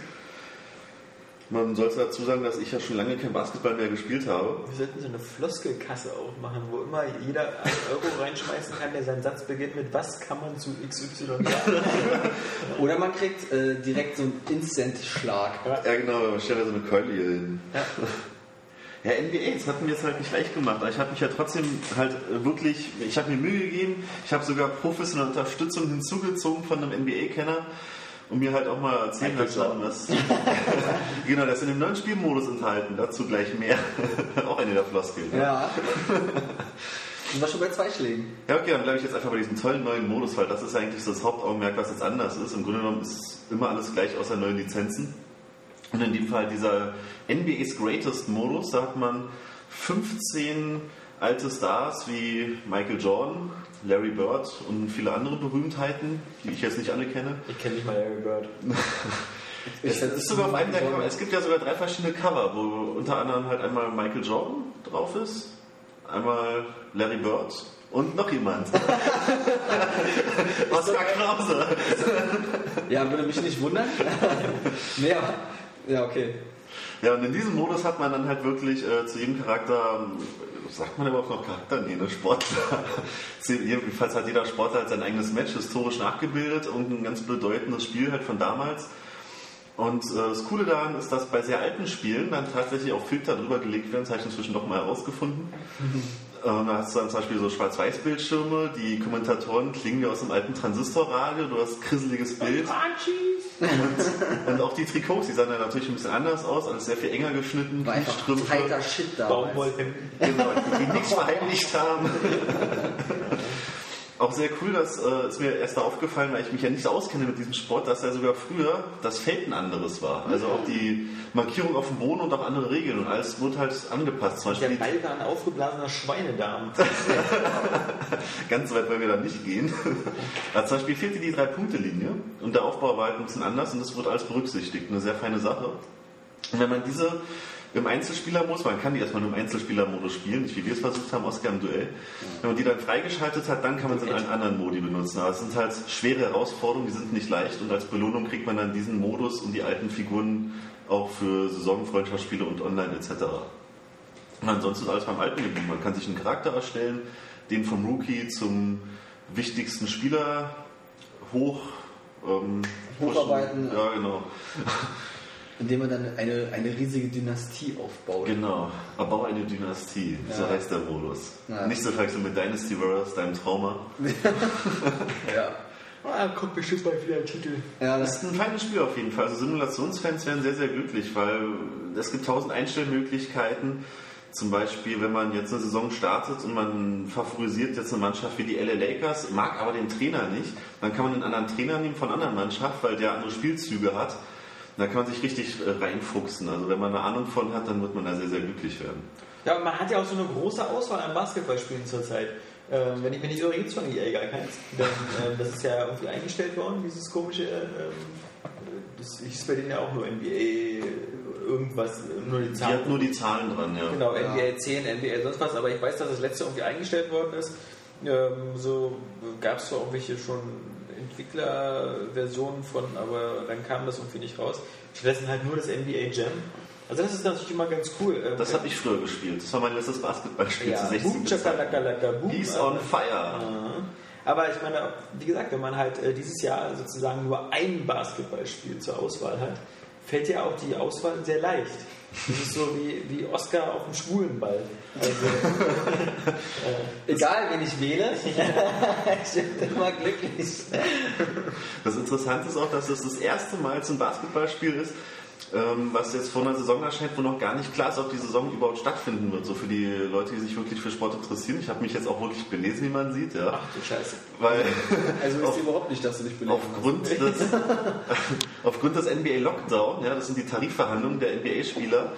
Man sollte dazu sagen, dass ich ja schon lange kein Basketball mehr gespielt habe. Wir sollten so eine Floskelkasse aufmachen, wo immer jeder einen Euro reinschmeißen kann, der seinen Satz beginnt mit Was kann man zu XY sagen? Oder man kriegt äh, direkt so einen Instant-Schlag. Ja, genau, wir stellen da so eine Keule hier hin. Ja. Ja, NBA, das hat mir jetzt halt nicht leicht gemacht. Aber ich habe mich ja trotzdem halt äh, wirklich, ich habe mir Mühe gegeben. Ich habe sogar professionelle Unterstützung hinzugezogen von einem NBA-Kenner und mir halt auch mal erzählen lassen, was. genau, das ist in dem neuen Spielmodus enthalten. Dazu gleich mehr. auch eine der Floskeln. Ja. Sind wir schon bei zwei Schlägen. Ja, okay, dann bleibe ich jetzt einfach bei diesem tollen neuen Modus, weil das ist eigentlich so das Hauptaugenmerk, was jetzt anders ist. Im Grunde genommen ist immer alles gleich außer neuen Lizenzen. Und in dem Fall dieser NBA's Greatest Modus, da hat man 15 alte Stars wie Michael Jordan, Larry Bird und viele andere Berühmtheiten, die ich jetzt nicht alle kenne. Ich kenne nicht mal Larry Bird. Es ist sogar auf einem der Cover, es gibt ja sogar drei verschiedene Cover, wo unter anderem halt einmal Michael Jordan drauf ist, einmal Larry Bird und noch jemand. Oskar Krause. Ja, würde mich nicht wundern. nee, aber, ja, okay. Ja, und in diesem Modus hat man dann halt wirklich äh, zu jedem Charakter, ähm, sagt man überhaupt noch Charakter? Nee, ne, Sportler. Jedenfalls hat jeder Sportler halt sein eigenes Match historisch nachgebildet und ein ganz bedeutendes Spiel halt von damals. Und äh, das Coole daran ist, dass bei sehr alten Spielen dann tatsächlich auch Filter drüber gelegt werden, das habe ich inzwischen doch mal herausgefunden. Äh, da hast du dann zum Beispiel so Schwarz-Weiß-Bildschirme, die Kommentatoren klingen wie aus einem alten Transistorradio, du hast krisseliges Bild. Und, und auch die Trikots, die sahen dann natürlich ein bisschen anders aus, alles sehr viel enger geschnitten, Strümpfe, Shit da. Baumwollhemden. genau, die, die nichts verheimlicht haben. Auch sehr cool, das äh, ist mir erst da aufgefallen, weil ich mich ja nicht so auskenne mit diesem Sport, dass ja sogar früher das Feld ein anderes war. Also auch die Markierung auf dem Boden und auch andere Regeln und alles wurde halt angepasst. Zum Der Beispiel Ball war ein aufgeblasener Schweinedarm. ganz weit wollen wir da nicht gehen. Also zum Beispiel fehlte die Drei-Punkte-Linie und der Aufbau war halt ein bisschen anders und das wurde alles berücksichtigt. Eine sehr feine Sache. Und wenn man diese im Einzelspielermodus, man kann die erstmal nur im Einzelspielermodus spielen, nicht wie wir es versucht haben, Oscar im Duell. Wenn man die dann freigeschaltet hat, dann kann man sie in allen anderen Modi benutzen. Aber es sind halt schwere Herausforderungen, die sind nicht leicht und als Belohnung kriegt man dann diesen Modus und die alten Figuren auch für Saisonfreundschaftsspiele und online etc. Und ansonsten ist alles beim Alten geblieben. Man kann sich einen Charakter erstellen, den vom Rookie zum wichtigsten Spieler hoch ähm, Hocharbeiten. Ja, genau. Indem man dann eine, eine riesige Dynastie aufbaut. Genau. Erbau eine Dynastie. So Ja. heißt der Modus. Ja. Nicht so verwechseln mit Dynasty Warriors, deinem Trauma. Ja. Ah, kommt bestimmt mal wieder ein Titel. Ja, Das das, ist ein feines Spiel auf jeden Fall. Also Simulationsfans wären sehr, sehr glücklich, weil es gibt tausend Einstellmöglichkeiten. Zum Beispiel, wenn man jetzt eine Saison startet und man favorisiert jetzt eine Mannschaft wie die LA Lakers, mag aber den Trainer nicht, dann kann man einen anderen Trainer nehmen von einer anderen Mannschaft, weil der andere Spielzüge hat. Da kann man sich richtig äh, reinfuchsen. Also wenn man eine Ahnung von hat, dann wird man da sehr, sehr glücklich werden. Ja, und man hat ja auch so eine große Auswahl an Basketballspielen zurzeit. Ähm, wenn ich mich nicht irre, gibt es von EA gar keins. Denn ähm, das ist ja irgendwie eingestellt worden, dieses komische. Ähm, das hieß bei denen ja auch nur NBA, irgendwas, nur die Die Zahlen. hat nur die Zahlen dran, ja. Genau, Ja. NBA 10, NBA sonst was, aber ich weiß, dass das letzte irgendwie eingestellt worden ist. Ähm, so gab es zwar irgendwelche schon Entwicklerversionen von, aber dann kam das irgendwie nicht raus. Stattdessen halt nur das NBA Jam. Also das ist natürlich immer ganz cool. Ähm, Das habe ich früher gespielt. Das war mein letztes Basketballspiel ja, zu 16 Boom. Chakalaka, Boom. He's on fire. Ja. Aber ich meine, wie gesagt, wenn man halt äh, dieses Jahr sozusagen nur ein Basketballspiel zur Auswahl hat, fällt ja auch die Auswahl sehr leicht. Das ist so wie, wie Oscar auf dem Schwulenball. Also, egal, wen ich wähle, ich bin immer glücklich. Das Interessante ist auch, dass es das erste Mal zum Basketballspiel ist, was jetzt vor einer Saison erscheint, wo noch gar nicht klar ist, ob die Saison überhaupt stattfinden wird. So für die Leute, die sich wirklich für Sport interessieren. Ich habe mich jetzt auch wirklich belesen, wie man sieht, ja. ach du Scheiße. Weil Also ist überhaupt nicht, dass du dich belegen aufgrund des, aufgrund des NBA Lockdown, ja, das sind die Tarifverhandlungen der NBA-Spieler,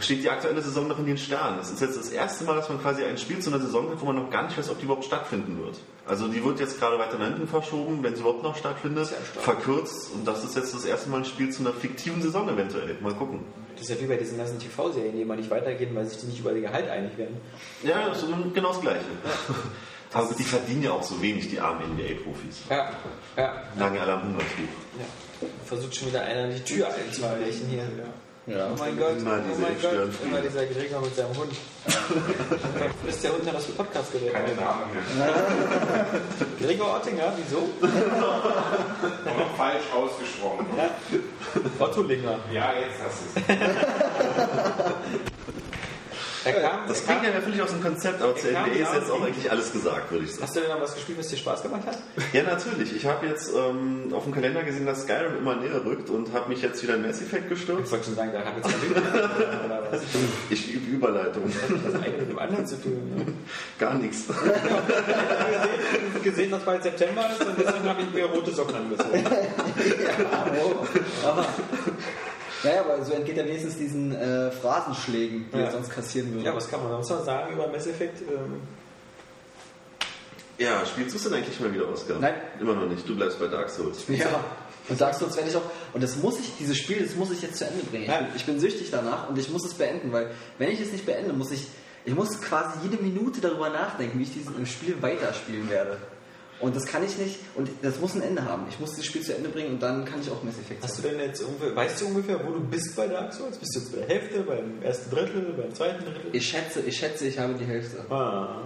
steht die aktuelle Saison noch in den Sternen. Das ist jetzt das erste Mal, dass man quasi ein Spiel zu einer Saison hat, wo man noch gar nicht weiß, ob die überhaupt stattfinden wird. Also die wird jetzt gerade weiter nach hinten verschoben, wenn sie überhaupt noch stattfindet, verkürzt und das ist jetzt das erste Mal ein Spiel zu einer fiktiven Saison eventuell. Mal gucken. Das ist ja wie bei diesen ganzen TV-Serien, die immer nicht weitergehen, weil sich die nicht über ihr Gehalt einig werden. Ja, das ist genau das Gleiche. Aber die verdienen ja auch so wenig, die armen NBA-Profis. Ja, ja. Lagen alle am Hungertuch. ja. Versucht schon wieder einer die Tür einzubrechen hier. Ja. Oh mein Gott, Immer oh mein Gott, immer dieser Gregor mit seinem Hund. ist der Hund ja das für Podcast-Gerät? Keine Namen mehr. Gregor Ottinger, wieso? Noch falsch ausgesprochen. Ottolinger. Ja, jetzt hast du es. Er kam, Das klingt ja völlig aus dem Konzept, aber zur kam NBA ist ja jetzt auch eigentlich alles gesagt, würde ich sagen. Hast du denn noch was gespielt, was dir Spaß gemacht hat? Ja, natürlich. Ich habe jetzt ähm, auf dem Kalender gesehen, dass Skyrim immer näher rückt und habe mich jetzt wieder in Mass Effect Ich gestürzt. wollte schon sagen, da hat jetzt was? Ich übe Überleitung. Das eine mit dem anderen zu tun. Ne? Gar nichts. Ich habe gesehen, dass bald September ist und deswegen habe ich mir rote Socken angezogen. Aber, ja, ja, aber so entgeht er wenigstens diesen äh, Phrasenschlägen, die Ja. er sonst kassieren würde. Ja, was kann man sonst noch sagen über Mass Effect? Ähm, Ja, spielst du es denn eigentlich mal wieder, Oscar? Nein. Immer noch nicht. Du bleibst bei Dark Souls. Ja. Und Dark Souls werde ich auch. Und das muss ich, dieses Spiel, das muss ich jetzt zu Ende bringen. Ich, Ja. bin, ich bin süchtig danach und ich muss es beenden, weil wenn ich es nicht beende, muss ich, ich muss quasi jede Minute darüber nachdenken, wie ich diesen im Spiel weiterspielen werde. Und das kann ich nicht, und das muss ein Ende haben. Ich muss das Spiel zu Ende bringen und dann kann ich auch Mass Effect hast du denn jetzt ungefähr, weißt du ungefähr, wo du bist bei Dark Souls? Bist du jetzt bei der Hälfte, beim ersten Drittel, beim zweiten Drittel? Ich schätze, ich schätze, ich habe die Hälfte. Ah.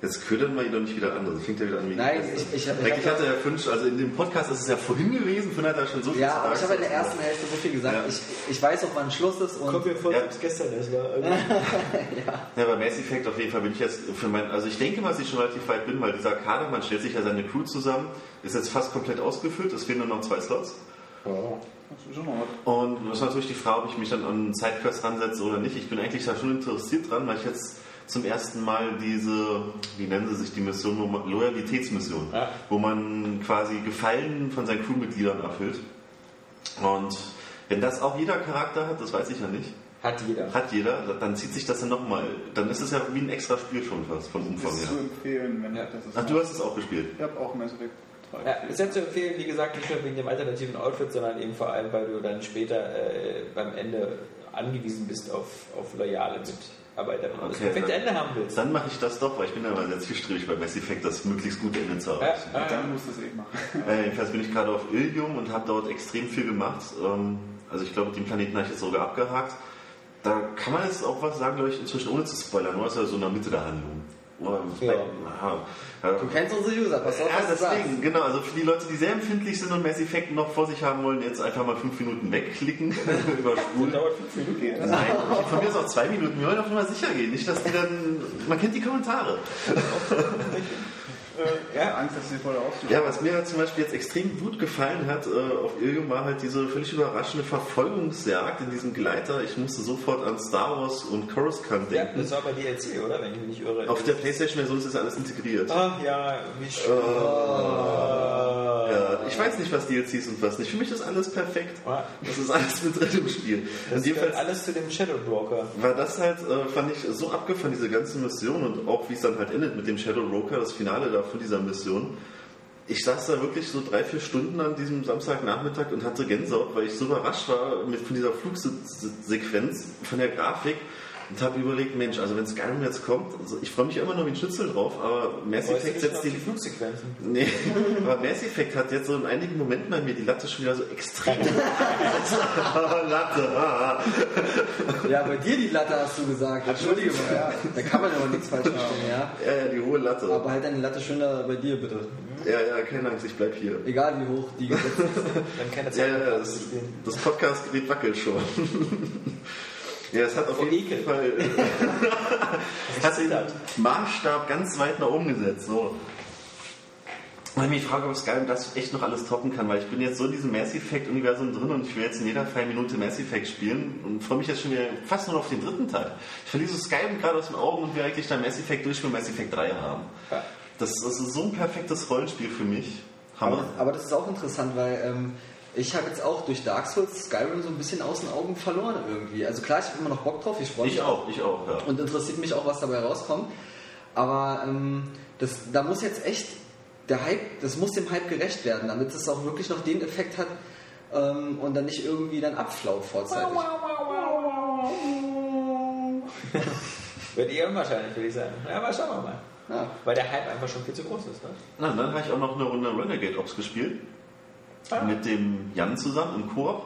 Jetzt ködern wir ihn doch nicht wieder an. Das fängt ja wieder an wie Nein, ich- ich hab- ich Eigentlich hatte er fünf, also in dem Podcast ist es ja vorhin gewesen, Finn hat ja schon so viel Ja, zu aber ich habe in der ersten Hälfte so viel gesagt. Ja. Ich, ich weiß auch, wann Schluss ist und Kommt mir vor, Ja. als ob es gestern erst war. Also, Ja, bei Mass Effect auf jeden Fall bin ich jetzt für mein, also ich denke mal, dass ich schon relativ weit bin, weil dieser Kader, man stellt sich ja seine Crew zusammen, ist jetzt fast komplett ausgefüllt, es fehlen nur noch zwei Slots. Das ist schon noch was. Und das ist natürlich die Frage, ob ich mich dann an Sidequests ransetze oder nicht. Ich bin eigentlich da schon interessiert dran, weil ich jetzt zum ersten Mal diese, wie nennen sie sich die Mission, wo man, Loyalitätsmission, Ja. wo man quasi Gefallen von seinen Crewmitgliedern erfüllt. Und wenn das auch jeder Charakter hat, das weiß ich ja nicht, hat jeder. hat jeder, dann zieht sich das dann nochmal, dann ist es ja wie ein extra Spiel schon fast vom Umfang Das ist her. zu empfehlen, wenn Ja. das ist. Ach, du hast es auch gespielt. Ich habe auch Mass Effect 3 Ja, ist ja zu empfehlen, wie gesagt, nicht nur wegen dem alternativen Outfit, sondern eben vor allem, weil du dann später äh, beim Ende angewiesen bist auf, auf loyale Mitarbeiter, wenn du das Okay, perfekte dann- Ende haben willst. Dann mache ich das doch, weil ich bin ja immer sehr zielstrebig bei Mass Effect, das möglichst gute Ende zu Ja, erreichen. ah, Dann musst du es eben machen. Äh, jedenfalls bin ich gerade auf Ilium und habe dort extrem viel gemacht. Ähm, also ich glaube, den Planeten habe ich jetzt sogar abgehakt. Da kann man jetzt auch was sagen, glaube ich, inzwischen ohne zu spoilern, nur ist ja so in der Mitte der Handlung. Ja. ja. Ja. Du kennst unsere User, pass auf, Ja, was sagst. deswegen, genau. Also für die Leute, die sehr empfindlich sind und Mass Effect noch vor sich haben wollen, jetzt einfach mal fünf Minuten wegklicken, überspulen. dauert fünf Minuten. Nein, von mir ist auch zwei Minuten. Wir wollen auf Nummer sicher gehen. Nicht, dass die dann. Man kennt die Kommentare. Ja, Angst, dass sie voll auszuschlagen. Ja, was mir halt zum Beispiel jetzt extrem gut gefallen hat äh, auf Ilium war halt diese völlig überraschende Verfolgungsjagd in diesem Gleiter. Ich musste sofort an Star Wars und Coruscant ja, denken. das war bei DLC, oder? Wenn ich mich nicht irre. auf der Playstation-Version ist das alles integriert. Ach ja, wie schön. Ja, ich weiß nicht, was DLCs und was nicht. Für mich ist alles perfekt. Das ist alles mit drin im Spiel. Das jedenfalls alles zu dem Shadow Broker. war das halt, äh, fand ich so abgefahren, diese ganze Mission und auch wie es dann halt endet mit dem Shadow Broker, das Finale da von dieser Mission. Ich saß da wirklich so drei, vier Stunden an diesem Samstagnachmittag und hatte Gänsehaut, weil ich so überrascht war mit, von dieser Flugsequenz, von der Grafik und habe überlegt, Mensch, also wenn Skyrim jetzt kommt, also ich freue mich immer noch wie ein Schnitzel drauf, aber Mass Effect setzt die die Flugsequenzen. Nee, aber Mass Effect hat jetzt so in einigen Momenten bei mir die Latte schon wieder so extrem. Latte. Ja, bei dir die Latte hast du gesagt. Entschuldige mal. Ja. Da kann man aber nichts falsch verstehen, ja. Ja, ja, die hohe Latte. Aber halt deine Latte schön da bei dir, bitte. Ja, ja, keine Angst, ich bleib hier. Egal wie hoch die gesetzt ist. Dann keine Ja, Zeit ja, mehr das, das Podcast-Gerät wackelt schon. Ja, es hat auf Oh, jeden Ekel. Fall es hat den Maßstab ganz weit nach oben gesetzt. So. Und ich mich frage, ob Skyrim das echt noch alles toppen kann, weil ich bin jetzt so in diesem Mass Effect-Universum drin und ich will jetzt in jeder freien Minute Mass Effect spielen und freue mich jetzt schon wieder fast nur noch auf den dritten Teil. Ich verliere so Skyrim gerade aus den Augen und will eigentlich dann Mass Effect durch für Mass Effect 3 haben. Ja. Das, das ist so ein perfektes Rollenspiel für mich. Aber, Hammer. aber das ist auch interessant, weil ähm, ich habe jetzt auch durch Dark Souls Skyrim so ein bisschen aus den Augen verloren irgendwie. Also klar, ich habe immer noch Bock drauf, ich freue mich Ich auch, ich auch, ja. und interessiert mich auch, was dabei rauskommt. Aber ähm, das, da muss jetzt echt der Hype, das muss dem Hype gerecht werden, damit es auch wirklich noch den Effekt hat ähm, und dann nicht irgendwie dann abflaut vorzeitig. Wird eher unwahrscheinlich, würde ich sagen. Ja, aber schauen wir mal. Ja. Weil der Hype einfach schon viel zu groß ist. Ne? Na, dann habe ich auch noch eine Runde Renegade Ops gespielt. Ah. Mit dem Jan zusammen im Koop.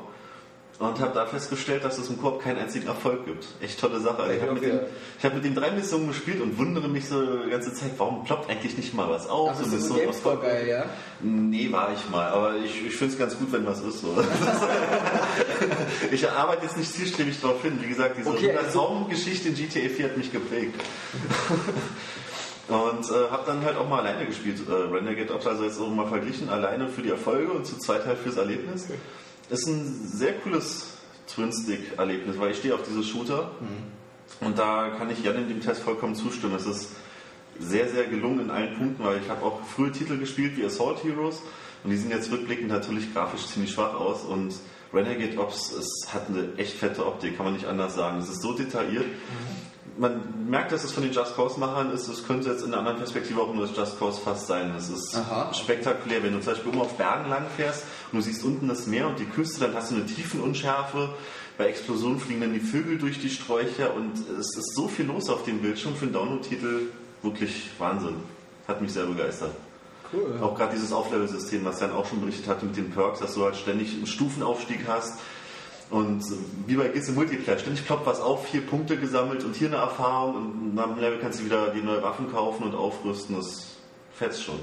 Und habe da festgestellt, dass es im Koop keinen einzigen Erfolg gibt. Echt tolle Sache. Ich habe mit, ich hab mit den drei Missionen gespielt und wundere mich so die ganze Zeit, warum ploppt eigentlich nicht mal was auf? Ach, das ist so Mission geil, ja? Nee, war ich mal, aber ich, ich finde es ganz gut, wenn was ist. So. ich arbeite jetzt nicht zielstrebig darauf hin. Wie gesagt, diese Okay, also- Raumgeschichte in GTA 4 hat mich geprägt. und äh, habe dann halt auch mal alleine gespielt. Äh, Renegade Ops, also jetzt auch mal verglichen, alleine für die Erfolge und zu zweit halt fürs Erlebnis. Ist ein sehr cooles Twin-Stick-Erlebnis, weil ich stehe auf diese Shooter. Und da kann ich Jan in dem Test vollkommen zustimmen. Es ist sehr, sehr gelungen in allen Punkten, weil ich habe auch frühe Titel gespielt wie Assault Heroes und die sehen jetzt rückblickend natürlich grafisch ziemlich schwach aus und Renegade Ops es hat eine echt fette Optik, kann man nicht anders sagen. Es ist so detailliert. Man merkt, dass es von den Just Cause Machern ist. Es könnte jetzt in einer anderen Perspektive auch nur das Just Cause fast sein. Es ist Aha. spektakulär. Wenn du zum Beispiel oben auf Bergen lang fährst und du siehst unten das Meer und die Küste, dann hast du eine Tiefenunschärfe. Bei Explosionen fliegen dann die Vögel durch die Sträucher und es ist so viel los auf dem Bildschirm für einen Download-Titel. Wirklich Wahnsinn. Hat mich sehr begeistert. Cool. Auch gerade dieses Auflevel-System, was Jan auch schon berichtet hatte mit den Perks, dass du halt ständig einen Stufenaufstieg hast. Und wie bei Gizze Multiplayer, ständig ploppt was auf, vier Punkte gesammelt und hier eine Erfahrung und nach dem Level kannst du wieder die neue Waffen kaufen und aufrüsten. Das fetzt schon.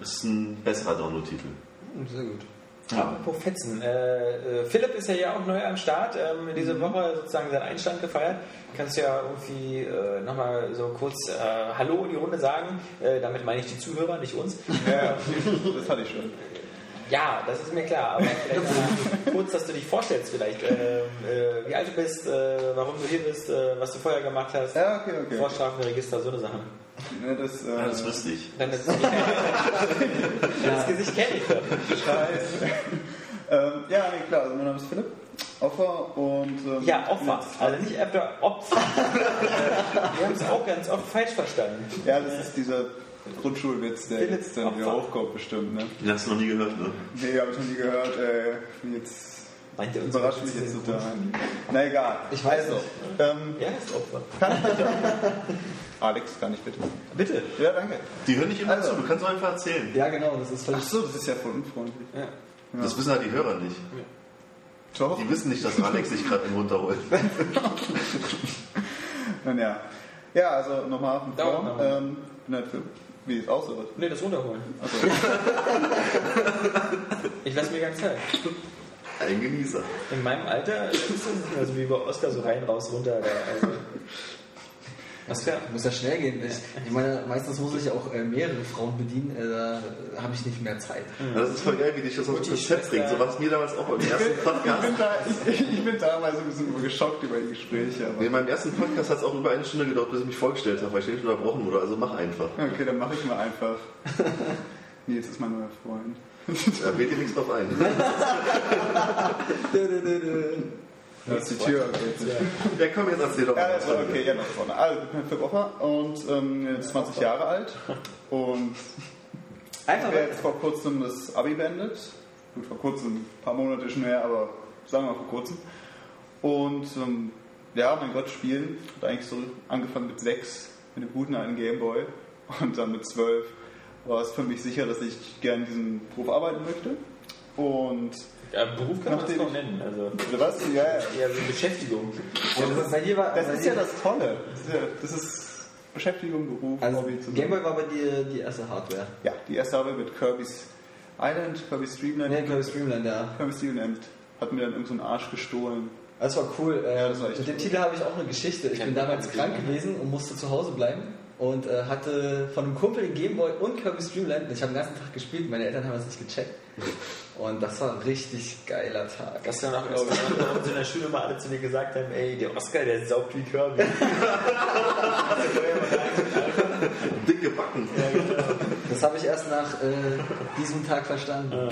Das ist ein besserer Download-Titel. Hm, Sehr gut. Apropos Fetzen. Äh, äh, Philipp ist ja hier auch neu am Start. Ähm, diese Woche sozusagen seinen Einstand gefeiert. Kannst du ja irgendwie äh, nochmal so kurz äh, Hallo in die Runde sagen. Äh, damit meine ich die Zuhörer, nicht uns. Ja, das hatte ich schon. Ja, das ist mir klar. Aber vielleicht mal kurz, dass du dich vorstellst vielleicht. Ähm, äh, wie alt du bist, äh, warum du hier bist, äh, was du vorher gemacht hast. Ja, okay, okay. Vorstrafenregister, so eine Sache. Ja, das, äh, Ja, das wüsste ich. Dann das, das Gesicht kenne ich doch. Scheiße. ähm, ja, nee, klar. Also mein Name ist Philipp Opfer und... Ähm, Ja, Opfer. Also nicht Opfer. Wir haben es auch ganz oft falsch verstanden. Ja, das ist dieser Grundschulwitz, der Philipp jetzt dann wieder hochkommt bestimmt. Ne? Den hast du noch nie gehört, ne? Nee, habe ich noch nie gehört. Äh, bin jetzt Meint ihr uns Überrascht mich jetzt total. Na egal. Ich weiß also, ähm, Ja, ist Opfer. Alex, kann ich bitte? Bitte. Ja, danke. Die hören nicht immer Also. zu, du kannst doch einfach erzählen. Ja, genau, das ist Ach völlig. so, das ist ja voll unfreundlich. Ja. Das wissen halt die Hörer nicht. Doch. Die wissen nicht, dass Alex sich gerade einen runterholt. Nun ja. Ja, also nochmal Dauert vorn. noch. Ähm, bin halt für, wie es aussieht. Nee, das runterholen. Also, Ich lasse mir ganz Zeit. Ein Genießer. In meinem Alter ist es nicht mehr so wie bei Oscar so rein, raus, runter. Da, also. Oscar? Muss ja schnell gehen. Ich, ich meine, meistens muss ich auch äh, mehrere Frauen bedienen, äh, da habe ich nicht mehr Zeit. Das ist voll geil, wie dich das die das Konzept bringt. So war es mir damals auch beim ersten ich, Podcast. bin da, ich, ich bin damals ein bisschen geschockt über die Gespräche. Aber In meinem ersten Podcast hat es auch über eine Stunde gedauert, bis ich mich vorgestellt habe, weil ich ständig unterbrochen wurde. Also mach einfach. okay, dann mache ich mal einfach. Nils ist mein neuer Freund. Da wählt ihr nichts drauf ein. Da ist die Tür. Okay. Ja, komm, jetzt erzähl doch Ja, mal. das war okay, ja, noch vorne. Also, ich bin Philipp Opfer und ähm, jetzt 20 Jahre alt und Einfach Ich habe jetzt vor kurzem das Abi beendet. Gut, vor kurzem, ein paar Monate schon her, aber sagen wir mal vor kurzem. Und ähm, ja, mein Gott, spielen. Hat eigentlich so angefangen mit sechs, mit einem guten alten Gameboy. Und dann mit zwölf war es für mich sicher, dass ich gerne diesen Beruf arbeiten möchte. Und, Ja, Beruf kann man das doch ich- nennen. Also oder was? Ja, ja. so Beschäftigung. Also, bei dir war, Das bei ist dir, ja das Tolle. Das ist, ja, das ist Beschäftigung, Beruf, Also, Hobby zusammen. Gameboy war bei dir die erste Hardware. Ja, die erste Arbeit mit Kirby's Island, Kirby's Dreamland. Nee, Kirby Streamland, ja. Kirby's Dreamland hat mir dann irgendein so einen Arsch gestohlen. Das war cool. Äh, Ja, das war echt mit dem cool. Titel habe ich auch eine Geschichte. Ich Ja, bin damals ja. krank gewesen und musste zu Hause bleiben und äh, hatte von einem Kumpel den Gameboy und Kirby Streamland. Ich habe den ganzen Tag gespielt, meine Eltern haben das nicht gecheckt. Und das war ein richtig geiler Tag. Das ist ja noch sie in der Schule mal alle zu dir gesagt haben, ey, der Oscar, der saugt wie Kirby. Dicke Backen. Das habe ich erst nach äh, diesem Tag verstanden.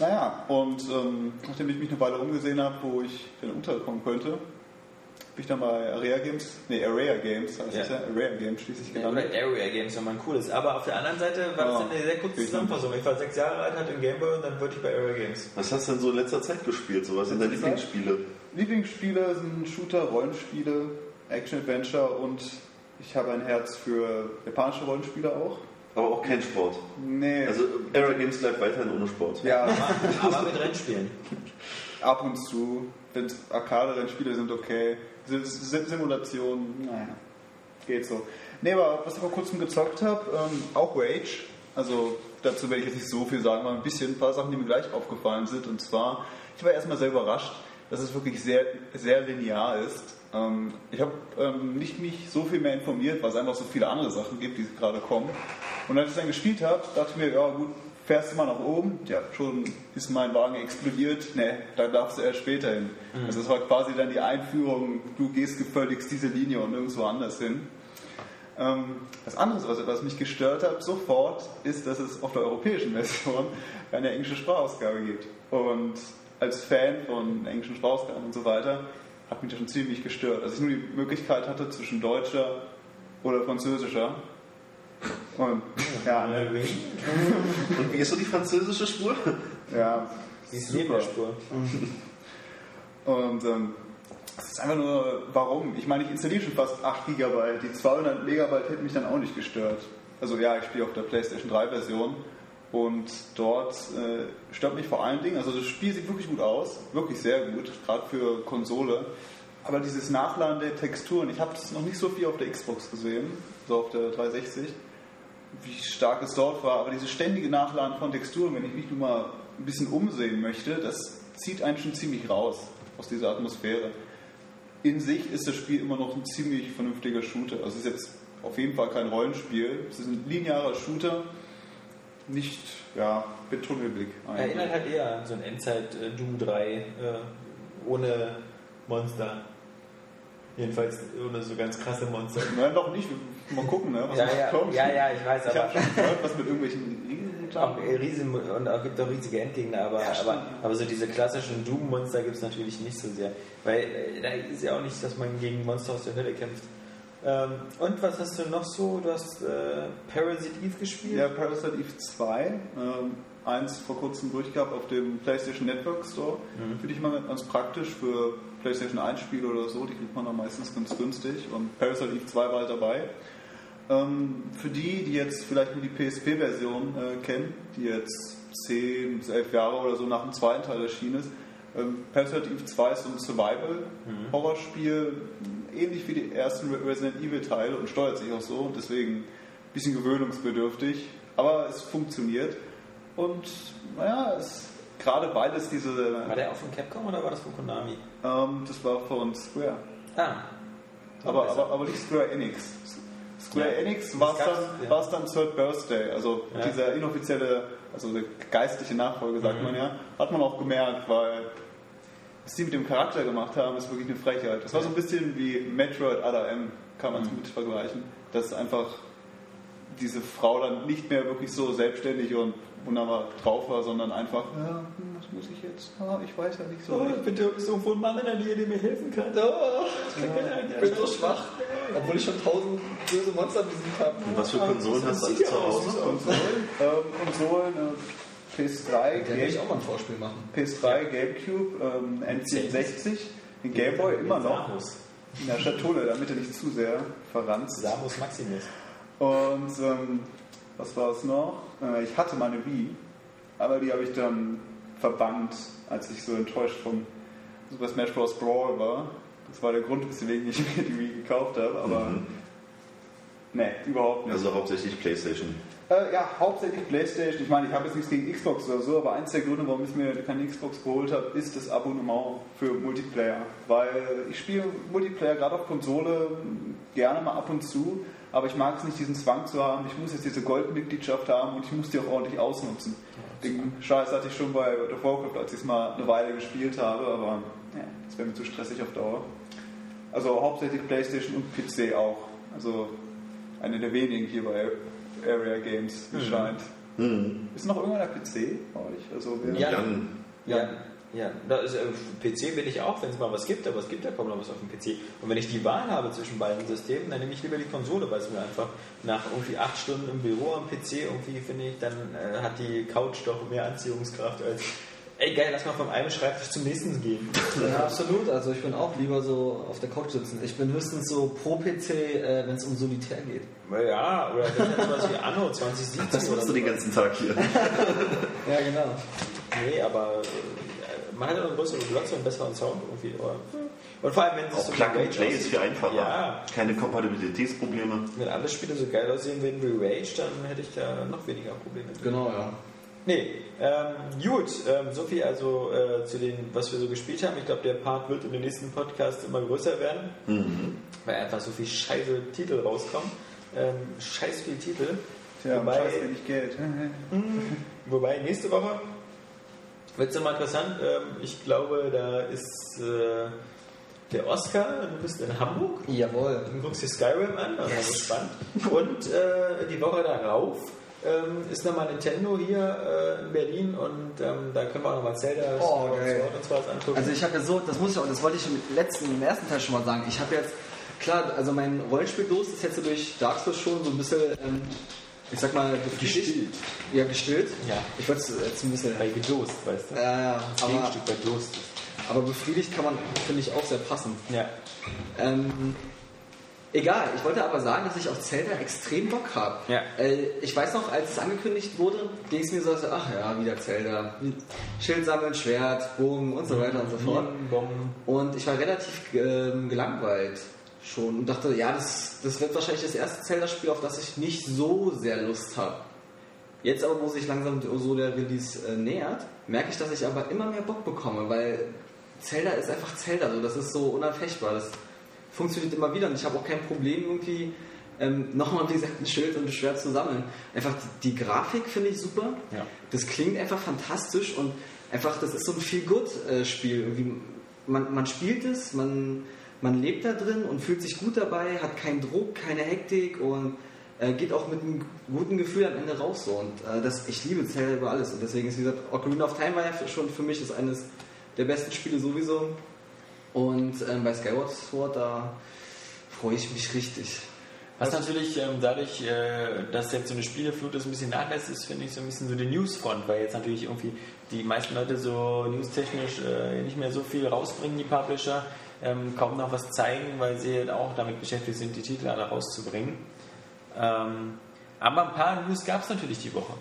Naja, und ähm, nachdem ich mich eine Weile umgesehen habe, wo ich denn unterkommen könnte, bin ich dann bei Area Games, nee, Area Games heißt Ja. es ja, Area Games schließlich Ja, gelandet. oder Area Games, wenn man cool ist. Aber auf der anderen Seite war das Ja. eine sehr kurze Zusammenfassung. Ich war sechs Jahre alt, hatte einen Gameboy und dann wurde ich bei Area Games. Was hast du denn so in letzter Zeit gespielt? So, was sind deine? Lieblingsspiele? Lieblingsspiele sind Shooter, Rollenspiele, Action-Adventure und ich habe ein Herz für japanische Rollenspiele auch. Aber auch kein Sport. Nee, Also Era Games bleibt weiterhin ohne Sport. ja, Aber mit Rennspielen. ab und zu, wenn Arcade-Rennspiele sind okay. Sim- Sim- Simulationen, naja, geht so. Nee, aber was ich vor kurzem gezockt habe, ähm, auch Rage. Also dazu werde ich jetzt nicht so viel sagen, aber ein bisschen, ein paar Sachen, die mir gleich aufgefallen sind. Und zwar, ich war erstmal sehr überrascht, dass es wirklich sehr, sehr linear ist. Ähm, ich habe ähm, nicht mich so viel mehr informiert, weil es einfach so viele andere Sachen gibt, die gerade kommen. Und als ich dann gespielt habe, dachte ich mir, ja gut, fährst du mal nach oben, ja, schon ist mein Wagen explodiert, ne, da darfst du erst später hin. Also das war quasi dann die Einführung, du gehst gefälligst diese Linie und nirgendwo anders hin. Ähm, das andere, was, was mich gestört hat, sofort, ist, dass es auf der europäischen Version eine englische Sprachausgabe gibt. Und als Fan von englischen Sprachausgaben und so weiter, hat mich das schon ziemlich gestört. Als ich nur die Möglichkeit hatte zwischen deutscher oder französischer. Und ja, Und wie ist so die französische Spur? ja, Die ist der Spur. Und ähm, es ist einfach nur, warum? Ich meine, ich installiere schon fast 8 GB. Die 200 Megabyte hätten mich dann auch nicht gestört. Also ja, ich spiele auf der PlayStation 3 Version und dort äh, stört mich vor allen Dingen, also das Spiel sieht wirklich gut aus, wirklich sehr gut, gerade für Konsole. Aber dieses Nachladen der Texturen, ich habe das noch nicht so viel auf der Xbox gesehen, so auf der 360, wie stark es dort war. Aber dieses ständige Nachladen von Texturen, wenn ich mich nur mal ein bisschen umsehen möchte, das zieht einen schon ziemlich raus aus dieser Atmosphäre. In sich ist das Spiel immer noch ein ziemlich vernünftiger Shooter. Also es ist jetzt auf jeden Fall kein Rollenspiel. Es ist ein linearer Shooter, nicht ja, mit Tunnelblick. eigentlich. Erinnert halt eher an so ein Endzeit äh, Doom 3 äh, ohne Monster. Jedenfalls ohne so ganz krasse Monster. Nein, doch nicht. Mal gucken, ne? was Ja, ja, kommt. ja, ja, ich weiß, Ich habe aber schon gehört, was mit irgendwelchen Riesen auch riesen und auch gibt auch riesige Endgegner, aber, Ja, aber, aber so diese klassischen Doom-Monster gibt es natürlich nicht so sehr. Weil äh, da ist ja auch nicht, dass man gegen Monster aus der Hölle kämpft. Ähm, und was hast du noch so? Du hast äh, Parasite Eve gespielt? Ja, Parasite Eve 2. Ähm, 1 vor kurzem durchgehabt auf dem PlayStation Network Store. Finde ich mal ganz praktisch für PlayStation 1 Spiele oder so. Die kriegt man dann meistens ganz günstig. Und Parasite Eve 2 war halt dabei. Ähm, für die, die jetzt vielleicht nur die PSP-Version äh, kennen, die jetzt 10 bis 11 Jahre oder so nach dem zweiten Teil erschienen ist, ähm, Parasite Eve 2 ist so ein Survival-Horrorspiel, ähnlich wie die ersten Resident Evil-Teile und steuert sich auch so und deswegen ein bisschen gewöhnungsbedürftig, aber es funktioniert. Und naja, es, gerade weil es diese. War der auch von Capcom oder war das von Konami? Ähm, das war von Square. Ah. Aber, aber, aber nicht Square Enix. Square Ja. Enix war es dann, ja. dann Third Birthday, also Ja. dieser inoffizielle, also der geistliche Nachfolge, sagt Mhm. man ja, hat man auch gemerkt, weil was die mit dem Charakter gemacht haben, ist wirklich eine Frechheit. Das war so ein bisschen wie Metroid Other M, kann man es Mhm. mit vergleichen, dass einfach diese Frau dann nicht mehr wirklich so selbstständig und wunderbar drauf war, sondern einfach, ja, hm, was muss ich jetzt? Ah, ich weiß ja nicht so. Oh, ich bin so irgendwo ein Mann in der Nähe, der mir helfen kann. Oh, Ich bin so schwach, obwohl ich schon tausend böse Monster besiegt habe. Und was für Konsolen hast du alle zu Hause? Konsolen, ähm, Konsolen äh, PS3, Der will ich Game, auch mal ein Vorspiel machen. PS3, Gamecube, ähm, N64, den Gameboy immer noch Samus. in der Schatulle, damit er nicht zu sehr verranzt. Samus Maximus. Und ähm, was war es noch? Äh, ich hatte meine Wii, aber die habe ich dann verbannt, als ich so enttäuscht vom Super Smash Bros. Brawl war. Das war der Grund, weswegen ich mir die Wii gekauft habe, aber nee, überhaupt nicht. Also hauptsächlich Playstation. Äh, ja, hauptsächlich Playstation. Ich meine, ich habe jetzt nichts gegen Xbox oder so, aber eins der Gründe, warum ich mir keine Xbox geholt habe, ist das Abonnement für Multiplayer. Weil ich spiele Multiplayer gerade auf Konsole gerne mal ab und zu, aber ich mag es nicht, diesen Zwang zu haben. Ich muss jetzt diese Goldmitgliedschaft haben und ich muss die auch ordentlich ausnutzen. Den Scheiß hatte ich schon bei World of Warcraft, als ich es mal eine Weile gespielt habe, aber ja, das wäre mir zu stressig auf Dauer. Also hauptsächlich Playstation und PC auch. Also eine der wenigen hier bei Area Games scheint. Ist noch irgendeiner PC bei euch? Also wer Ja. Jan, Ja, ja. Ist, äh, PC will ich auch, wenn es mal was gibt, aber es gibt ja kaum noch was auf dem PC. Und wenn ich die Wahl habe zwischen beiden Systemen, dann nehme ich lieber die Konsole, weil es mir einfach nach irgendwie acht Stunden im Büro am PC irgendwie, finde ich, dann äh, hat die Couch doch mehr Anziehungskraft als, ey geil, lass mal vom einen Schreibtisch zum nächsten gehen. Ja, absolut. Also ich bin auch lieber so auf der Couch sitzen. Ich bin höchstens so pro PC, äh, wenn es um Solitär geht. Ja, oder wenn dann sowas wie Anno 2017 das machst du den ganzen Tag hier. Ja, genau. Nee, aber man hat ja eine größere Glotze und besseren Sound irgendwie. Aber, und vor allem, wenn es Auch so Plug and Play ist viel einfacher. Ja, Keine Kompatibilitätsprobleme. wenn alle Spiele so geil aussehen würden wie Rage, dann hätte ich da noch weniger Probleme. Genau, ja. Nee, ähm, gut, ähm, so viel also äh, zu dem, was wir so gespielt haben. Ich glaube, der Part wird in den nächsten Podcasts immer größer werden, weil einfach so viel scheiße Titel rauskommen. Ähm, scheiß viel Titel. Tja, wobei, scheiß wenig Geld. wobei, nächste Woche wird es nochmal interessant. Ähm, ich glaube, da ist äh, der Oscar, du bist in Hamburg. Jawohl. Du guckst dir Skyrim an, also yes. gespannt. Und äh, die Woche darauf ähm, ist nochmal Nintendo hier äh, in Berlin und ähm, da können wir auch nochmal Zelda Oh. Sword und so was angucken. Also ich habe ja so, das muss ich auch, das wollte ich im letzten, im ersten Teil schon mal sagen. Ich habe jetzt, klar, also mein Rollenspieldurst ist jetzt durch Dark Souls schon so ein bisschen, ähm, ich sag mal, gestillt. Ja, gestillt. Ja. Ich wollte es jetzt ein bisschen. bei Gedost, weißt du? Äh, aber, Gegenstück bei Durst. aber befriedigt kann man, finde ich, auch sehr passend. Ja. Ähm, egal, ich wollte aber sagen, dass ich auf Zelda extrem Bock habe. Ja. Äh, ich weiß noch, als es angekündigt wurde, ging es mir so, ach ja, wieder Zelda. Schild sammeln, Schwert, Bogen und so weiter und so fort. Bom. Und ich war relativ ähm, gelangweilt schon und dachte, ja, das, das wird wahrscheinlich das erste Zelda-Spiel, auf das ich nicht so sehr Lust habe. Jetzt aber, wo sich langsam so der Release äh, nähert, merke ich, dass ich aber immer mehr Bock bekomme, weil Zelda ist einfach Zelda, so, das ist so unanfechtbar. Das funktioniert immer wieder und ich habe auch kein Problem irgendwie ähm, nochmal, wie gesagt, ein Schild und ein Schwert zu sammeln. Einfach die, die Grafik finde ich super. Ja. Das klingt einfach fantastisch und einfach, das ist so ein Feel-Good-Spiel. Irgendwie, man, man spielt es, man, man lebt da drin und fühlt sich gut dabei, hat keinen Druck, keine Hektik und äh, geht auch mit einem guten Gefühl am Ende raus. So. Und äh, das, ich liebe Zelda über alles. Und deswegen ist, wie gesagt, Ocarina of Time war ja schon für mich das eines der besten Spiele sowieso. Und ähm, bei Skyward Sword, da freue ich mich richtig. Was natürlich ähm, dadurch, äh, dass jetzt so eine Spieleflut ist, ein bisschen nachlässt, ist, finde ich, so ein bisschen so die Newsfront, weil jetzt natürlich irgendwie die meisten Leute so newstechnisch äh, nicht mehr so viel rausbringen, die Publisher, ähm, kaum noch was zeigen, weil sie halt auch damit beschäftigt sind, die Titel alle rauszubringen. Ähm, aber ein paar News gab es natürlich die Woche.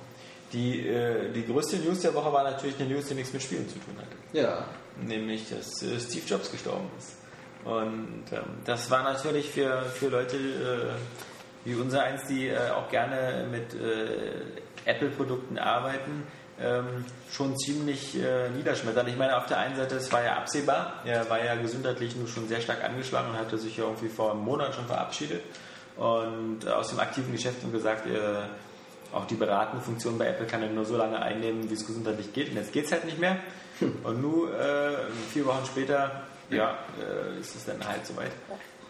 Die, äh, die größte News der Woche war natürlich eine News, die nichts mit Spielen zu tun hatte Ja. nämlich dass äh, Steve Jobs gestorben ist. Und ähm, das war natürlich für, für Leute äh, wie unser eins, die äh, auch gerne mit äh, Apple-Produkten arbeiten, ähm, schon ziemlich äh, niederschmetternd. Ich meine, auf der einen Seite, es war ja absehbar, er war ja gesundheitlich nur schon sehr stark angeschlagen und hatte sich ja irgendwie vor einem Monat schon verabschiedet und äh, aus dem aktiven Geschäft und gesagt, äh, auch die beratende Funktion bei Apple kann er nur so lange einnehmen, wie es gesundheitlich geht. Und jetzt geht es halt nicht mehr. Und nun, äh, vier Wochen später, ja, äh, ist es dann halt soweit.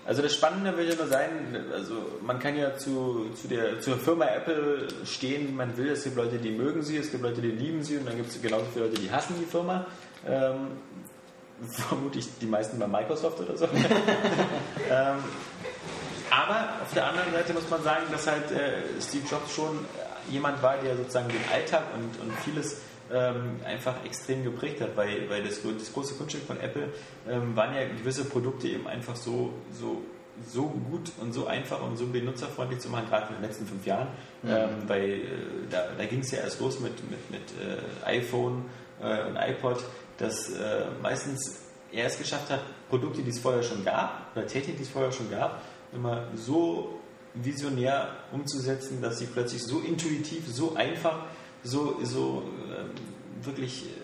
Also das Spannende will ja nur sein, also man kann ja zu, zu der, zur Firma Apple stehen, wie man will. Es gibt Leute, die mögen sie, es gibt Leute, die lieben sie und dann gibt es genauso viele Leute, die hassen die Firma. Ähm, vermutlich die meisten bei Microsoft oder so. ähm, aber auf der anderen Seite muss man sagen, dass halt äh, Steve Jobs schon jemand war, der sozusagen den Alltag und, und vieles ähm, einfach extrem geprägt hat, weil, weil das, das große Kunststück von Apple ähm, waren ja gewisse Produkte eben einfach so, so, so gut und so einfach und so benutzerfreundlich zu machen, gerade in den letzten fünf Jahren. Ähm, weil äh, da, da ging es ja erst los mit, mit, mit äh, iPhone äh, und iPod, dass äh, meistens er es geschafft hat, Produkte, die es vorher schon gab, oder Technik, die es vorher schon gab, immer so visionär umzusetzen, dass sie plötzlich so intuitiv, so einfach, so, so ähm, wirklich äh,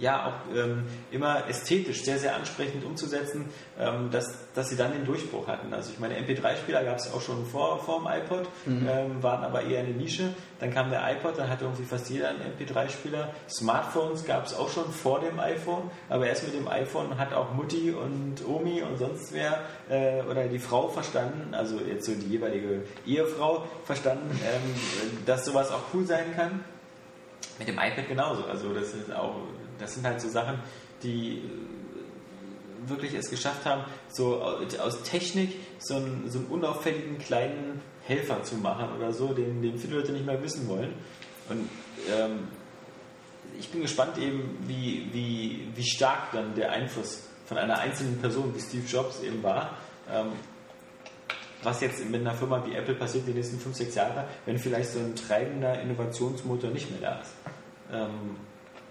ja auch ähm, immer ästhetisch sehr, sehr ansprechend umzusetzen, ähm, dass, dass sie dann den Durchbruch hatten. Also ich meine, MP3-Spieler gab es auch schon vor, vor dem iPod, ähm, waren aber eher eine Nische. Dann kam der iPod, dann hatte irgendwie fast jeder einen MP3-Spieler. Smartphones gab es auch schon vor dem iPhone, aber erst mit dem iPhone hat auch Mutti und Omi und sonst wer äh, oder die Frau verstanden, also jetzt so die jeweilige Ehefrau verstanden, ähm, dass sowas auch cool sein kann. Mit dem iPad genauso. Also das ist auch, das sind halt so Sachen, die äh, wirklich es geschafft haben, so aus Technik so einen, so einen unauffälligen kleinen Helfer zu machen oder so, den, den viele Leute nicht mehr wissen wollen. Und ähm, ich bin gespannt eben, wie, wie, wie stark dann der Einfluss von einer einzelnen Person wie Steve Jobs eben war. Ähm, was jetzt mit einer Firma wie Apple passiert die nächsten 5, 6 Jahre, wenn vielleicht so ein treibender Innovationsmotor nicht mehr da ist. Ähm,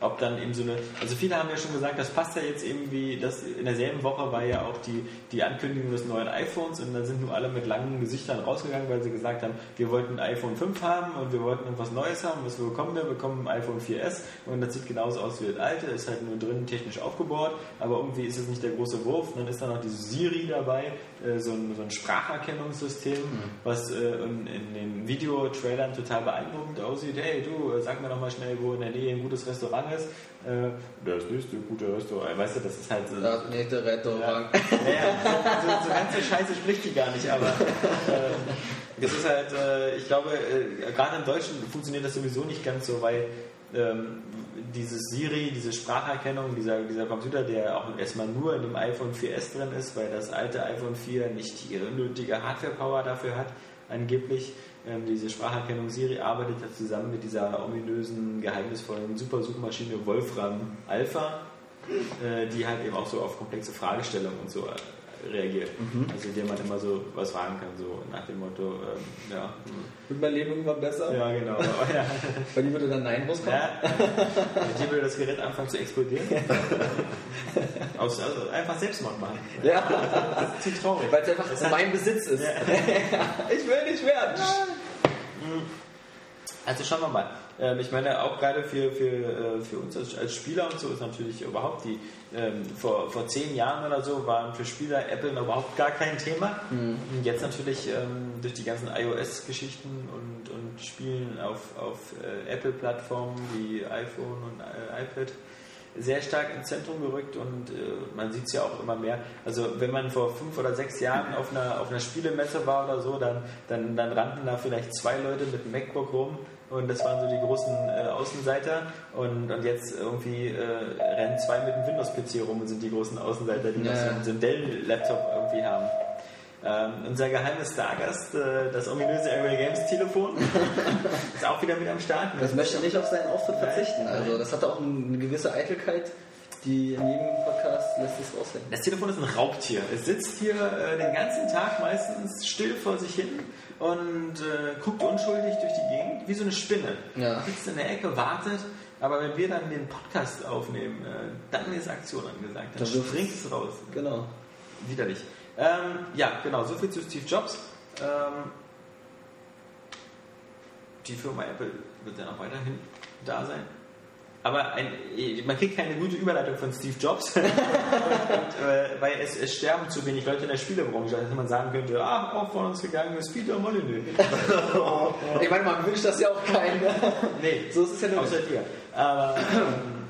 ob dann eben so eine, also viele haben ja schon gesagt, das passt ja jetzt irgendwie, das in derselben Woche war ja auch die, die Ankündigung des neuen iPhones und dann sind nur alle mit langen Gesichtern rausgegangen, weil sie gesagt haben, wir wollten ein iPhone 5 haben und wir wollten irgendwas Neues haben. Was wir bekommen? Wir bekommen ein iPhone 4S und das sieht genauso aus wie das alte, ist halt nur drinnen technisch aufgebaut, aber irgendwie ist es nicht der große Wurf. Und dann ist da noch dieses Siri dabei, äh, so, ein, so ein Spracherkennungssystem, was äh, in, in den Videotrailern total beeindruckend aussieht. Hey, du, äh, sag mir doch mal schnell, wo in der Nähe ein gutes Restaurant ist. Äh, das nächste gute Restaurant. Weißt du, das ist halt so. Das nächste Restaurant. Ja, ja, so, so ganz so scheiße spricht die gar nicht, aber äh, das ist halt, äh, ich glaube, äh, gerade im Deutschen funktioniert das sowieso nicht ganz so, weil ähm, dieses Siri, diese Spracherkennung, dieser, dieser Computer, der auch erstmal nur in dem iPhone 4S drin ist, weil das alte iPhone 4 nicht die nötige Hardware-Power dafür hat, angeblich. Ähm, diese Spracherkennung Siri arbeitet ja zusammen mit dieser ominösen, geheimnisvollen Super-Suchmaschine Wolfram Alpha, äh, die halt eben auch so auf komplexe Fragestellungen und so reagiert. Also der man immer so was fragen kann, so nach dem Motto, ähm, ja, Wird mein Leben irgendwann besser? ja genau, oh, ja. Bei dir würde dann Nein rauskommen? Ja, dir würde das Gerät anfangen zu explodieren. Also einfach Selbstmord machen. Ja. Das ist zu traurig. Weil es einfach Das mein Besitz ist. Ja. ich will nicht werden. Also schauen wir mal. Ähm, ich meine, auch gerade für, für, äh, für uns als, als Spieler und so ist natürlich überhaupt die, ähm, vor, vor zehn Jahren oder so waren für Spieler Apple noch überhaupt gar kein Thema. Und jetzt natürlich ähm, durch die ganzen iOS-Geschichten und, und Spielen auf, auf äh, Apple-Plattformen wie iPhone und äh, iPad sehr stark ins Zentrum gerückt und äh, man sieht es ja auch immer mehr. Also wenn man vor fünf oder sechs Jahren auf einer, auf einer Spielemesse war oder so, dann, dann, dann rannten da vielleicht zwei Leute mit einem MacBook rum und das waren so die großen äh, Außenseiter und, und jetzt irgendwie äh, rennen zwei mit einem Windows-PC rum und sind die großen Außenseiter, die noch Ja. so, einen- so einen Dell-Laptop irgendwie haben. Ähm, unser geheimes Stargast, äh, das ominöse Area Games Telefon, ist auch wieder mit am Start. Das möchte nicht auf seinen Auftritt Nein, verzichten. nein. Also das hat auch eine gewisse Eitelkeit, die in jedem Podcast lässt sich raushängen. Das Telefon ist ein Raubtier. Es sitzt hier äh, den ganzen Tag meistens still vor sich hin und äh, guckt unschuldig durch die Gegend, wie so eine Spinne. Ja. Sitzt in der Ecke, wartet. Aber wenn wir dann den Podcast aufnehmen, äh, dann ist Aktion angesagt. Dann Da wirft- springt es raus. Genau. Widerlich. Ähm, ja, genau, so viel zu Steve Jobs. Ähm, die Firma Apple wird ja noch weiterhin da sein. Aber ein, man kriegt keine gute Überleitung von Steve Jobs, Und, äh, weil es, es sterben zu wenig Leute in der Spielebranche, dass man sagen könnte, ach, auch von uns gegangen ist Peter Molyneux. Ich meine, man wünscht das ja auch keinen. nee, So ist es ja nur. außer dir. Aber, ähm,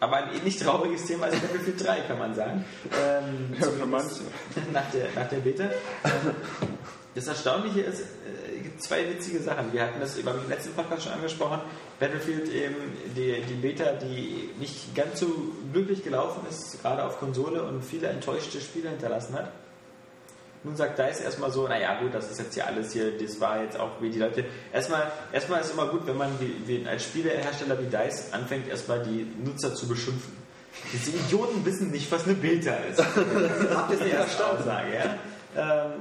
aber ein ähnlich trauriges Thema ist Battlefield 3, kann man sagen. Ähm, Ja, für manche. nach der, nach der Beta. Das Erstaunliche ist, zwei witzige Sachen. Wir hatten das, glaube ich, im letzten Podcast schon angesprochen. Battlefield eben, die, die Beta, die nicht ganz so glücklich gelaufen ist, gerade auf Konsole und viele enttäuschte Spiele hinterlassen hat. Nun sagt DICE erstmal so, naja gut, das ist jetzt ja alles hier, das war jetzt auch wie die Leute. Erstmal, erstmal ist immer gut, wenn man wie, wie als Spielehersteller wie DICE anfängt, erstmal die Nutzer zu beschimpfen. Diese Idioten wissen nicht, was eine Beta ist. Habt ihr die erste Aussage, ja? Ähm,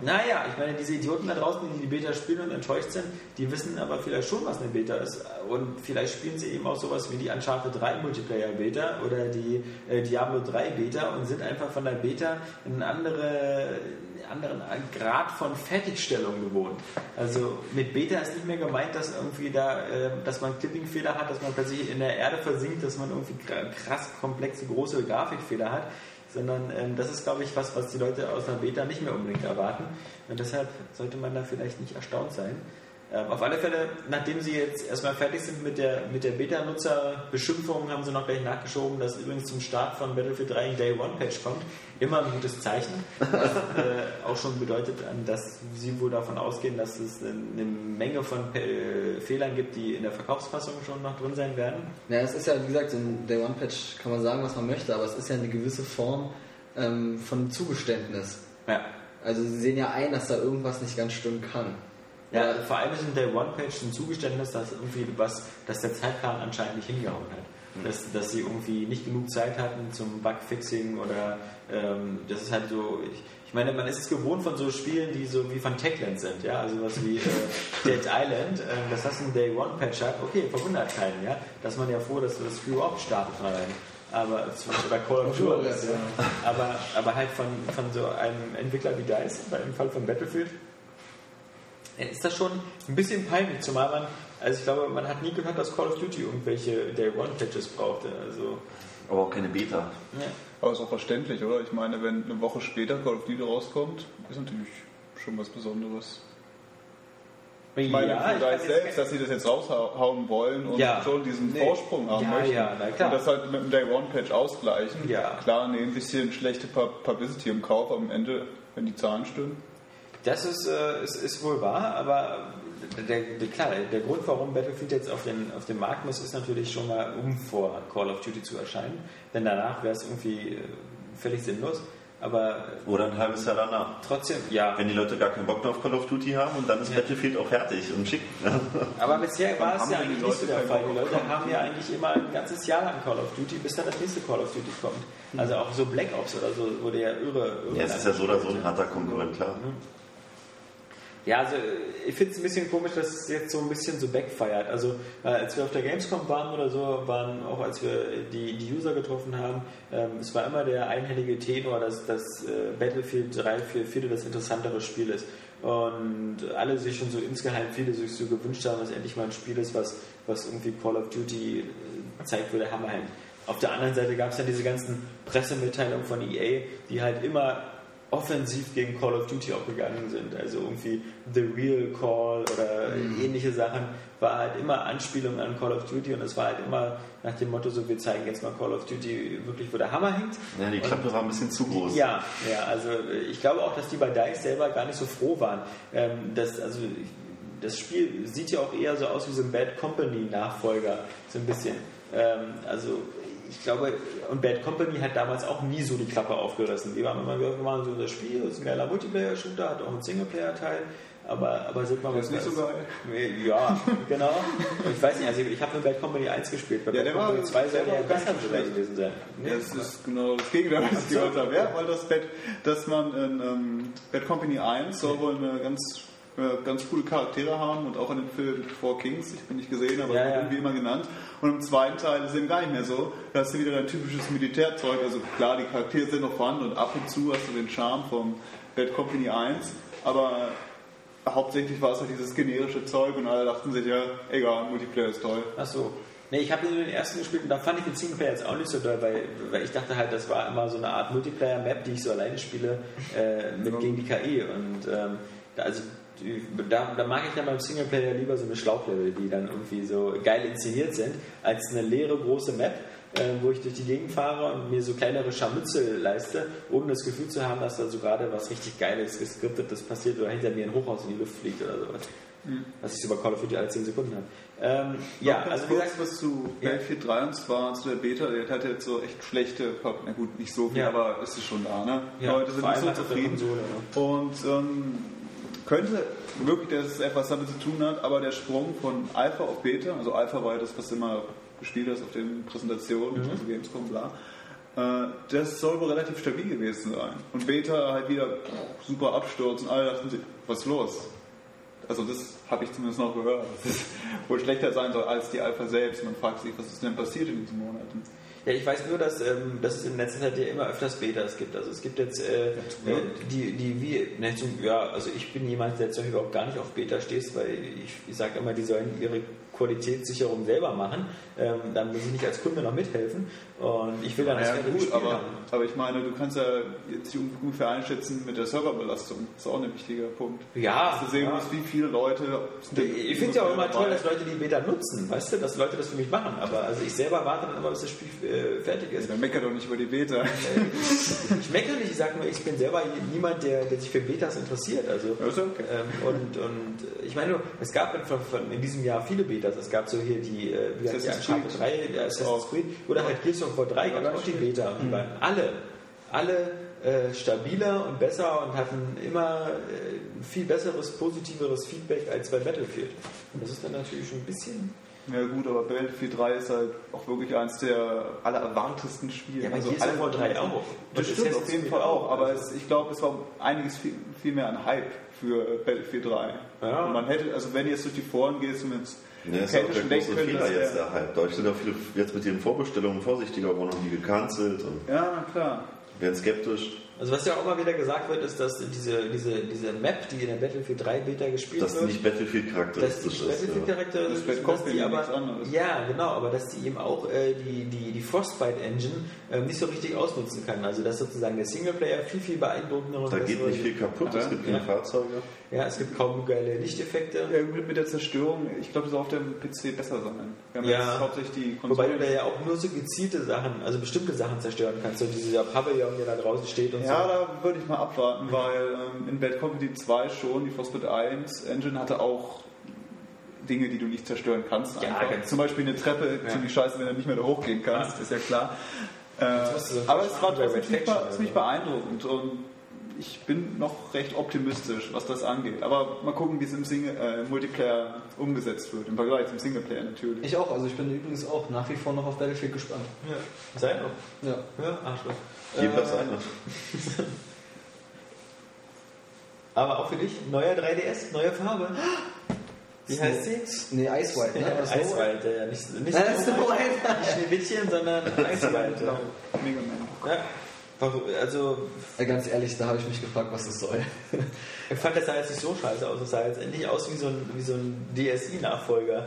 naja, ich meine, diese Idioten da draußen, die die Beta spielen und enttäuscht sind, die wissen aber vielleicht schon, was eine Beta ist. Und vielleicht spielen sie eben auch sowas wie die Uncharted 3 Multiplayer Beta oder die äh, Diablo 3 Beta und sind einfach von der Beta einen andere, anderen Grad von Fertigstellung gewohnt. Also mit Beta ist nicht mehr gemeint, dass irgendwie da, äh, dass man Clipping-Fehler hat, dass man plötzlich in der Erde versinkt, dass man irgendwie krass komplexe, große Grafikfehler hat sondern ähm, das ist, glaube ich, was, was die Leute aus einer Beta nicht mehr unbedingt erwarten. Und deshalb sollte man da vielleicht nicht erstaunt sein. Ähm, auf alle Fälle, nachdem sie jetzt erstmal fertig sind mit der, mit der Beta-Nutzer-Beschimpfung, haben sie noch gleich nachgeschoben, dass übrigens zum Start von Battlefield 3 ein Day-One-Patch kommt. Immer ein gutes Zeichen. Was äh, auch schon bedeutet, dass sie wohl davon ausgehen, dass es eine Menge von Pe- Fehlern gibt, die in der Verkaufsfassung schon noch drin sein werden. Ja, es ist ja, wie gesagt, so ein Day One Patch kann man sagen, was man möchte, aber es ist ja eine gewisse Form ähm, von Zugeständnis. Ja. Also sie sehen ja ein, dass da irgendwas nicht ganz stimmen kann. Ja, vor allem ist in der One-Page ein Zugeständnis, dass irgendwie was, dass der Zeitplan anscheinend nicht hingehauen hat. Dass, dass sie irgendwie nicht genug Zeit hatten zum Bugfixing oder ähm, das ist halt so, ich, ich meine, man ist es gewohnt von so Spielen, die so wie von Techland sind, ja, also was wie äh, Dead Island, ähm, dass das ein Day One Patch hat, okay, verwundert keinen, ja, dass man ja froh, dass das Spiel überhaupt startet rein. Aber bei Call of Duty, ja. aber, aber halt von, von so einem Entwickler wie DICE, bei im Fall von Battlefield, ist das schon ein bisschen peinlich, zumal man, also ich glaube, man hat nie gehört, dass Call of Duty irgendwelche Day One Patches brauchte. Also, Aber auch keine Beta. ja. Aber ist auch verständlich, oder? Ich meine, wenn eine Woche später Call of Duty rauskommt, ist natürlich schon was Besonderes. Ich meine, ja, für ich selbst, dass sie das jetzt raushauen wollen und Ja. schon diesen Nee. Vorsprung haben Ja, möchten. ja, na klar. Und das halt mit dem Day One Patch ausgleichen. Ja. Klar, nee, ein bisschen schlechte Pub- Publicity im Kauf am Ende, wenn die Zahlen stimmen. Das ist, äh, ist, ist wohl wahr, aber der, der, klar, der Grund, warum Battlefield jetzt auf den, auf den Markt muss, ist natürlich schon mal, um vor Call of Duty zu erscheinen. Denn danach wäre es irgendwie äh, völlig sinnlos. Aber Oder ein halbes Jahr danach. trotzdem, ja. Wenn die Leute gar keinen Bock mehr auf Call of Duty haben und dann ist Ja. Battlefield auch fertig und schick. Aber bisher war es ja eigentlich nicht so Leute der Fall. Die Leute haben ja eigentlich immer ein ganzes Jahr lang Call of Duty, bis dann das nächste Call of Duty kommt. Also auch so Black Ops oder so wurde ja irre. irre Ja, es ist ja so oder so ein harter Konkurrent, klar. Ja, also ich finde es ein bisschen komisch, dass es jetzt so ein bisschen so backfeiert. Also äh, als wir auf der Gamescom waren oder so, waren auch als wir die, die User getroffen haben, ähm, es war immer der einhellige Tenor, dass, dass äh, Battlefield 3 für viele das interessantere Spiel ist. Und alle sich schon so insgeheim, viele sich so gewünscht haben, dass endlich mal ein Spiel ist, was, was irgendwie Call of Duty äh, zeigt, wo der Hammer hängt. Auf der anderen Seite gab es ja diese ganzen Pressemitteilungen von EA, die halt immer offensiv gegen Call of Duty auch gegangen sind. Also irgendwie The Real Call oder ähnliche Sachen war halt immer Anspielung an Call of Duty und es war halt immer nach dem Motto so, wir zeigen jetzt mal Call of Duty wirklich, wo der Hammer hängt. Ja, die Klappe war ein bisschen zu groß. Ja, ja, also ich glaube auch, dass die bei DICE selber gar nicht so froh waren. Ähm, dass, also das Spiel sieht ja auch eher so aus wie so ein Bad Company Nachfolger, so ein bisschen. Ähm, also ich glaube, und Bad Company hat damals auch nie so die Klappe aufgerissen. Die waren immer, wir machen so das Spiel, das ist ein geiler Multiplayer-Shooter, hat auch einen Singleplayer-Teil. Aber, aber sind wir Das ist nicht so geil. Ja, genau. Ich weiß nicht, also ich habe mit Bad Company 1 gespielt. Bei Ja, Bad der war- Company 2 soll ja besser gewesen sein. Nee, Das ist genau das Gegenteil, was ich gehört habe. Ja, weil das Bad, dass man in ähm, Bad Company 1 soll wohl eine ganz, äh, ganz coole Charaktere haben und auch in dem Film Four Kings, ich bin nicht gesehen, aber Ja, ja. irgendwie immer genannt. Und im zweiten Teil ist es eben gar nicht mehr so. Da hast du wieder dein typisches Militärzeug. Also klar, die Charaktere sind noch vorhanden und ab und zu hast du den Charme vom Bad Company 1, aber hauptsächlich war es halt dieses generische Zeug und alle dachten sich, ja, egal, Multiplayer ist toll. Ach so. Nee, ich habe nur den ersten gespielt und da fand ich den Singleplayer jetzt auch nicht so doll, weil, weil ich dachte halt, das war immer so eine Art Multiplayer-Map, die ich so alleine spiele, äh, mit gegen die KI. Und ähm, da, also, da, da mag ich dann beim Singleplayer lieber so eine Schlauchlevel, die dann irgendwie so geil inszeniert sind, als eine leere große Map, äh, wo ich durch die Gegend fahre und mir so kleinere Scharmützel leiste, ohne das Gefühl zu haben, dass da so gerade was richtig Geiles, geskriptetes passiert oder hinter mir ein Hochhaus in die Luft fliegt oder sowas. Was ich bei Call of Duty alle 10 Sekunden habe. Ähm, ja, also wie kurz gesagt, was zu Ja. Battlefield 3 und zwar zu der Beta, der hat jetzt so echt schlechte, na gut, nicht so viel, Ja. aber ist es schon da, ne? Ja, Leute sind nicht so zufrieden. Konsole, Und ähm, könnte wirklich, dass es etwas damit zu tun hat, aber der Sprung von Alpha auf Beta, also Alpha war ja das, was immer gespielt hast auf den Präsentationen, Mhm. also Gamescom, bla, äh, das soll wohl relativ stabil gewesen sein. Und Beta halt wieder super Absturz und alle dachten sich, was ist los? Also das habe ich zumindest noch gehört, dass es wohl schlechter sein soll als die Alpha selbst. Man fragt sich, was ist denn passiert in diesen Monaten? Ja, ich weiß nur, dass, ähm, dass es in letzter Zeit ja immer öfters Betas gibt. Also es gibt jetzt äh, äh, die, die wie, ne, zum, ja, also ich bin jemand, der zum Beispiel überhaupt gar nicht auf Beta steht, weil ich, ich sage immer, die sollen ihre Qualitätssicherung selber machen. Ähm, dann muss ich nicht als Kunde noch mithelfen. Und ich will dann das Ja, gerne gut, aber, haben. aber ich meine, du kannst ja jetzt ungefähr einschätzen mit der Serverbelastung. Das ist auch ein wichtiger Punkt. Ja, Dass du sehen ja. musst, wie viele Leute Ich finde es ja auch immer dabei. toll, dass Leute die Beta nutzen, weißt du, dass Leute das für mich machen. Aber also ich selber warte dann immer, bis das Spiel äh, fertig ist. Dann mecker doch nicht über die Beta. Ich meckere nicht, ich sage nur, ich bin selber niemand, der, der sich für Betas interessiert. Also, ist okay. ähm, und, und ich meine, es gab in, von, in diesem Jahr viele Betas. Es gab so hier die, äh, wie heißt die Uncharted Creed. 3, der Assassin's Auch. Creed, oder halt Gears of War 3 gab es auch die Beta. Und die waren alle, alle äh, stabiler und besser und hatten immer äh, viel besseres, positiveres Feedback als bei Battlefield. Und das ist dann natürlich schon ein bisschen Ja gut, aber Battlefield 3 ist halt auch wirklich eins der allererwartesten Spiele. Ja, aber also alle- War 3 auch. Das Und stimmt auf jeden Fall auch, aber Also- es, ich glaube, es war einiges viel, viel mehr an Hype für äh, Battlefield 3. Ja. Und man hätte, also wenn du jetzt durch die Foren gehst und jetzt Ja, ist ja auch hätte der große Fehler jetzt der, Hype. Deutsche sind auch viele jetzt mit ihren Vorbestellungen vorsichtiger geworden und die gecancelt und Ja, na klar. werden skeptisch. Also was ja auch immer wieder gesagt wird, ist, dass diese, diese, diese Map, die in der Battlefield 3 Beta gespielt dass die wird, nicht Battlefield dass charakteristisch die ist. Battlefield-Charaktere Das ist Bad dass die aber, ja genau, aber dass die eben auch äh, die, die, die Frostbite-Engine ähm, nicht so richtig ausnutzen kann. Also dass sozusagen der Singleplayer viel, viel beeindruckender und Da geht nicht viel kaputt, es gibt keine Ja. Fahrzeuge. Ja, es gibt kaum geile Lichteffekte. Ja, gut, mit der Zerstörung, ich glaube, das soll auf dem PC besser sein. Wir haben Ja. jetzt hauptsächlich die Wobei Konsole. du da ja auch nur so gezielte Sachen, also bestimmte Sachen zerstören kannst. So dieser Pavillon, der da draußen steht und Ja, so. da würde ich mal abwarten, weil ähm, in Bad Company 2 schon, die Frostbite 1 Engine hatte auch Dinge, die du nicht zerstören kannst. Ja, einfach. ganz- Zum Beispiel eine Treppe, ziemlich scheiße, wenn du nicht mehr da hochgehen kannst, ist ja klar. Äh, aber es war trotzdem ziemlich, Faction ziemlich oder beeindruckend und ich bin noch recht optimistisch, was das angeht. Aber mal gucken, wie es im Single, äh, im Multiplayer umgesetzt wird, im Vergleich zum Singleplayer natürlich. Ich auch, also ich bin übrigens auch nach wie vor noch auf Battlefield gespannt. Ja. Sei noch. Ja. Ja, Arschloch. Jedem Äh, das eine. Aber auch für dich, neuer 3DS, neue Farbe. Wie heißt sie? Nee, Ice White, ne? Ja, Snow White? Eiswald, ja, nicht, nicht Snow Snow White, White. nicht Schneewittchen, sondern Eiswald. Ja. Mega Man. Ja. Warum- Also, Äh, Ganz ehrlich, da habe ich mich gefragt, was das soll. ich fand, das sah jetzt nicht so scheiße aus. Es sah jetzt endlich aus wie so ein, wie so ein DSI-Nachfolger.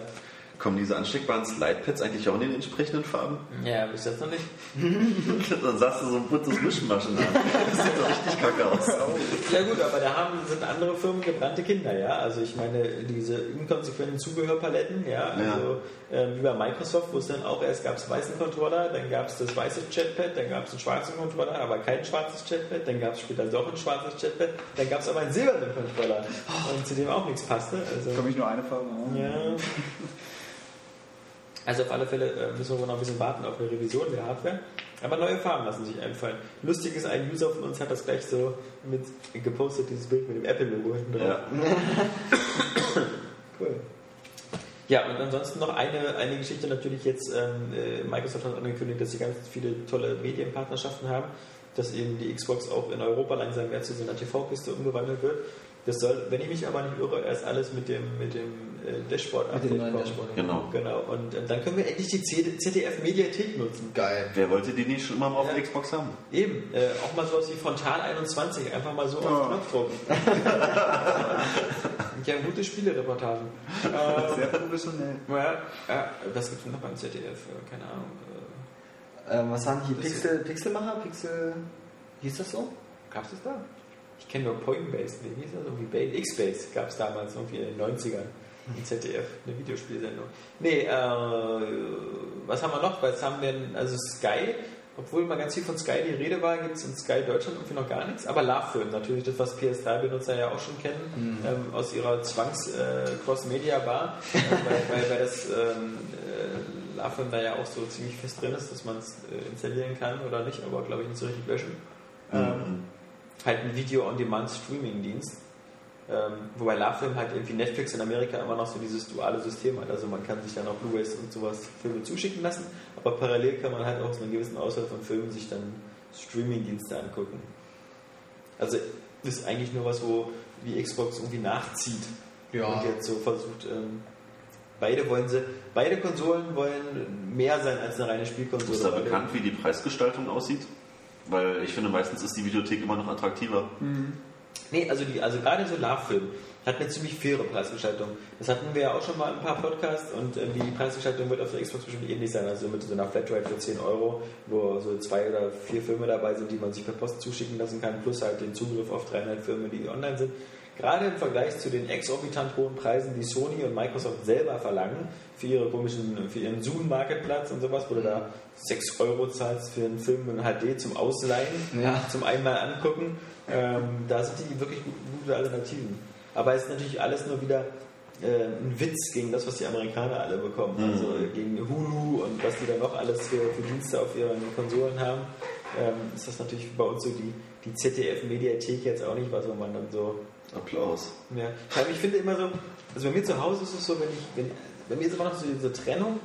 Kommen diese ansteckbaren Slidepads eigentlich auch in den entsprechenden Farben? Ja, bis jetzt noch nicht. Dann sagst du so ein buntes Mischmaschen an. Das sieht doch richtig kacke aus. Ja gut, aber da haben, sind andere Firmen gebrannte Kinder, ja. Also ich meine, diese inkonsequenten Zubehörpaletten, ja, also ähm, wie bei Microsoft, wo es dann auch erst gab es weißen Controller, dann gab es das weiße Chatpad, dann gab es einen schwarzen Controller, aber kein schwarzes Chatpad, dann gab es später doch ein schwarzes Chatpad, dann gab es aber einen silbernen Controller und zu dem auch nichts passte. Also, Komme ich nur eine Farbe an? ja. Also auf alle Fälle äh, müssen wir noch ein bisschen warten auf eine Revision der Hardware. Aber neue Farben lassen sich einfallen. Lustig ist, ein User von uns hat das gleich so mit gepostet, dieses Bild mit dem Apple-Logo hinten drauf. Ja. Cool. Ja, und ansonsten noch eine, eine Geschichte natürlich jetzt, ähm, äh, Microsoft hat angekündigt, dass sie ganz viele tolle Medienpartnerschaften haben, dass eben die Xbox auch in Europa langsam mehr zu so einer TV-Kiste umgewandelt wird. Das soll, wenn ich mich aber nicht irre, erst alles mit dem, mit dem Dashboard Mit dem neuen kommen. Dashboard. Genau. Genau, und ähm, dann können wir endlich die ZDF-Mediathek nutzen. Geil. Wer wollte die nicht schon immer mal auf Ja. der Xbox haben? Eben, äh, auch mal sowas wie Frontal 21, einfach mal so auf den Knopf drücken. ja, gute Spielereportagen. Äh, Sehr professionell. ja, ja, was gibt es noch beim ZDF? Äh, Keine Ahnung. Äh, Ähm, was waren hier? Pixel, Pixelmacher? Pixel. Hieß das so? Gab es das da? Ich kenne nur Point Base. Wie hieß das? Irgendwie Base, X-Base gab es damals irgendwie in den 90ern. Im ZDF, eine Videospielsendung. Nee, äh, was haben wir noch? Was haben wir denn? Also Sky, obwohl mal ganz viel von Sky die Rede war, gibt es in Sky Deutschland irgendwie noch gar nichts. Aber Love-Film, natürlich das, was PS3-Benutzer ja auch schon kennen, ähm, aus ihrer Zwangs-Cross-Media-Bar, äh, weil, weil, weil das ähm, äh, Love-Film da ja auch so ziemlich fest drin ist, dass man es äh, installieren kann oder nicht, aber glaube ich nicht so richtig löschen. Ähm, halt ein Video-on-Demand-Streaming-Dienst. Ähm, wobei LaFilm halt irgendwie Netflix in Amerika immer noch so dieses duale System hat. Also man kann sich dann auch Blu-rays und sowas Filme zuschicken lassen, aber parallel kann man halt auch so einen gewissen Auswahl von Filmen sich dann Streaming-Dienste angucken. Also ist eigentlich nur was, wo die Xbox irgendwie nachzieht Ja. und jetzt so versucht. Ähm, beide wollen sie, beide Konsolen wollen mehr sein als eine reine Spielkonsole. Ist da bekannt, wie die Preisgestaltung aussieht? Weil ich finde, meistens ist die Videothek immer noch attraktiver. Nee, also, die, also gerade so Love-Film hat eine ziemlich faire Preisgestaltung. Das hatten wir ja auch schon mal in ein paar Podcasts und ähm, die Preisgestaltung wird auf der Xbox bestimmt ähnlich sein. Also mit so einer Flatrate für 10 Euro, wo so zwei oder vier Filme dabei sind, die man sich per Post zuschicken lassen kann, plus halt den Zugriff auf 300 Filme, die online sind. Gerade im Vergleich zu den exorbitant hohen Preisen, die Sony und Microsoft selber verlangen für ihre komischen, für ihren Zoom-Marketplatz und sowas, wo du da 6 Euro zahlst für einen Film in HD zum Ausleihen, Ja. zum einmal angucken, ähm, da sind die wirklich gut, gute Alternativen. Aber es ist natürlich alles nur wieder äh, ein Witz gegen das, was die Amerikaner alle bekommen. Also äh, gegen Hulu und was die da noch alles für, für Dienste auf ihren Konsolen haben, ähm, ist das natürlich bei uns so die, die ZDF-Mediathek jetzt auch nicht was, wo man dann so Applaus. ja, aber ich finde immer so, also bei mir zu Hause ist es so, wenn ich, wenn, bei mir ist immer noch so diese Trennung,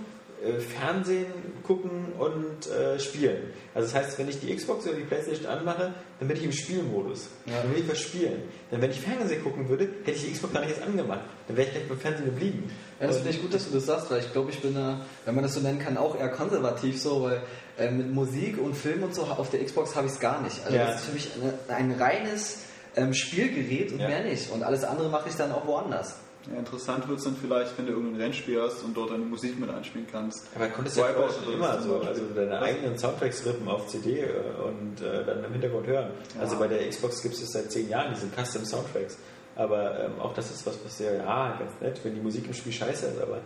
äh, Fernsehen gucken und äh, spielen. Also das heißt, wenn ich die Xbox oder die Playstation anmache, dann bin ich im Spielmodus. Dann will ich was spielen. Dann wenn ich Fernsehen gucken würde, hätte ich die Xbox gar nicht erst angemacht. Dann wäre ich gleich beim Fernsehen geblieben. Ja, das finde ich gut, dass du das sagst, weil ich glaube, ich bin da, wenn man das so nennen kann, auch eher konservativ so, weil äh, mit Musik und Film und so auf der Xbox habe ich es gar nicht. Also Ja. das ist für mich eine, ein reines ähm, Spielgerät und Ja. mehr nicht. Und alles andere mache ich dann auch woanders. Ja, interessant wird es dann vielleicht, wenn du irgendein Rennspiel hast und dort deine Musik mit einspielen kannst. Aber konntest du ja schon immer so, also deine eigenen Soundtracks rippen auf CD äh, und äh, dann im Hintergrund hören. Also bei der Xbox gibt es seit zehn Jahren diese Custom Soundtracks. Aber ähm, auch das ist was, was ja, ja ganz nett, wenn die Musik im Spiel scheiße ist. Aber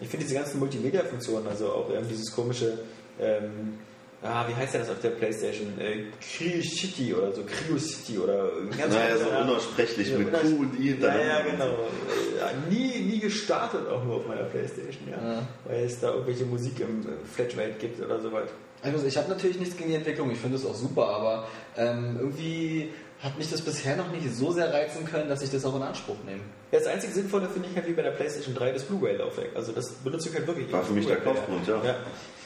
ich finde diese ganzen Multimedia-Funktionen, also auch ähm, dieses komische, ähm, ah, wie heißt denn das auf der Playstation? Äh, City oder so, Cryo City oder ganz Naja, so unaussprechlich Ja, mit Q und I ja, hintereinander. ja, genau. Ja, nie, nie gestartet auch nur auf meiner Playstation, ja. Ja. Weil es da irgendwelche Musik im äh, Flatrate gibt oder so weit. Also ich habe natürlich nichts gegen die Entwicklung, ich finde es auch super, aber ähm, irgendwie hat mich das bisher noch nicht so sehr reizen können, dass ich das auch in Anspruch nehme. Ja, das einzige Sinnvolle finde ich halt wie bei der PlayStation 3 das Blu-ray-Laufwerk. Also das benutze ich halt wirklich. War für mich der Kaufgrund, ja. ja.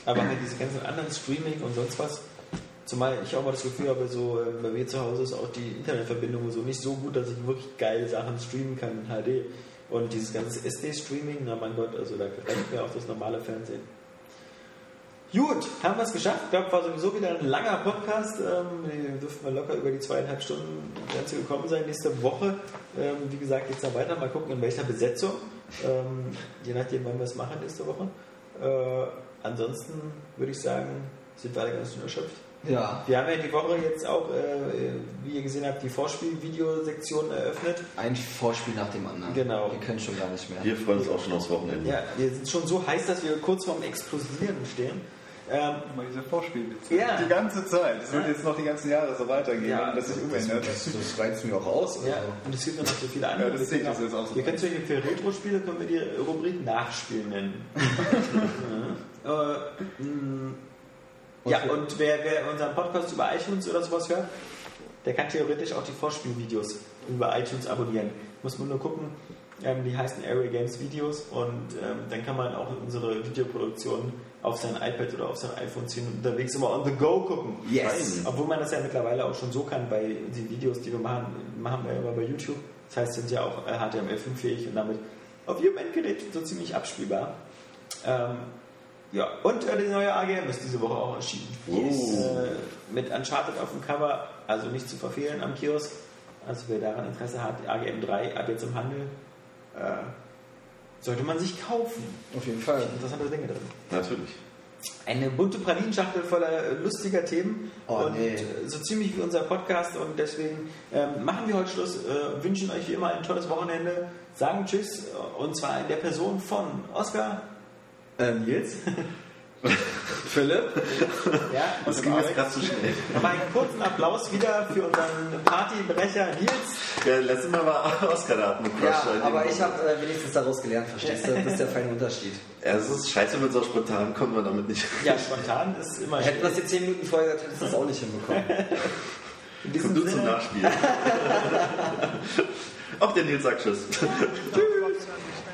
Aber halt diese ganzen anderen Streaming und sonst was, zumal ich auch mal das Gefühl habe, so äh, bei mir zu Hause ist auch die Internetverbindung so nicht so gut, dass ich wirklich geile Sachen streamen kann in HD. Und dieses ganze SD-Streaming, na mein Gott, also da reicht mir auch das normale Fernsehen. Gut, haben wir es geschafft. Ich glaube, war sowieso wieder ein langer Podcast. Ähm, wir dürften wir locker über die zweieinhalb Stunden Grenze gekommen sein. Nächste Woche, ähm, wie gesagt, geht es dann weiter. Mal gucken, in welcher Besetzung. Ähm, je nachdem, wann wir es machen nächste Woche. Äh, ansonsten würde ich sagen, sind wir alle ganz schön erschöpft. Ja, Wir haben ja die Woche jetzt auch, äh, wie ihr gesehen habt, die Vorspiel-Videosektion eröffnet. ein Vorspiel nach dem anderen. Genau. Wir können schon gar nicht mehr. Wir freuen uns auch schon aufs Wochenende. Ja, wir sind schon so heiß, dass wir kurz vorm Explosieren stehen. Ähm, Immer diese Vorspiele. Ja. Die ganze Zeit. Das wird Ja. jetzt noch die ganzen Jahre so weitergehen, Ja. wenn das sich umändert. Das, das reizt mir auch aus. Also. ja, und es gibt noch so viele andere. Ja, das sehe ich, das ist auch so. Wir können zum Beispiel für Retro-Spiele können wir die Rubrik Nachspiel nennen. ja. Äh, mh, ja, und wer, wer unseren Podcast über iTunes oder sowas hört, der kann theoretisch auch die Vorspielvideos über iTunes abonnieren. Muss man nur gucken, ähm, die heißen Area Games Videos und ähm, dann kann man auch unsere Videoproduktion auf sein iPad oder auf sein iPhone ziehen und unterwegs immer on the go gucken. Yes. Obwohl man das ja mittlerweile auch schon so kann bei den Videos, die wir machen, machen wir ja immer bei YouTube. Das heißt, sind ja auch äh, HTML5-fähig und damit auf jedem Endgerät so ziemlich abspielbar. Ähm, ja, und äh, die neue AGM ist diese Woche auch erschienen. Äh, mit Uncharted auf dem Cover, also nicht zu verfehlen am Kiosk. Also wer daran Interesse hat, die AGM 3 ab jetzt im Handel, äh, sollte man sich kaufen. Auf jeden Fall. Interessante Dinge drin. Natürlich. Eine bunte Pralinschachtel voller äh, lustiger Themen Oh, und nee. äh, so ziemlich wie unser Podcast und deswegen ähm, machen wir heute Schluss, äh, wünschen euch wie immer ein tolles Wochenende, sagen Tschüss und zwar in der Person von Oskar, Äh, Nils? Philipp? ja, Das ging jetzt gerade zu schnell. noch einen kurzen Applaus wieder für unseren Partybrecher Nils. Ja, letztes Mal war Oscar da mit Crush. Ja, aber ich habe äh, wenigstens daraus gelernt, verstehst du? Das ist der feine Unterschied. Ja, es ist scheiße, wenn es auch spontan kommt, man damit nicht. Ja, spontan ist immer Hätten wir das jetzt 10 Minuten vorher gesagt, hättest du das auch nicht hinbekommen. Komm du zum Nachspiel. Auch der Nils sagt Tschüss.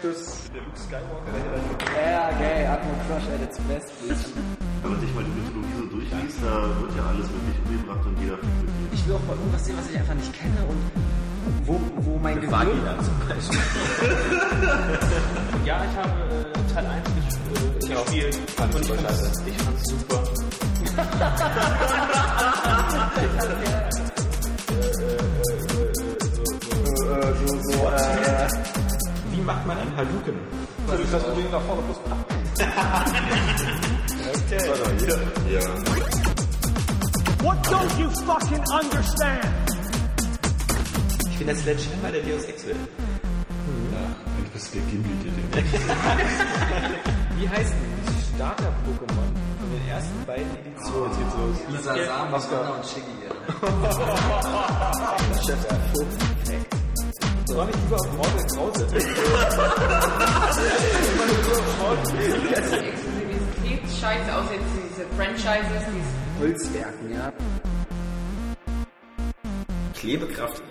Ja, geil, Atmo Crush at its best. Wenn man sich mal die Mythologie so durchliest, da wird ja alles wirklich umgebracht und jeder. Ich will auch mal irgendwas sehen, was ich einfach nicht kenne und wo, wo mein Gehirn... Vagina zum Beispiel. ja, ich habe äh, Teil 1 gespielt. Äh, gespielt. Fand ich scheiße. Ich fand's super. Wie macht man einen Haluken? What don't you fucking understand? Ich bin der Sledgehammer der Deus Ex will. Du bist der Gimli, der den Wie heißt denn die Starter-Pokémon von den ersten beiden Editionen? Sieht so aus. Lisa Sam, Oscar und Shiggy. So war ich lieber auf Mortal Krause. Exklusivität scheiße, außer jetzt diese Franchises, die Holzwerken, ja. Klebekraft